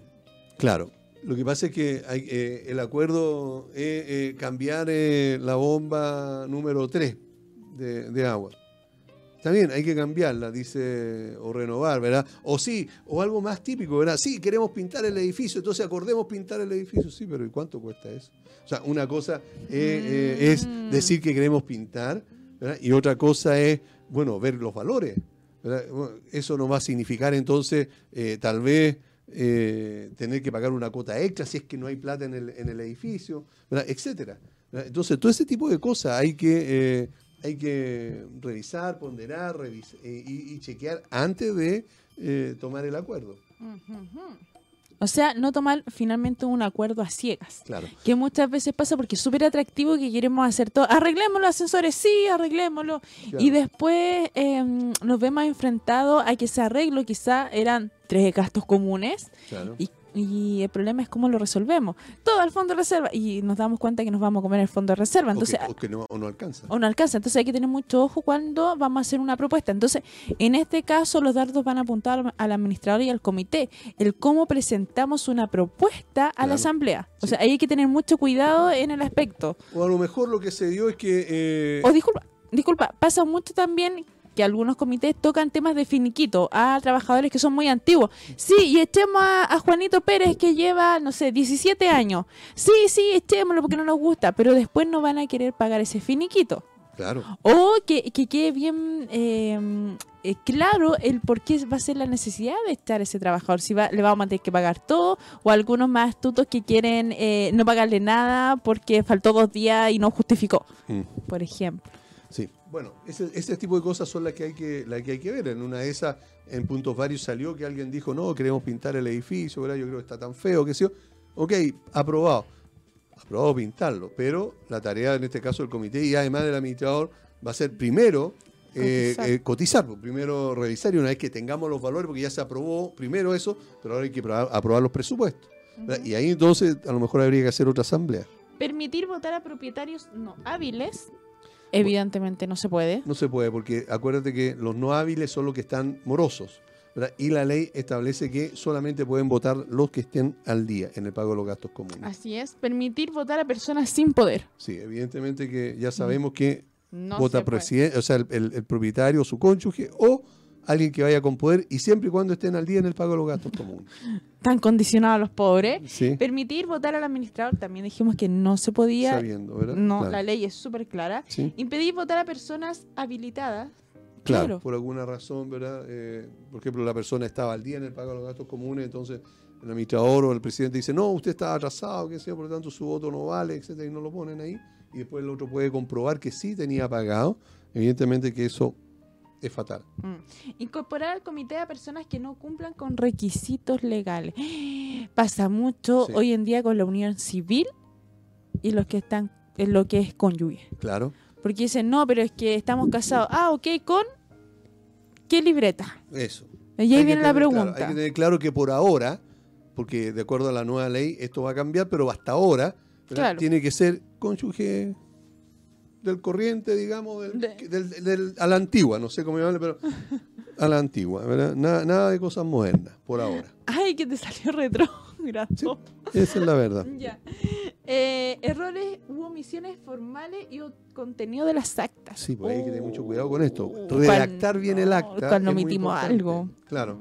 Claro, lo que pasa es que hay, eh, el acuerdo es cambiar eh, la bomba número 3 de, de agua. Está bien, hay que cambiarla, dice, o renovar, ¿verdad? O sí, o algo más típico, ¿verdad? Sí, queremos pintar el edificio, entonces acordemos pintar el edificio. Sí, pero ¿y cuánto cuesta eso? O sea, una cosa eh, eh, es Mm. decir que queremos pintar, ¿verdad? Y otra cosa es, bueno, ver los valores. ¿verdad? Eso no va a significar entonces, eh, tal vez, eh, tener que pagar una cuota extra si es que no hay plata en el, en el edificio, ¿verdad? etcétera. ¿verdad? Entonces, todo ese tipo de cosas hay que, eh, hay que revisar, ponderar revis- eh, y, y chequear antes de eh, tomar el acuerdo. O sea, no tomar finalmente un acuerdo a ciegas. Claro. Que muchas veces pasa porque es súper atractivo que queremos hacer todo. Arreglemos los ascensores, sí, arreglémoslo. Claro. Y después eh, nos vemos enfrentados a que ese arreglo quizá eran tres gastos comunes claro. y, y el problema es cómo lo resolvemos. Todo al fondo de reserva y nos damos cuenta que nos vamos a comer el fondo de reserva. Entonces, o que, o que no, o no alcanza. o no alcanza. Entonces hay que tener mucho ojo cuando vamos a hacer una propuesta. Entonces, en este caso, los dardos van a apuntar al- administrador y al comité. El cómo presentamos una propuesta a Claro. la asamblea. O Sí. sea, ahí hay que tener mucho cuidado en el aspecto. O a lo mejor lo que se dio es que... eh, O disculpa, disculpa, pasa mucho también que algunos comités tocan temas de finiquito a trabajadores que son muy antiguos. Sí, y echemos a, a Juanito Pérez que lleva, no sé, 17 años. Sí, sí, echémoslo porque no nos gusta, pero después no van a querer pagar ese finiquito. claro. O que, que quede bien eh, eh, claro el por qué va a ser la necesidad de estar ese trabajador. Si va, le vamos a tener que pagar todo, o algunos más astutos que quieren eh, no pagarle nada porque faltó dos días y no justificó, Mm. por ejemplo. Bueno, ese, ese tipo de cosas son las que hay que, las que hay que ver. En una de esas, en puntos varios salió que alguien dijo, no, queremos pintar el edificio, ¿verdad? Yo creo que está tan feo, que sé yo. Ok, aprobado. Aprobado pintarlo, pero la tarea en este caso del comité y además del administrador va a ser primero eh, eh, cotizar, pues, primero revisar y una vez que tengamos los valores, porque ya se aprobó primero eso, pero ahora hay que aprobar, aprobar los presupuestos. Y ahí entonces a lo mejor habría que hacer otra asamblea. Permitir votar a propietarios no hábiles, evidentemente no se puede. No se puede, porque acuérdate que los no hábiles son los que están morosos. ¿verdad? Y la ley establece que solamente pueden votar los que estén al día en el pago de los gastos comunes. Así es, permitir votar a personas sin poder. Sí, evidentemente que ya sabemos que No vota presidente, o sea, el, el- el propietario, su cónyuge o alguien que vaya con poder y siempre y cuando estén al día en el pago de los gastos comunes. Tan condicionados los pobres. Sí, Permitir votar al administrador, también dijimos que no se podía. sabiendo, ¿verdad? No, Claro. la ley es súper clara. Sí, Impedir votar a personas habilitadas. claro, claro. por alguna razón, ¿verdad? Eh, por ejemplo, la persona estaba al día en el pago de los gastos comunes, entonces el administrador o el presidente dice, no, usted está atrasado, qué sé por lo tanto su voto no vale, etcétera, y no lo ponen ahí, y después el otro puede comprobar que sí tenía pagado, evidentemente que eso es fatal. Mm. Incorporar al comité a personas que no cumplan con requisitos legales. Pasa mucho Sí. hoy en día con la unión civil y los que están en lo que es cónyuge. Claro, Porque dicen, no, pero es que estamos casados. Ah, ok, ¿con qué libreta? eso. Y ahí Hay viene la claro, pregunta. hay que tener claro que por ahora, porque de acuerdo a la nueva ley esto va a cambiar, pero hasta ahora tiene que ser cónyuge del corriente, digamos, del, De- del- del- a la antigua, no sé cómo llamarle, pero a la antigua, ¿verdad? Nada, nada de cosas modernas, por ahora. Ay, que te salió retrógrado. Esa es la verdad. Ya. Eh, errores u omisiones formales y contenido de las actas. Sí, pues hay que tener mucho cuidado con esto. Oh, Redactar bien el cuando- acta. Cuando omitimos algo. Claro.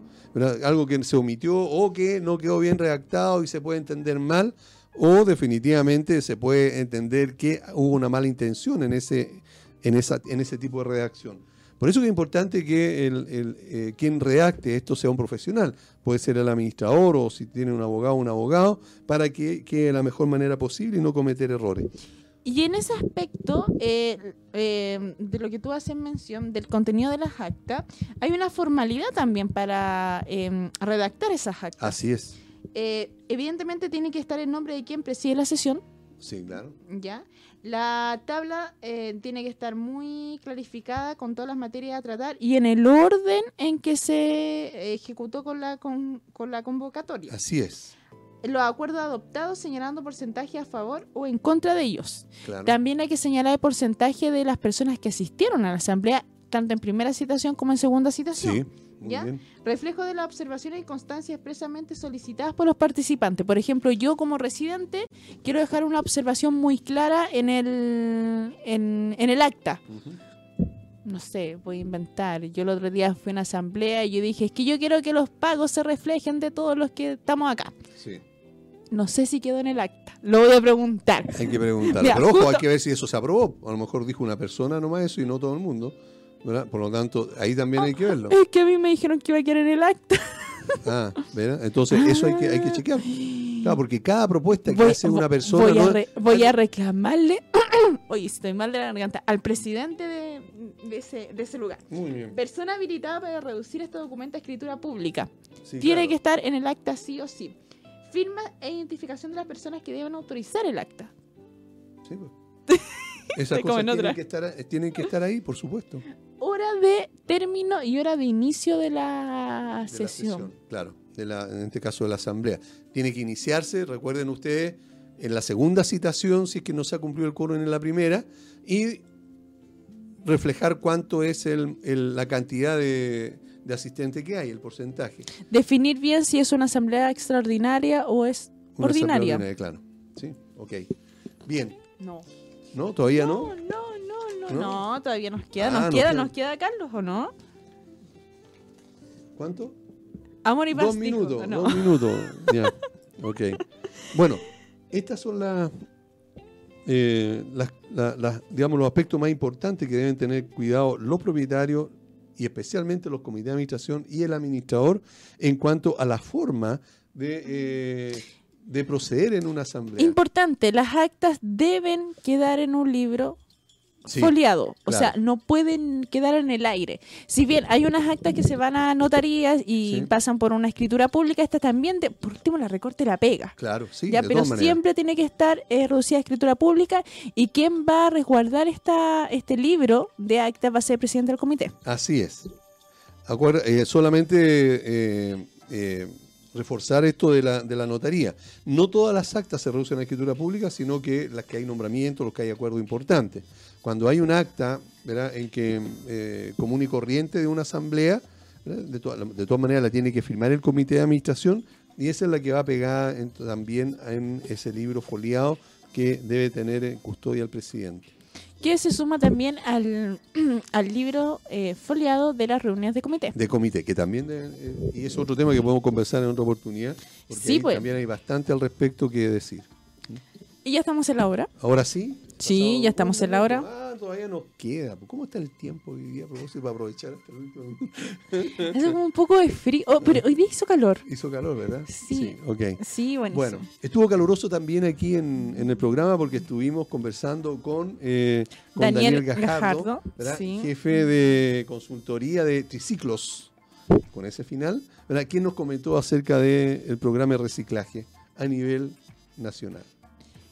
Algo que se omitió o que no quedó bien redactado y se puede entender mal, o definitivamente se puede entender que hubo una mala intención en ese, en esa, en ese tipo de redacción. Por eso que es importante que el, el, eh, quien redacte esto sea un profesional. Puede ser el administrador o si tiene un abogado, un abogado, para que quede de la mejor manera posible y no cometer errores. Y en ese aspecto, eh, eh, de lo que tú haces mención, del contenido de las actas, hay una formalidad también para redactar esas actas. Así es. Eh, evidentemente tiene que estar el nombre de quien preside la sesión, Sí, claro. ¿ya? La tabla eh, tiene que estar muy clarificada con todas las materias a tratar y en el orden en que se ejecutó con la, con, con la convocatoria. Así es. Los acuerdos adoptados señalando porcentaje a favor o en contra de ellos. Claro. También hay que señalar el porcentaje de las personas que asistieron a la asamblea, tanto en primera citación como en segunda citación. Sí, ¿Ya? bien. Reflejo de las observaciones y constancias expresamente solicitadas por los participantes. Por ejemplo, yo como residente quiero dejar una observación muy clara en el, en, en el acta. No sé, voy a inventar. Yo el otro día fui a una asamblea y yo dije, es que yo quiero que los pagos se reflejen de todos los que estamos acá. Sí. No sé si quedó en el acta. Lo voy a preguntar. Hay que preguntar. Pero ojo, hay que ver si eso se aprobó. A lo mejor dijo una persona nomás eso y no todo el mundo. ¿Verdad? Por lo tanto, ahí también hay que verlo. Es que a mí me dijeron que iba a quedar en el acta. Ah, ¿verdad? Entonces, eso hay que, hay que chequear. Claro, porque cada propuesta que Voy- hace una persona. Voy, a, no- re- voy a reclamarle, oye, estoy mal de la garganta, al presidente de, de ese, de ese lugar. Muy bien. Persona habilitada para reducir este documento a escritura pública. Sí, Tiene claro. que estar en el acta sí o sí. Firma e identificación de las personas que deben autorizar el acta. Sí, pues. Esas cosas en tienen que, estar, tienen que estar ahí, por supuesto. Hora de término y hora de inicio de la de la sesión. Claro, de la, en este caso de la asamblea. Tiene que iniciarse, recuerden ustedes, en la segunda citación, si es que no se ha cumplido el quórum en la primera, y reflejar cuánto es el- el- la cantidad de, de asistentes que hay, el porcentaje. Definir bien si es una asamblea extraordinaria o es Una asamblea ordinaria. Claro. Sí, ok. Bien. No. ¿No? ¿Todavía no? No, no, no, no, ¿No? no, todavía nos queda, Ah, nos nos queda, queda. nos queda Carlos, ¿o no? ¿Cuánto? Amor y paz. Dos minutos, ¿no? dos minutos. Ya, ok. Bueno, estas son las, eh, las, la- las, digamos, los aspectos más importantes que deben tener cuidado los propietarios y especialmente los comités de administración y el administrador en cuanto a la forma de, eh, de proceder en una asamblea. Importante, las actas deben quedar en un libro Sí, foliado, o claro. sea, no pueden quedar en el aire. Si bien hay unas actas que se van a notarías y Sí. pasan por una escritura pública, estas también, de, por último, la recorte la pega. Claro, sí, ya, de pero todas siempre tiene que estar eh, reducida a escritura pública y quien va a resguardar esta, este libro de actas va a ser el presidente del comité. Así es. Acuerda- eh, solamente eh, eh, reforzar esto de la, de la notaría. No todas las actas se reducen a escritura pública, sino que las que hay nombramientos, los que hay acuerdos importantes. Cuando hay un acta ¿verdad? en que eh, común y corriente de una asamblea, de, toda- de todas maneras la tiene que firmar el comité de administración y esa es la que va pegada en- también en ese libro foliado que debe tener en custodia el presidente. Que se suma también al, al libro eh, foliado de las reuniones de comité. de comité, que también, de- eh, y es otro tema que podemos conversar en otra oportunidad, porque Sí, pues. también hay bastante al respecto que decir. Y ya estamos en la hora. Ahora sí. Sí, ya estamos en la hora. Ah, todavía nos queda. ¿Cómo está el tiempo hoy día? Propósito, para aprovechar hasta el último minuto. Hace como un poco de frío. Oh, pero hoy día hizo calor. Hizo calor, ¿verdad? Sí. ok. Sí, buenísimo. Bueno, estuvo caluroso también aquí en, en el programa porque estuvimos conversando con, eh, con Daniel Daniel, Gajardo, Gajardo, sí. jefe de consultoría de triciclos, con ese final, ¿verdad? quien nos comentó acerca del programa de reciclaje a nivel nacional.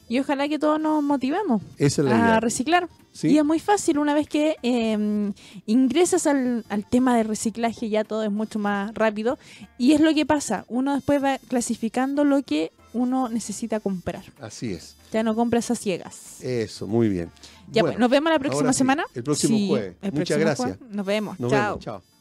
Y ojalá que todos nos motivemos Esa es la a idea. reciclar. ¿sí? Y es muy fácil, una vez que eh, ingresas al, al tema de reciclaje ya todo es mucho más rápido. Y es lo que pasa, uno después va clasificando lo que uno necesita comprar. Así es. Ya no compras a ciegas. Eso, muy bien. Ya Bueno, pues, nos vemos la próxima sí, semana. el próximo jueves. el Muchas próximo gracias. jueves. Nos vemos. nos Chao. vemos. Chao.